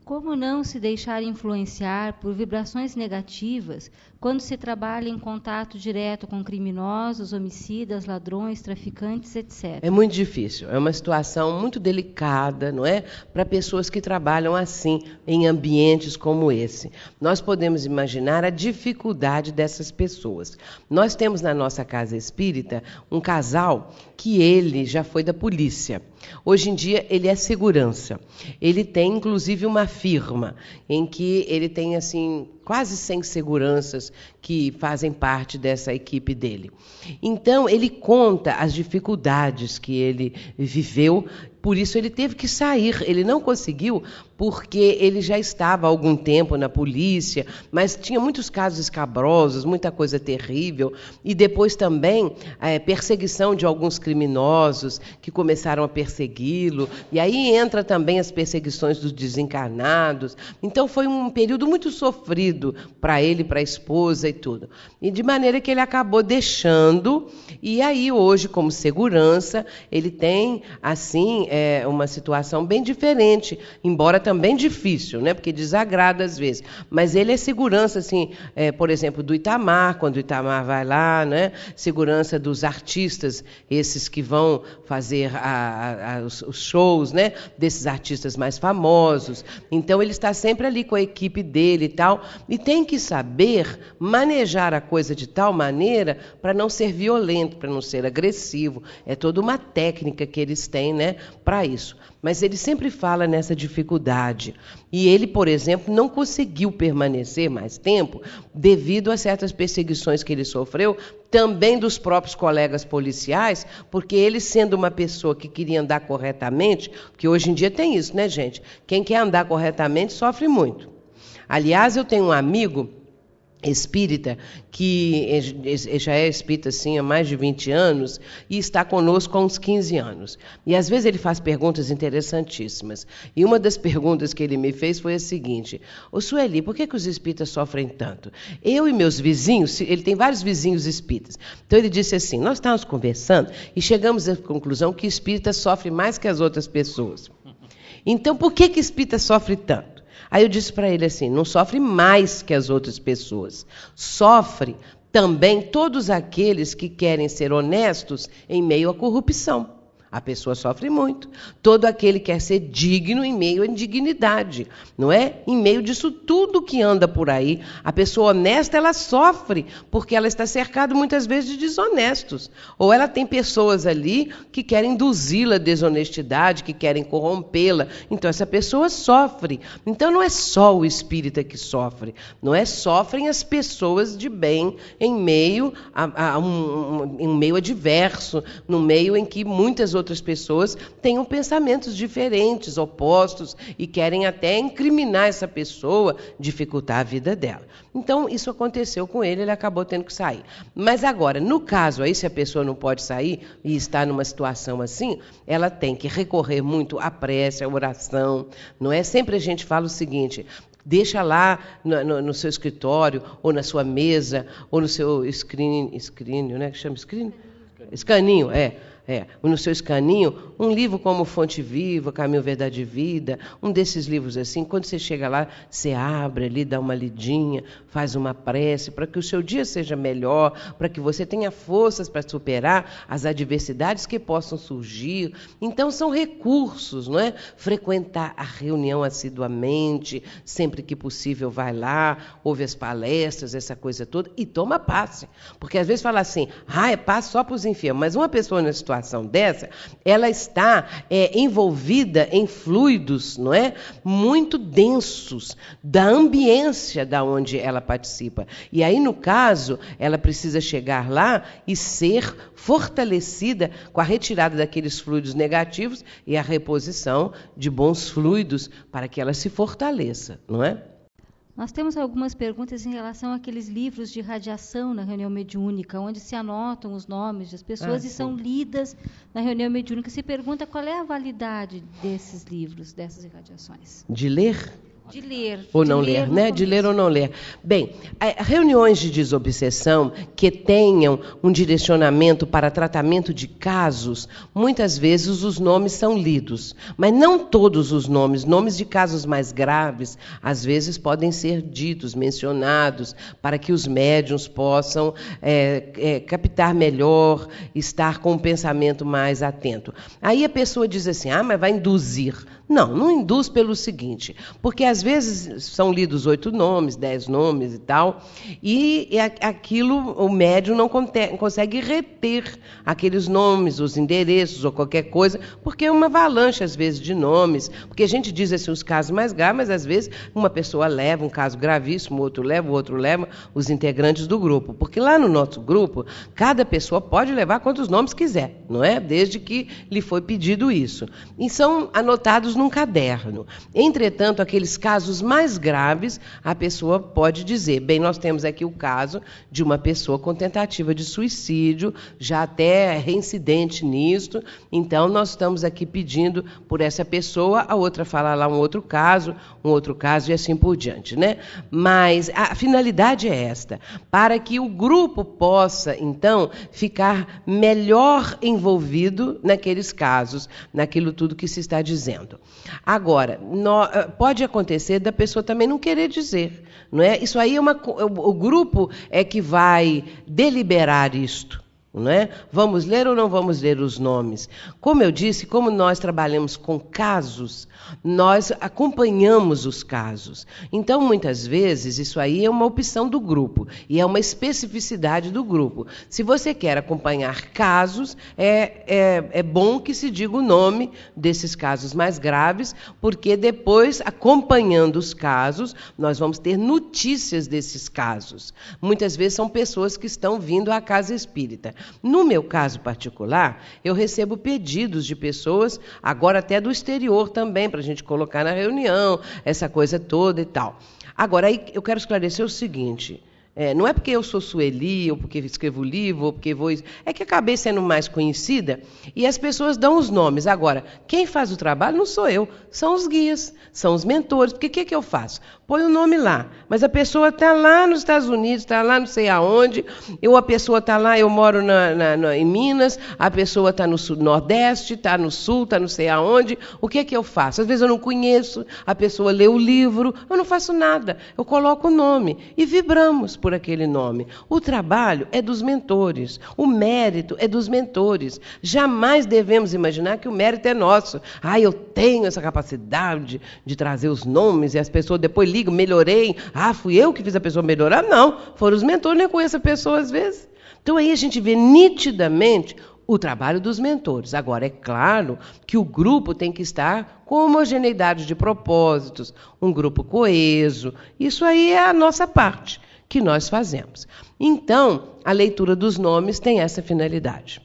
Como não se deixar influenciar por vibrações negativas quando se trabalha em contato direto com criminosos, homicidas, ladrões, traficantes, etc. É muito difícil, é uma situação muito delicada, não é? Para pessoas que trabalham assim, em ambientes como esse. Nós podemos imaginar a dificuldade dessas pessoas. Nós temos na nossa casa espírita um casal que ele já foi da polícia. Hoje em dia ele é segurança. Ele tem inclusive uma firma em que ele tem assim quase 100 seguranças que fazem parte dessa equipe dele. Então, ele conta as dificuldades que ele viveu por isso ele teve que sair. Ele não conseguiu porque ele já estava há algum tempo na polícia, mas tinha muitos casos escabrosos, muita coisa terrível. E depois também é, perseguição de alguns criminosos que começaram a persegui-lo. E aí entra também as perseguições dos desencarnados. Então foi um período muito sofrido para ele, para a esposa e tudo. E de maneira que ele acabou deixando. E aí hoje, como segurança, ele tem assim é uma situação bem diferente, embora também difícil, né? Porque desagrada às vezes. Mas ele é segurança, assim, é, por exemplo, do Itamar, quando o Itamar vai lá, né? Segurança dos artistas, esses que vão fazer a, a, os shows, né? Desses artistas mais famosos. Então ele está sempre ali com a equipe dele e tal. E tem que saber manejar a coisa de tal maneira para não ser violento, para não ser agressivo. É toda uma técnica que eles têm, né? para isso. Mas ele sempre fala nessa dificuldade. E ele, por exemplo, não conseguiu permanecer mais tempo devido a certas perseguições que ele sofreu, também dos próprios colegas policiais, porque ele, sendo uma pessoa que queria andar corretamente, porque hoje em dia tem isso, né, gente? Quem quer andar corretamente sofre muito. Aliás, eu tenho um amigo espírita, que já é espírita assim, há mais de 20 anos e está conosco há uns 15 anos. E às vezes ele faz perguntas interessantíssimas. E uma das perguntas que ele me fez foi a seguinte: Ô Sueli, por que, que os espíritas sofrem tanto? Eu e meus vizinhos, ele tem vários vizinhos espíritas. Então ele disse assim: Nós estávamos conversando e chegamos à conclusão que espírita sofre mais que as outras pessoas. Então por que, que espírita sofre tanto? Aí eu disse para ele assim: não sofre mais que as outras pessoas. Sofre também todos aqueles que querem ser honestos em meio à corrupção. A pessoa sofre muito. Todo aquele quer ser digno em meio à indignidade, não é? Em meio disso tudo que anda por aí, a pessoa honesta ela sofre porque ela está cercada muitas vezes de desonestos, ou ela tem pessoas ali que querem induzi-la à desonestidade, que querem corrompê-la. Então essa pessoa sofre. Então não é só o espírita que sofre, não é? Sofrem as pessoas de bem em meio a, a um, um, um meio adverso, no meio em que muitas outras pessoas tenham pensamentos diferentes, opostos, e querem até incriminar essa pessoa, dificultar a vida dela. Então, isso aconteceu com ele, ele acabou tendo que sair. Mas agora, no caso aí, se a pessoa não pode sair e está numa situação assim, ela tem que recorrer muito à prece, à oração, não é? Sempre a gente fala o seguinte: Deixa lá no, no, no, seu escritório, ou na sua mesa, ou no seu screen, screen né? Que chama screen? Escaninho, é. É, no seu escaninho, um livro como Fonte Viva, Caminho, Verdade e Vida, um desses livros assim, quando você chega lá, você abre ali, dá uma lidinha, faz uma prece, para que o seu dia seja melhor, para que você tenha forças para superar as adversidades que possam surgir. Então, são recursos, não é? Frequentar a reunião assiduamente, sempre que possível vai lá, ouve as palestras, essa coisa toda, e toma passe. Porque às vezes fala assim, ah, é passe só para os enfermos, mas uma pessoa situação situação dessa, ela está é, envolvida em fluidos, não é, muito densos da ambiência da onde ela participa. E aí, no caso, ela precisa chegar lá e ser fortalecida com a retirada daqueles fluidos negativos e a reposição de bons fluidos para que ela se fortaleça, não é? Nós temos algumas perguntas em relação àqueles livros de radiação na reunião mediúnica, onde se anotam os nomes das pessoas ah, e são lidas na reunião mediúnica. Se pergunta qual é a validade desses livros, dessas irradiações. De ler? De ler. Ou de não ler, ler né? De ler ou não ler. Bem, reuniões de desobsessão que tenham um direcionamento para tratamento de casos, muitas vezes os nomes são lidos. Mas não todos os nomes. Nomes de casos mais graves, às vezes podem ser ditos, mencionados, para que os médiums possam é, é, captar melhor, estar com o um pensamento mais atento. Aí a pessoa diz assim: ah, mas vai induzir. Não, não induz pelo seguinte, porque às às vezes são lidos oito nomes, dez nomes e tal, e, e aquilo o médium não consegue reter aqueles nomes, os endereços ou qualquer coisa, porque é uma avalanche às vezes de nomes, porque a gente diz assim os casos mais graves, mas às vezes uma pessoa leva um caso gravíssimo, outro leva, o outro leva os integrantes do grupo, porque lá no nosso grupo cada pessoa pode levar quantos nomes quiser, não é? Desde que lhe foi pedido isso. E são anotados num caderno. Entretanto, aqueles casos mais graves, a pessoa pode dizer: bem, nós temos aqui o caso de uma pessoa com tentativa de suicídio, já até reincidente nisto, então nós estamos aqui pedindo por essa pessoa, a outra fala lá um outro caso, um outro caso e assim por diante, né? Mas a finalidade é esta, para que o grupo possa, então, ficar melhor envolvido naqueles casos, naquilo tudo que se está dizendo. Agora, eh, pode acontecer da pessoa também não querer dizer, não é? Isso aí é uma, o grupo é que vai deliberar isto. Não é? Vamos ler ou não vamos ler os nomes? Como eu disse, como nós trabalhamos com casos, nós acompanhamos os casos. Então, muitas vezes, isso aí é uma opção do grupo e é uma especificidade do grupo. Se você quer acompanhar casos, é, é, é bom que se diga o nome desses casos mais graves, porque depois, acompanhando os casos, nós vamos ter notícias desses casos. Muitas vezes são pessoas que estão vindo à casa espírita. No meu caso particular, eu recebo pedidos de pessoas, agora até do exterior também, para a gente colocar na reunião, essa coisa toda e tal. Agora, eu quero esclarecer o seguinte: é, não é porque eu sou Sueli, ou porque escrevo livro, ou porque vou. É que acabei sendo mais conhecida e as pessoas dão os nomes. Agora, quem faz o trabalho não sou eu, são os guias, são os mentores. Porque o que, que eu faço? Põe o nome lá. Mas a pessoa está lá nos Estados Unidos, está lá não sei aonde, eu, a pessoa está lá, eu moro na, na, na, em Minas, a pessoa está no sul, Nordeste, está no Sul, está não sei aonde. O que, que eu faço? Às vezes eu não conheço, a pessoa lê o livro, eu não faço nada. Eu coloco o nome e vibramos por aquele nome. O trabalho é dos mentores, o mérito é dos mentores. Jamais devemos imaginar que o mérito é nosso. Ah, eu tenho essa capacidade de trazer os nomes e as pessoas depois ligam, melhorei. Ah, fui eu que fiz a pessoa melhorar? Não, foram os mentores, nem conheço a pessoa às vezes. Então aí a gente vê nitidamente o trabalho dos mentores. Agora, é claro que o grupo tem que estar com homogeneidade de propósitos, um grupo coeso. Isso aí é a nossa parte que nós fazemos. Então, a leitura dos nomes tem essa finalidade.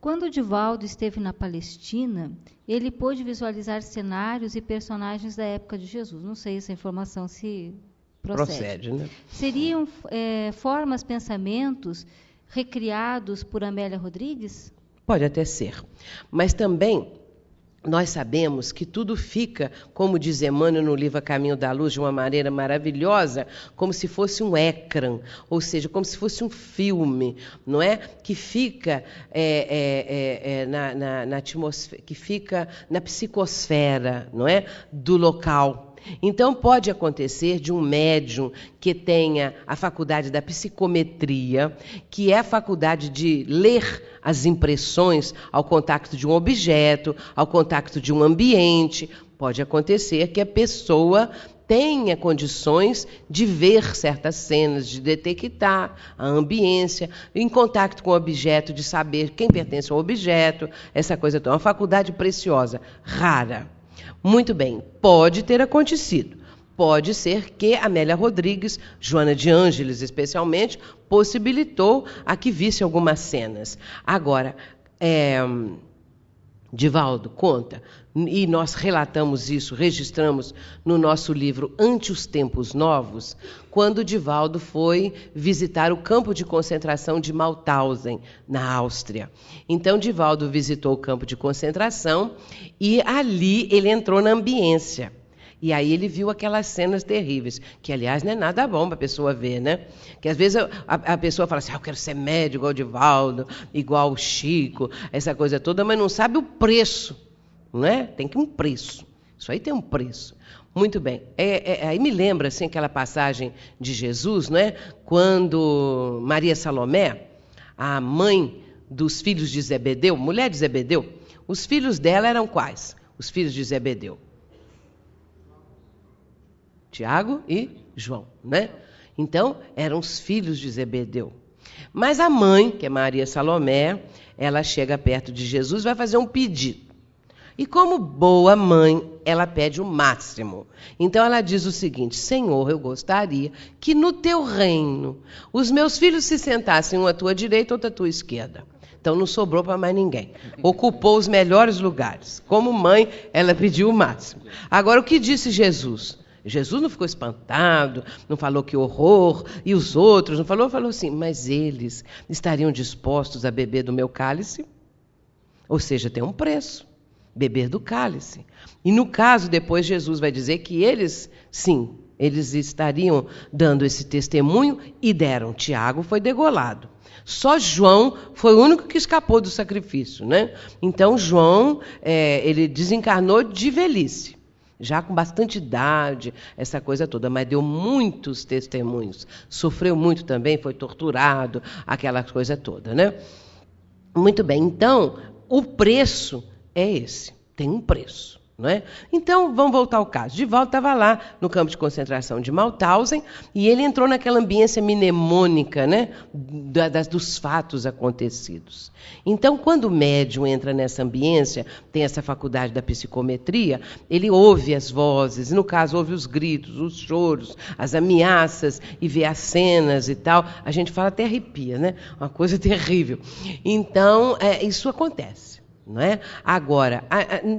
Quando Divaldo esteve na Palestina, ele pôde visualizar cenários e personagens da época de Jesus. Não sei essa informação se procede. Procede, né? Seriam é, formas, pensamentos recriados por Amélia Rodrigues? Pode até ser. Mas também nós sabemos que tudo fica, como diz Emmanuel no livro A Caminho da Luz, de uma maneira maravilhosa, como se fosse um ecrã, ou seja, como se fosse um filme, não é? Que fica é, é, é, é na, na, na atmosfera, que fica na psicosfera, não é? Do local. Então, pode acontecer de um médium que tenha a faculdade da psicometria, que é a faculdade de ler as impressões ao contato de um objeto, ao contato de um ambiente. Pode acontecer que a pessoa tenha condições de ver certas cenas, de detectar a ambiência, em contato com o objeto, de saber quem pertence ao objeto, essa coisa. É uma faculdade preciosa, rara. Muito bem, pode ter acontecido. Pode ser que Amélia Rodrigues, Joana de Ângeles especialmente, possibilitou a que visse algumas cenas. Agora, é, Divaldo, conta, e nós relatamos isso, registramos no nosso livro Ante os Tempos Novos, quando Divaldo foi visitar o campo de concentração de Mauthausen, na Áustria. Então, Divaldo visitou o campo de concentração e ali ele entrou na ambiência. E aí ele viu aquelas cenas terríveis, que aliás não é nada bom para a pessoa ver, né? Que às vezes a, a pessoa fala assim, ah, eu quero ser médico igual o Divaldo, igual o Chico, essa coisa toda, mas não sabe o preço, não é? Tem que um preço. Isso aí tem um preço. Muito bem. É, é, aí me lembra assim aquela passagem de Jesus, não é? Quando Maria Salomé, a mãe dos filhos de Zebedeu, mulher de Zebedeu, os filhos dela eram quais? Os filhos de Zebedeu. Tiago e João, né? Então, eram os filhos de Zebedeu. Mas a mãe, que é Maria Salomé, ela chega perto de Jesus e vai fazer um pedido. E como boa mãe, ela pede o máximo. Então ela diz o seguinte: Senhor, eu gostaria que no teu reino os meus filhos se sentassem um à tua direita, outro à tua esquerda. Então não sobrou para mais ninguém. Ocupou os melhores lugares. Como mãe, ela pediu o máximo. Agora, o que disse Jesus? Jesus não ficou espantado, não falou que horror, e os outros, não falou, falou assim, mas eles estariam dispostos a beber do meu cálice? Ou seja, tem um preço, beber do cálice. E no caso, depois Jesus vai dizer que eles, sim, eles estariam dando esse testemunho e deram. Tiago foi degolado. Só João foi o único que escapou do sacrifício, né? Então João é, ele desencarnou de velhice, já com bastante idade, essa coisa toda, mas deu muitos testemunhos, sofreu muito também, foi torturado, aquela coisa toda, né? Muito bem. Então o preço é esse, tem um preço. Não é? Então, vamos voltar ao caso. Volta estava lá no campo de concentração de Mauthausen e ele entrou naquela ambiência mnemônica né, das, dos fatos acontecidos. Então, quando o médium entra nessa ambiência, tem essa faculdade da psicometria, ele ouve as vozes, no caso, ouve os gritos, os choros, as ameaças e vê as cenas e tal. A gente fala até arrepia, né? Uma coisa <laughs> terrível. Então, é, isso acontece. Não é? Agora,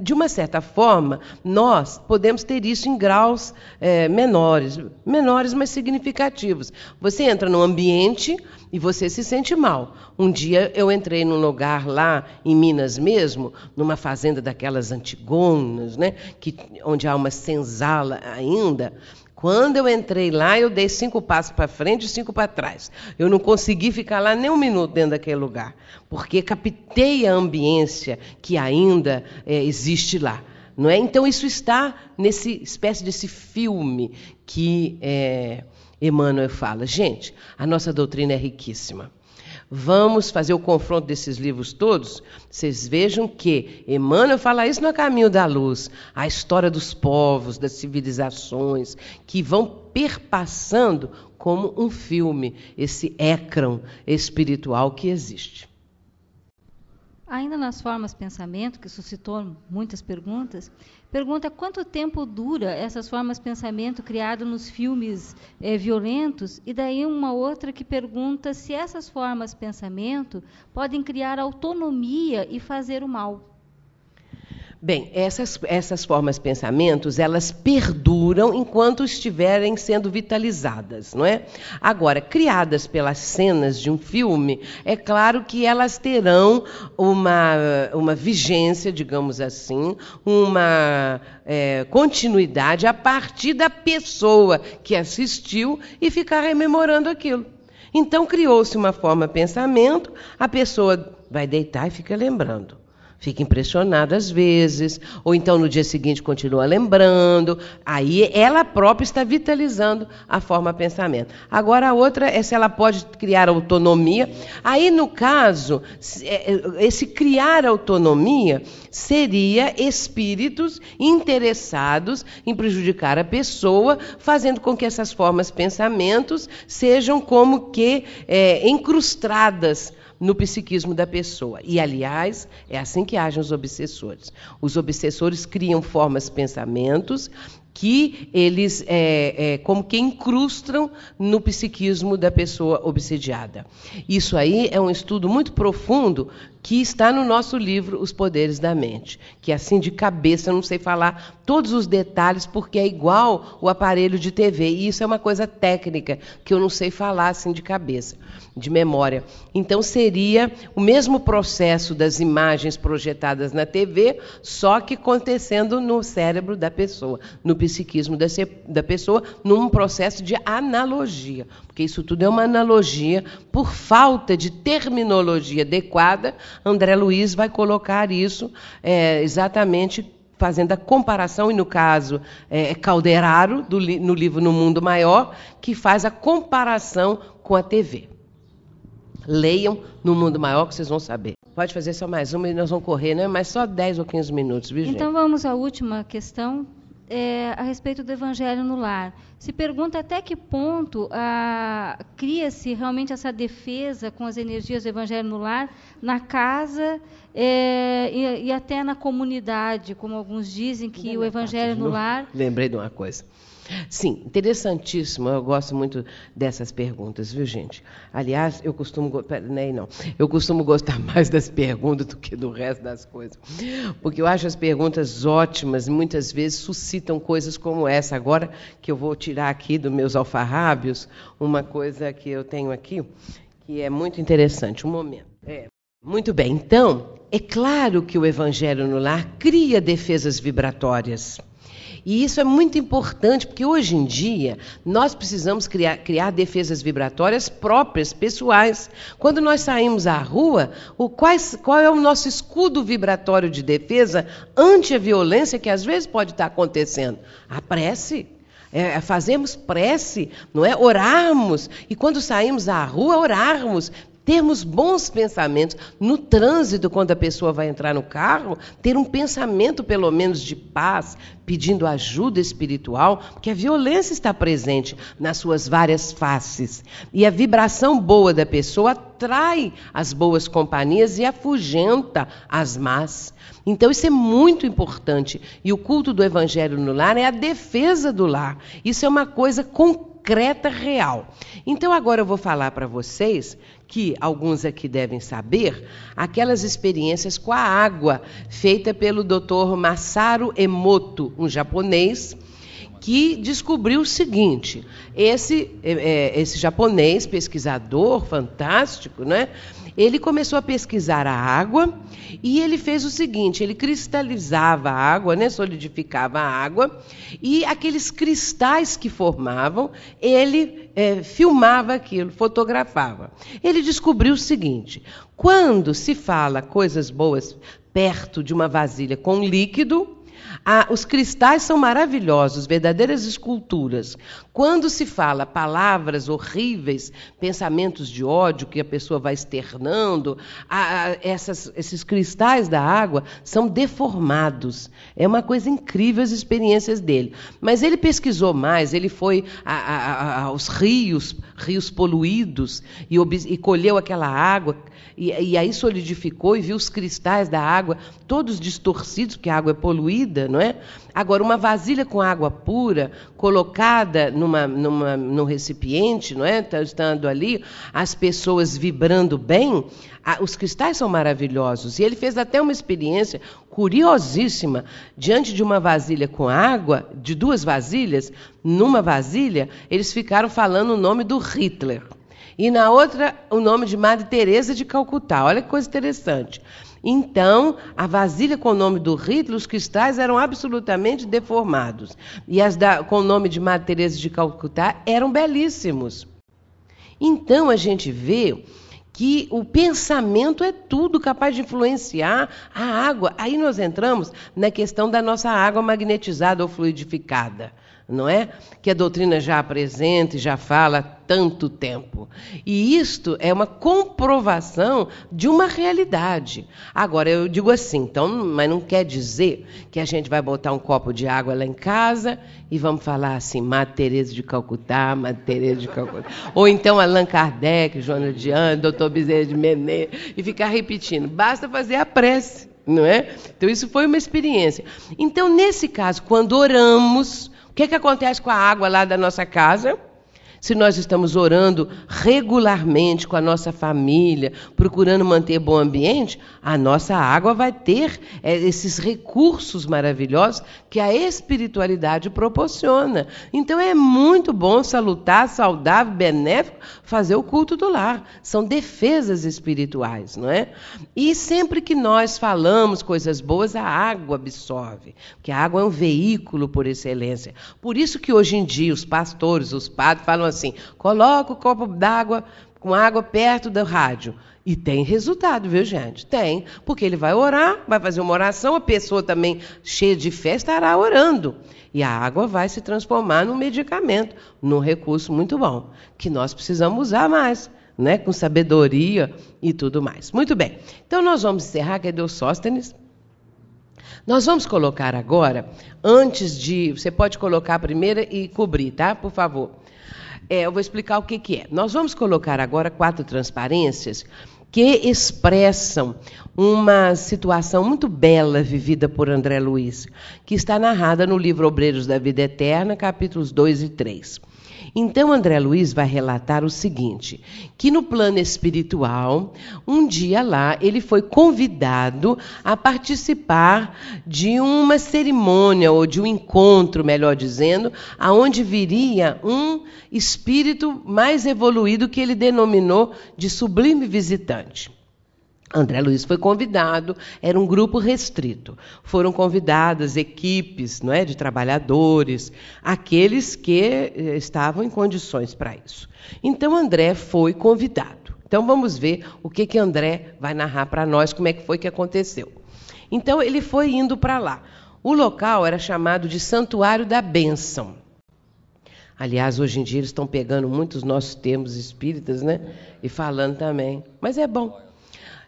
de uma certa forma, nós podemos ter isso em graus é, menores, menores, mas significativos. Você entra num ambiente e você se sente mal. Um dia eu entrei num lugar lá em Minas mesmo, numa fazenda daquelas antigonas, né, que, onde há uma senzala ainda, quando eu entrei lá, eu dei cinco passos para frente e cinco para trás. Eu não consegui ficar lá nem um minuto dentro daquele lugar, porque captei a ambiência que ainda é, existe lá. Não é? Então, isso está nesse espécie desse filme que é, Emmanuel fala. Gente, a nossa doutrina é riquíssima. Vamos fazer o confronto desses livros todos. Vocês vejam que Emmanuel fala isso no Caminho da Luz, a história dos povos, das civilizações, que vão perpassando como um filme, esse écran espiritual que existe. Ainda nas formas pensamento, que suscitou muitas perguntas, pergunta quanto tempo dura essas formas pensamento criadas nos filmes é, violentos, e daí uma outra que pergunta se essas formas pensamento podem criar autonomia e fazer o mal. Bem, essas, essas formas pensamentos, elas perduram enquanto estiverem sendo vitalizadas, não é? Agora, criadas pelas cenas de um filme, é claro que elas terão uma, uma vigência, digamos assim, uma é, continuidade a partir da pessoa que assistiu e ficar rememorando aquilo. Então, criou-se uma forma pensamento, a pessoa vai deitar e fica lembrando fica impressionada às vezes, ou então no dia seguinte continua lembrando. Aí ela própria está vitalizando a forma pensamento. Agora a outra é se ela pode criar autonomia. Aí no caso, é, é, esse criar autonomia seria espíritos interessados em prejudicar a pessoa, fazendo com que essas formas pensamentos sejam como que é, no psiquismo da pessoa. E, aliás, é assim que agem os obsessores. Os obsessores criam formas, pensamentos que eles, é, é, como que incrustam no psiquismo da pessoa obsediada. Isso aí é um estudo muito profundo que está no nosso livro Os Poderes da Mente, que assim de cabeça eu não sei falar todos os detalhes porque é igual o aparelho de TV e isso é uma coisa técnica que eu não sei falar assim de cabeça, de memória. Então seria o mesmo processo das imagens projetadas na TV, só que acontecendo no cérebro da pessoa, no psiquismo da pessoa, num processo de analogia, porque isso tudo é uma analogia por falta de terminologia adequada André Luiz vai colocar isso é, exatamente fazendo a comparação, e no caso é Calderaro, do, no livro No Mundo Maior, que faz a comparação com a TV. Leiam No Mundo Maior que vocês vão saber. Pode fazer só mais uma e nós vamos correr, né? Mas só 10 ou 15 minutos, viu, Então vamos à última questão é, a respeito do Evangelho no lar. Se pergunta até que ponto ah, cria-se realmente essa defesa com as energias do Evangelho no lar na casa é, e, e, até na comunidade, como alguns dizem que o Evangelho no lar. <laughs> Lembrei de uma coisa. Sim, interessantíssimo. Eu gosto muito dessas perguntas, viu, gente? Aliás, eu costumo, nem não, eu costumo gostar <laughs> mais das perguntas do que do resto das coisas, porque eu acho as perguntas ótimas muitas vezes suscitam coisas como essa. Agora que eu vou tirar aqui dos meus alfarrábios uma coisa que eu tenho aqui que é muito interessante. Um momento. É. Muito bem. Então, é claro que o Evangelho no lar cria defesas vibratórias. E isso é muito importante, porque hoje em dia nós precisamos criar, criar defesas vibratórias próprias, pessoais. Quando nós saímos à rua, o quais, qual é o nosso escudo vibratório de defesa ante a violência que às vezes pode estar acontecendo? A prece. É, é fazemos prece, não é? Orarmos. E quando saímos à rua, orarmos, termos bons pensamentos no trânsito, quando a pessoa vai entrar no carro, ter um pensamento pelo menos de paz, pedindo ajuda espiritual, porque a violência está presente nas suas várias faces. E a vibração boa da pessoa atrai as boas companhias e afugenta as más. Então, isso é muito importante. E o culto do evangelho no lar é a defesa do lar. Isso é uma coisa concreta, real. Então, agora eu vou falar para vocês que alguns aqui devem saber, aquelas experiências com a água, feita pelo Dr. Masaru Emoto, um japonês, que descobriu o seguinte: esse, é, é, esse japonês, pesquisador fantástico, né? Ele começou a pesquisar a água e ele fez o seguinte: ele cristalizava a água, né, solidificava a água, e aqueles cristais que formavam, ele é, filmava aquilo, fotografava. Ele descobriu o seguinte: quando se fala coisas boas perto de uma vasilha com líquido, ah, os cristais são maravilhosos, verdadeiras esculturas. Quando se fala palavras horríveis, pensamentos de ódio que a pessoa vai externando, ah, essas, esses cristais da água são deformados. É uma coisa incrível as experiências dele. Mas ele pesquisou mais, ele foi a, a, aos rios, rios poluídos, e, e colheu aquela água e, e, aí solidificou e viu os cristais da água todos distorcidos, porque a água é poluída, não é? Agora, uma vasilha com água pura, colocada numa, numa, num recipiente, não é? Tá estando ali, as pessoas vibrando bem, os cristais são maravilhosos. E ele fez até uma experiência curiosíssima. Diante de uma vasilha com água, de duas vasilhas, numa vasilha, eles ficaram falando o nome do Hitler. E na outra, o nome de Madre Teresa de Calcutá. Olha que coisa interessante. Então, a vasilha com o nome do Hitler, os cristais eram absolutamente deformados. E as da, com o nome de Madre Teresa de Calcutá eram belíssimos. Então, a gente vê que o pensamento é tudo capaz de influenciar a água. Aí nós entramos na questão da nossa água magnetizada ou fluidificada não é? Que a doutrina já apresenta e já fala há tanto tempo. E isto é uma comprovação de uma realidade. Agora, eu digo assim, então, mas não quer dizer que a gente vai botar um copo de água lá em casa e vamos falar assim, Madre de Calcutá, Madre de Calcutá. Ou então Allan Kardec, Joana de Anjos, Doutor Bezerra de Menezes, e ficar repetindo. Basta fazer a prece, não é? Então, isso foi uma experiência. Então, nesse caso, quando oramos, que, que acontece com a água lá da nossa casa? Se nós estamos orando regularmente com a nossa família, procurando manter bom ambiente, a nossa água vai ter é, esses recursos maravilhosos que a espiritualidade proporciona. Então é muito bom, salutar, saudável, benéfico, fazer o culto do lar. São defesas espirituais, não é? E sempre que nós falamos coisas boas, a água absorve, porque a água é um veículo por excelência. Por isso que hoje em dia os pastores, os padres falam assim, assim: coloca o copo d'água com água perto do rádio. E tem resultado, viu, gente? Tem. Porque ele vai orar, vai fazer uma oração, a pessoa também cheia de fé estará orando. E a água vai se transformar num medicamento, num recurso muito bom, que nós precisamos usar mais, né? com sabedoria e tudo mais. Muito bem. Então nós vamos encerrar. Cadê o Sóstenes? Nós vamos colocar agora, antes de. Você pode colocar a primeira e cobrir, tá? Por favor. É, eu vou explicar o que, que é. Nós vamos colocar agora quatro transparências que expressam uma situação muito bela vivida por André Luiz, que está narrada no livro Obreiros da Vida Eterna, capítulos 2 e 3. Então, André Luiz vai relatar o seguinte: que no plano espiritual, um dia lá, ele foi convidado a participar de uma cerimônia, ou de um encontro, melhor dizendo, aonde viria um espírito mais evoluído que ele denominou de sublime visitante. André Luiz foi convidado, era um grupo restrito. Foram convidadas equipes não é, de trabalhadores, aqueles que eh, estavam em condições para isso. Então André foi convidado. Então vamos ver o que, que André vai narrar para nós, como é que foi que aconteceu. Então ele foi indo para lá. O local era chamado de Santuário da Bênção. Aliás, hoje em dia eles estão pegando muitos nossos termos espíritas, né? E falando também. Mas é bom.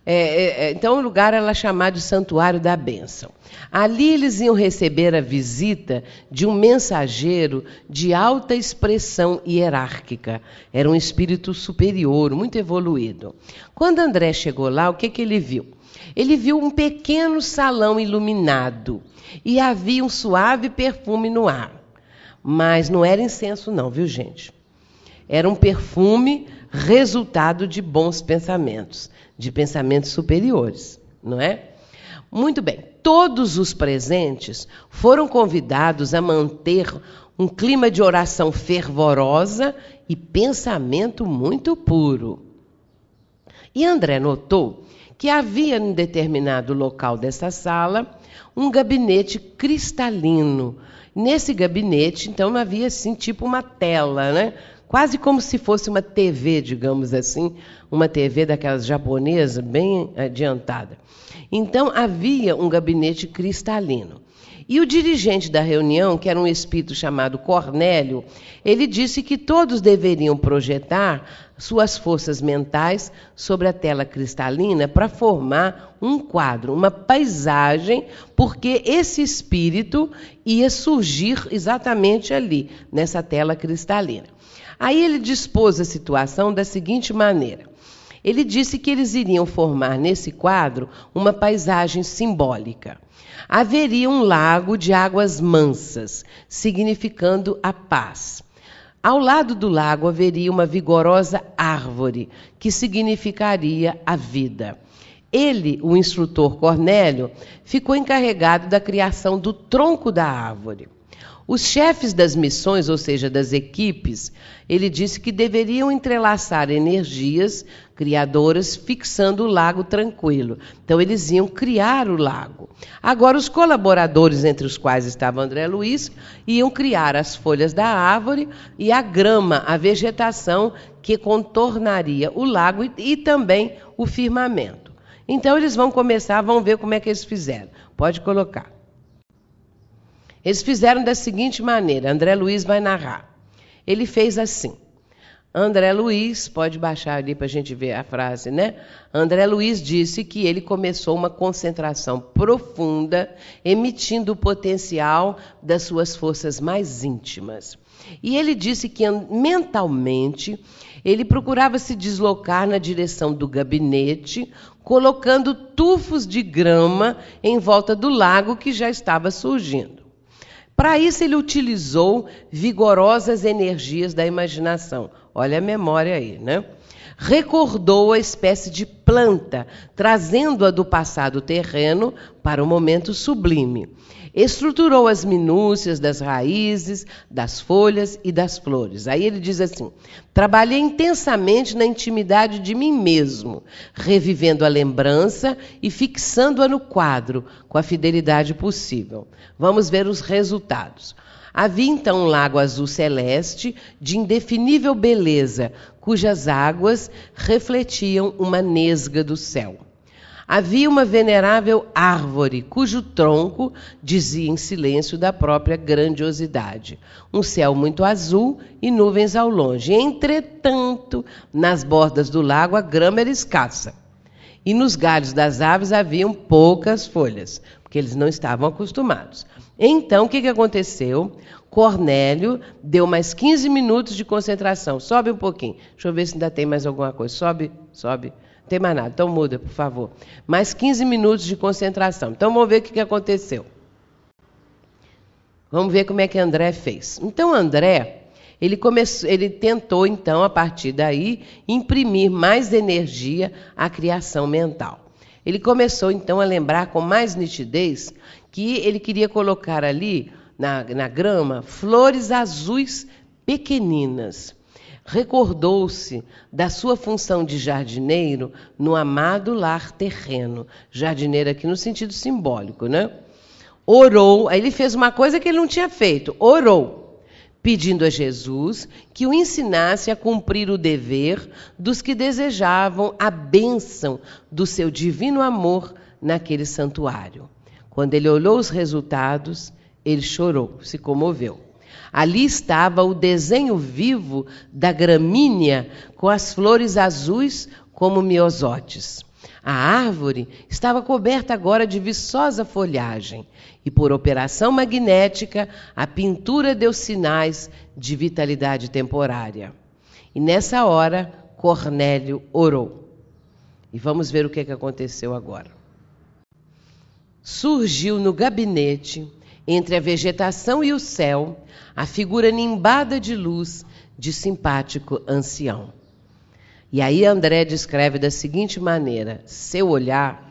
É, é, é, então, o lugar era chamado de Santuário da Bênção. Ali eles iam receber a visita de um mensageiro de alta expressão hierárquica. Era um espírito superior, muito evoluído. Quando André chegou lá, o que, que ele viu? Ele viu um pequeno salão iluminado e havia um suave perfume no ar. Mas não era incenso, não, viu, gente? Era um perfume resultado de bons pensamentos de pensamentos superiores, não é? Muito bem, todos os presentes foram convidados a manter um clima de oração fervorosa e pensamento muito puro. E André notou que havia em determinado local dessa sala um gabinete cristalino. Nesse gabinete, então, havia assim, tipo uma tela, né? Quase como se fosse uma TV, digamos assim, uma TV daquelas japonesas, bem adiantada. Então havia um gabinete cristalino. E o dirigente da reunião, que era um espírito chamado Cornélio, ele disse que todos deveriam projetar suas forças mentais sobre a tela cristalina para formar um quadro, uma paisagem, porque esse espírito ia surgir exatamente ali, nessa tela cristalina. Aí ele dispôs a situação da seguinte maneira. Ele disse que eles iriam formar nesse quadro uma paisagem simbólica. Haveria um lago de águas mansas, significando a paz. Ao lado do lago haveria uma vigorosa árvore, que significaria a vida. Ele, o instrutor Cornélio, ficou encarregado da criação do tronco da árvore. Os chefes das missões, ou seja, das equipes, ele disse que deveriam entrelaçar energias criadoras fixando o lago tranquilo. Então, eles iam criar o lago. Agora, os colaboradores, entre os quais estava André Luiz, iam criar as folhas da árvore e a grama, a vegetação que contornaria o lago e, e também o firmamento. Então, eles vão começar, vão ver como é que eles fizeram. Pode colocar. Eles fizeram da seguinte maneira: André Luiz vai narrar. Ele fez assim. André Luiz, pode baixar ali para a gente ver a frase, né? André Luiz disse que ele começou uma concentração profunda, emitindo o potencial das suas forças mais íntimas. E ele disse que mentalmente ele procurava se deslocar na direção do gabinete, colocando tufos de grama em volta do lago que já estava surgindo. Para isso, ele utilizou vigorosas energias da imaginação. Olha a memória aí, né? Recordou a espécie de planta, trazendo-a do passado terreno para o momento sublime. Estruturou as minúcias das raízes, das folhas e das flores. Aí ele diz assim: trabalhei intensamente na intimidade de mim mesmo, revivendo a lembrança e fixando-a no quadro com a fidelidade possível. Vamos ver os resultados. Havia então um lago azul celeste de indefinível beleza, cujas águas refletiam uma nesga do céu. Havia uma venerável árvore, cujo tronco dizia em silêncio da própria grandiosidade. Um céu muito azul e nuvens ao longe. Entretanto, nas bordas do lago a grama era escassa. E nos galhos das árvores haviam poucas folhas, porque eles não estavam acostumados. Então, o que aconteceu? Cornélio deu mais 15 minutos de concentração. Sobe um pouquinho. Deixa eu ver se ainda tem mais alguma coisa. Sobe, sobe. Tem mais nada. Então muda, por favor. Mais 15 minutos de concentração. Então vamos ver o que, que aconteceu. Vamos ver como é que André fez. Então André, ele começou, ele tentou então a partir daí imprimir mais energia à criação mental. Ele começou então a lembrar com mais nitidez que ele queria colocar ali na, na grama flores azuis pequeninas. Recordou-se da sua função de jardineiro no amado lar terreno. Jardineiro aqui no sentido simbólico, né? Orou, aí ele fez uma coisa que ele não tinha feito, orou pedindo a Jesus que o ensinasse a cumprir o dever dos que desejavam a bênção do seu divino amor naquele santuário. Quando ele olhou os resultados, ele chorou, se comoveu. Ali estava o desenho vivo da gramínea com as flores azuis como miosotes. A árvore estava coberta agora de viçosa folhagem e, por operação magnética, a pintura deu sinais de vitalidade temporária. E nessa hora, Cornélio orou. E vamos ver o que, é que aconteceu agora. Surgiu no gabinete, entre a vegetação e o céu, a figura nimbada de luz de simpático ancião. E aí André descreve da seguinte maneira: seu olhar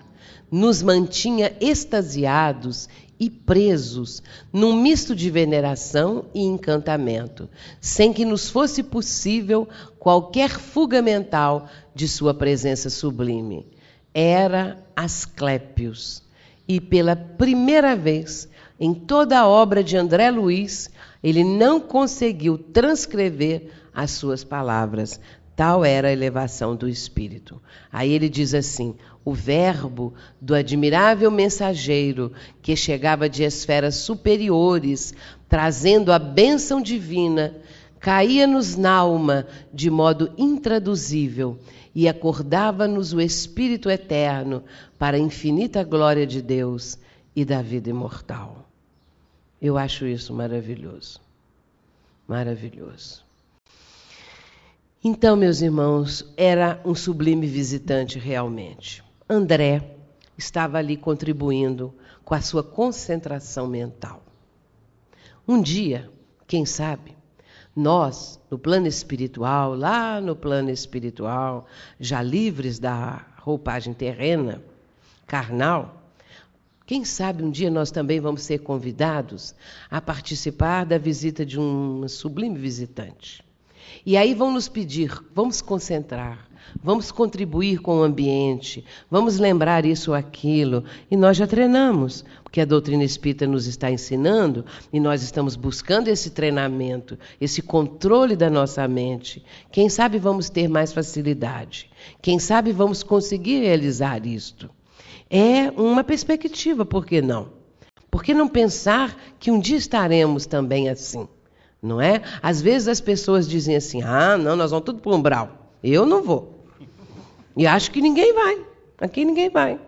nos mantinha extasiados e presos num misto de veneração e encantamento, sem que nos fosse possível qualquer fuga mental de sua presença sublime. Era Asclépios, e pela primeira vez em toda a obra de André Luiz, ele não conseguiu transcrever as suas palavras, Tal era a elevação do espírito. Aí ele diz assim: o verbo do admirável mensageiro que chegava de esferas superiores, trazendo a bênção divina, caía-nos na alma de modo intraduzível e acordava-nos o Espírito eterno para a infinita glória de Deus e da vida imortal. Eu acho isso maravilhoso. Maravilhoso. Então, meus irmãos, era um sublime visitante realmente. André estava ali contribuindo com a sua concentração mental. Um dia, quem sabe, nós, no plano espiritual, lá no plano espiritual, já livres da roupagem terrena, carnal, quem sabe um dia nós também vamos ser convidados a participar da visita de um sublime visitante. E aí vão nos pedir, vamos concentrar, vamos contribuir com o ambiente, vamos lembrar isso ou aquilo. E nós já treinamos, porque a doutrina espírita nos está ensinando e nós estamos buscando esse treinamento, esse controle da nossa mente. Quem sabe vamos ter mais facilidade. Quem sabe vamos conseguir realizar isto. É uma perspectiva, por que não? Por que não pensar que um dia estaremos também assim? não é? Às vezes as pessoas dizem assim: ah, não, nós vamos tudo para o umbral. Eu não vou. E acho que ninguém vai. Aqui ninguém vai.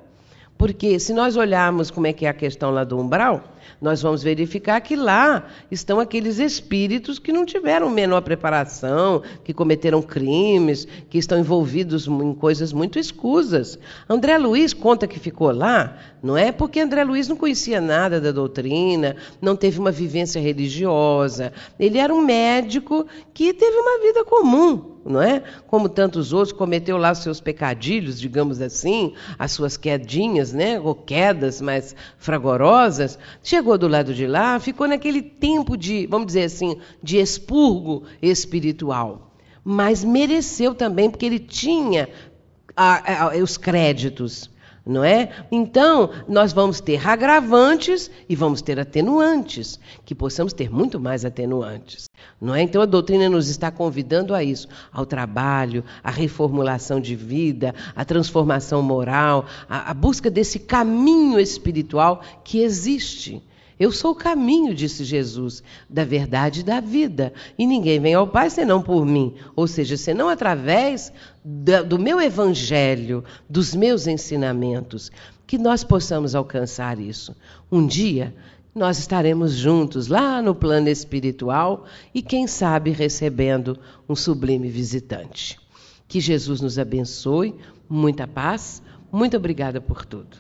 Porque se nós olharmos como é que é a questão lá do umbral, nós vamos verificar que lá estão aqueles espíritos que não tiveram menor preparação, que cometeram crimes, que estão envolvidos em coisas muito escusas. André Luiz conta que ficou lá, não é porque André Luiz não conhecia nada da doutrina, não teve uma vivência religiosa. Ele era um médico que teve uma vida comum, não é? Como tantos outros, cometeu lá seus pecadilhos, digamos assim, as suas quedinhas, né? Ou quedas mais fragorosas. Chegou do lado de lá, ficou naquele tempo de, vamos dizer assim, de expurgo espiritual. Mas mereceu também, porque ele tinha a, a, os créditos não é? Então, nós vamos ter agravantes e vamos ter atenuantes, que possamos ter muito mais atenuantes, não é? Então a doutrina nos está convidando a isso, ao trabalho, à reformulação de vida, à transformação moral, à, à busca desse caminho espiritual que existe. Eu sou o caminho, disse Jesus, da verdade e da vida. E ninguém vem ao Pai senão por mim. Ou seja, senão através do meu evangelho, dos meus ensinamentos. que nós possamos alcançar isso. Um dia nós estaremos juntos lá no plano espiritual e, quem sabe, recebendo um sublime visitante. Que Jesus nos abençoe, muita paz, muito obrigada por tudo.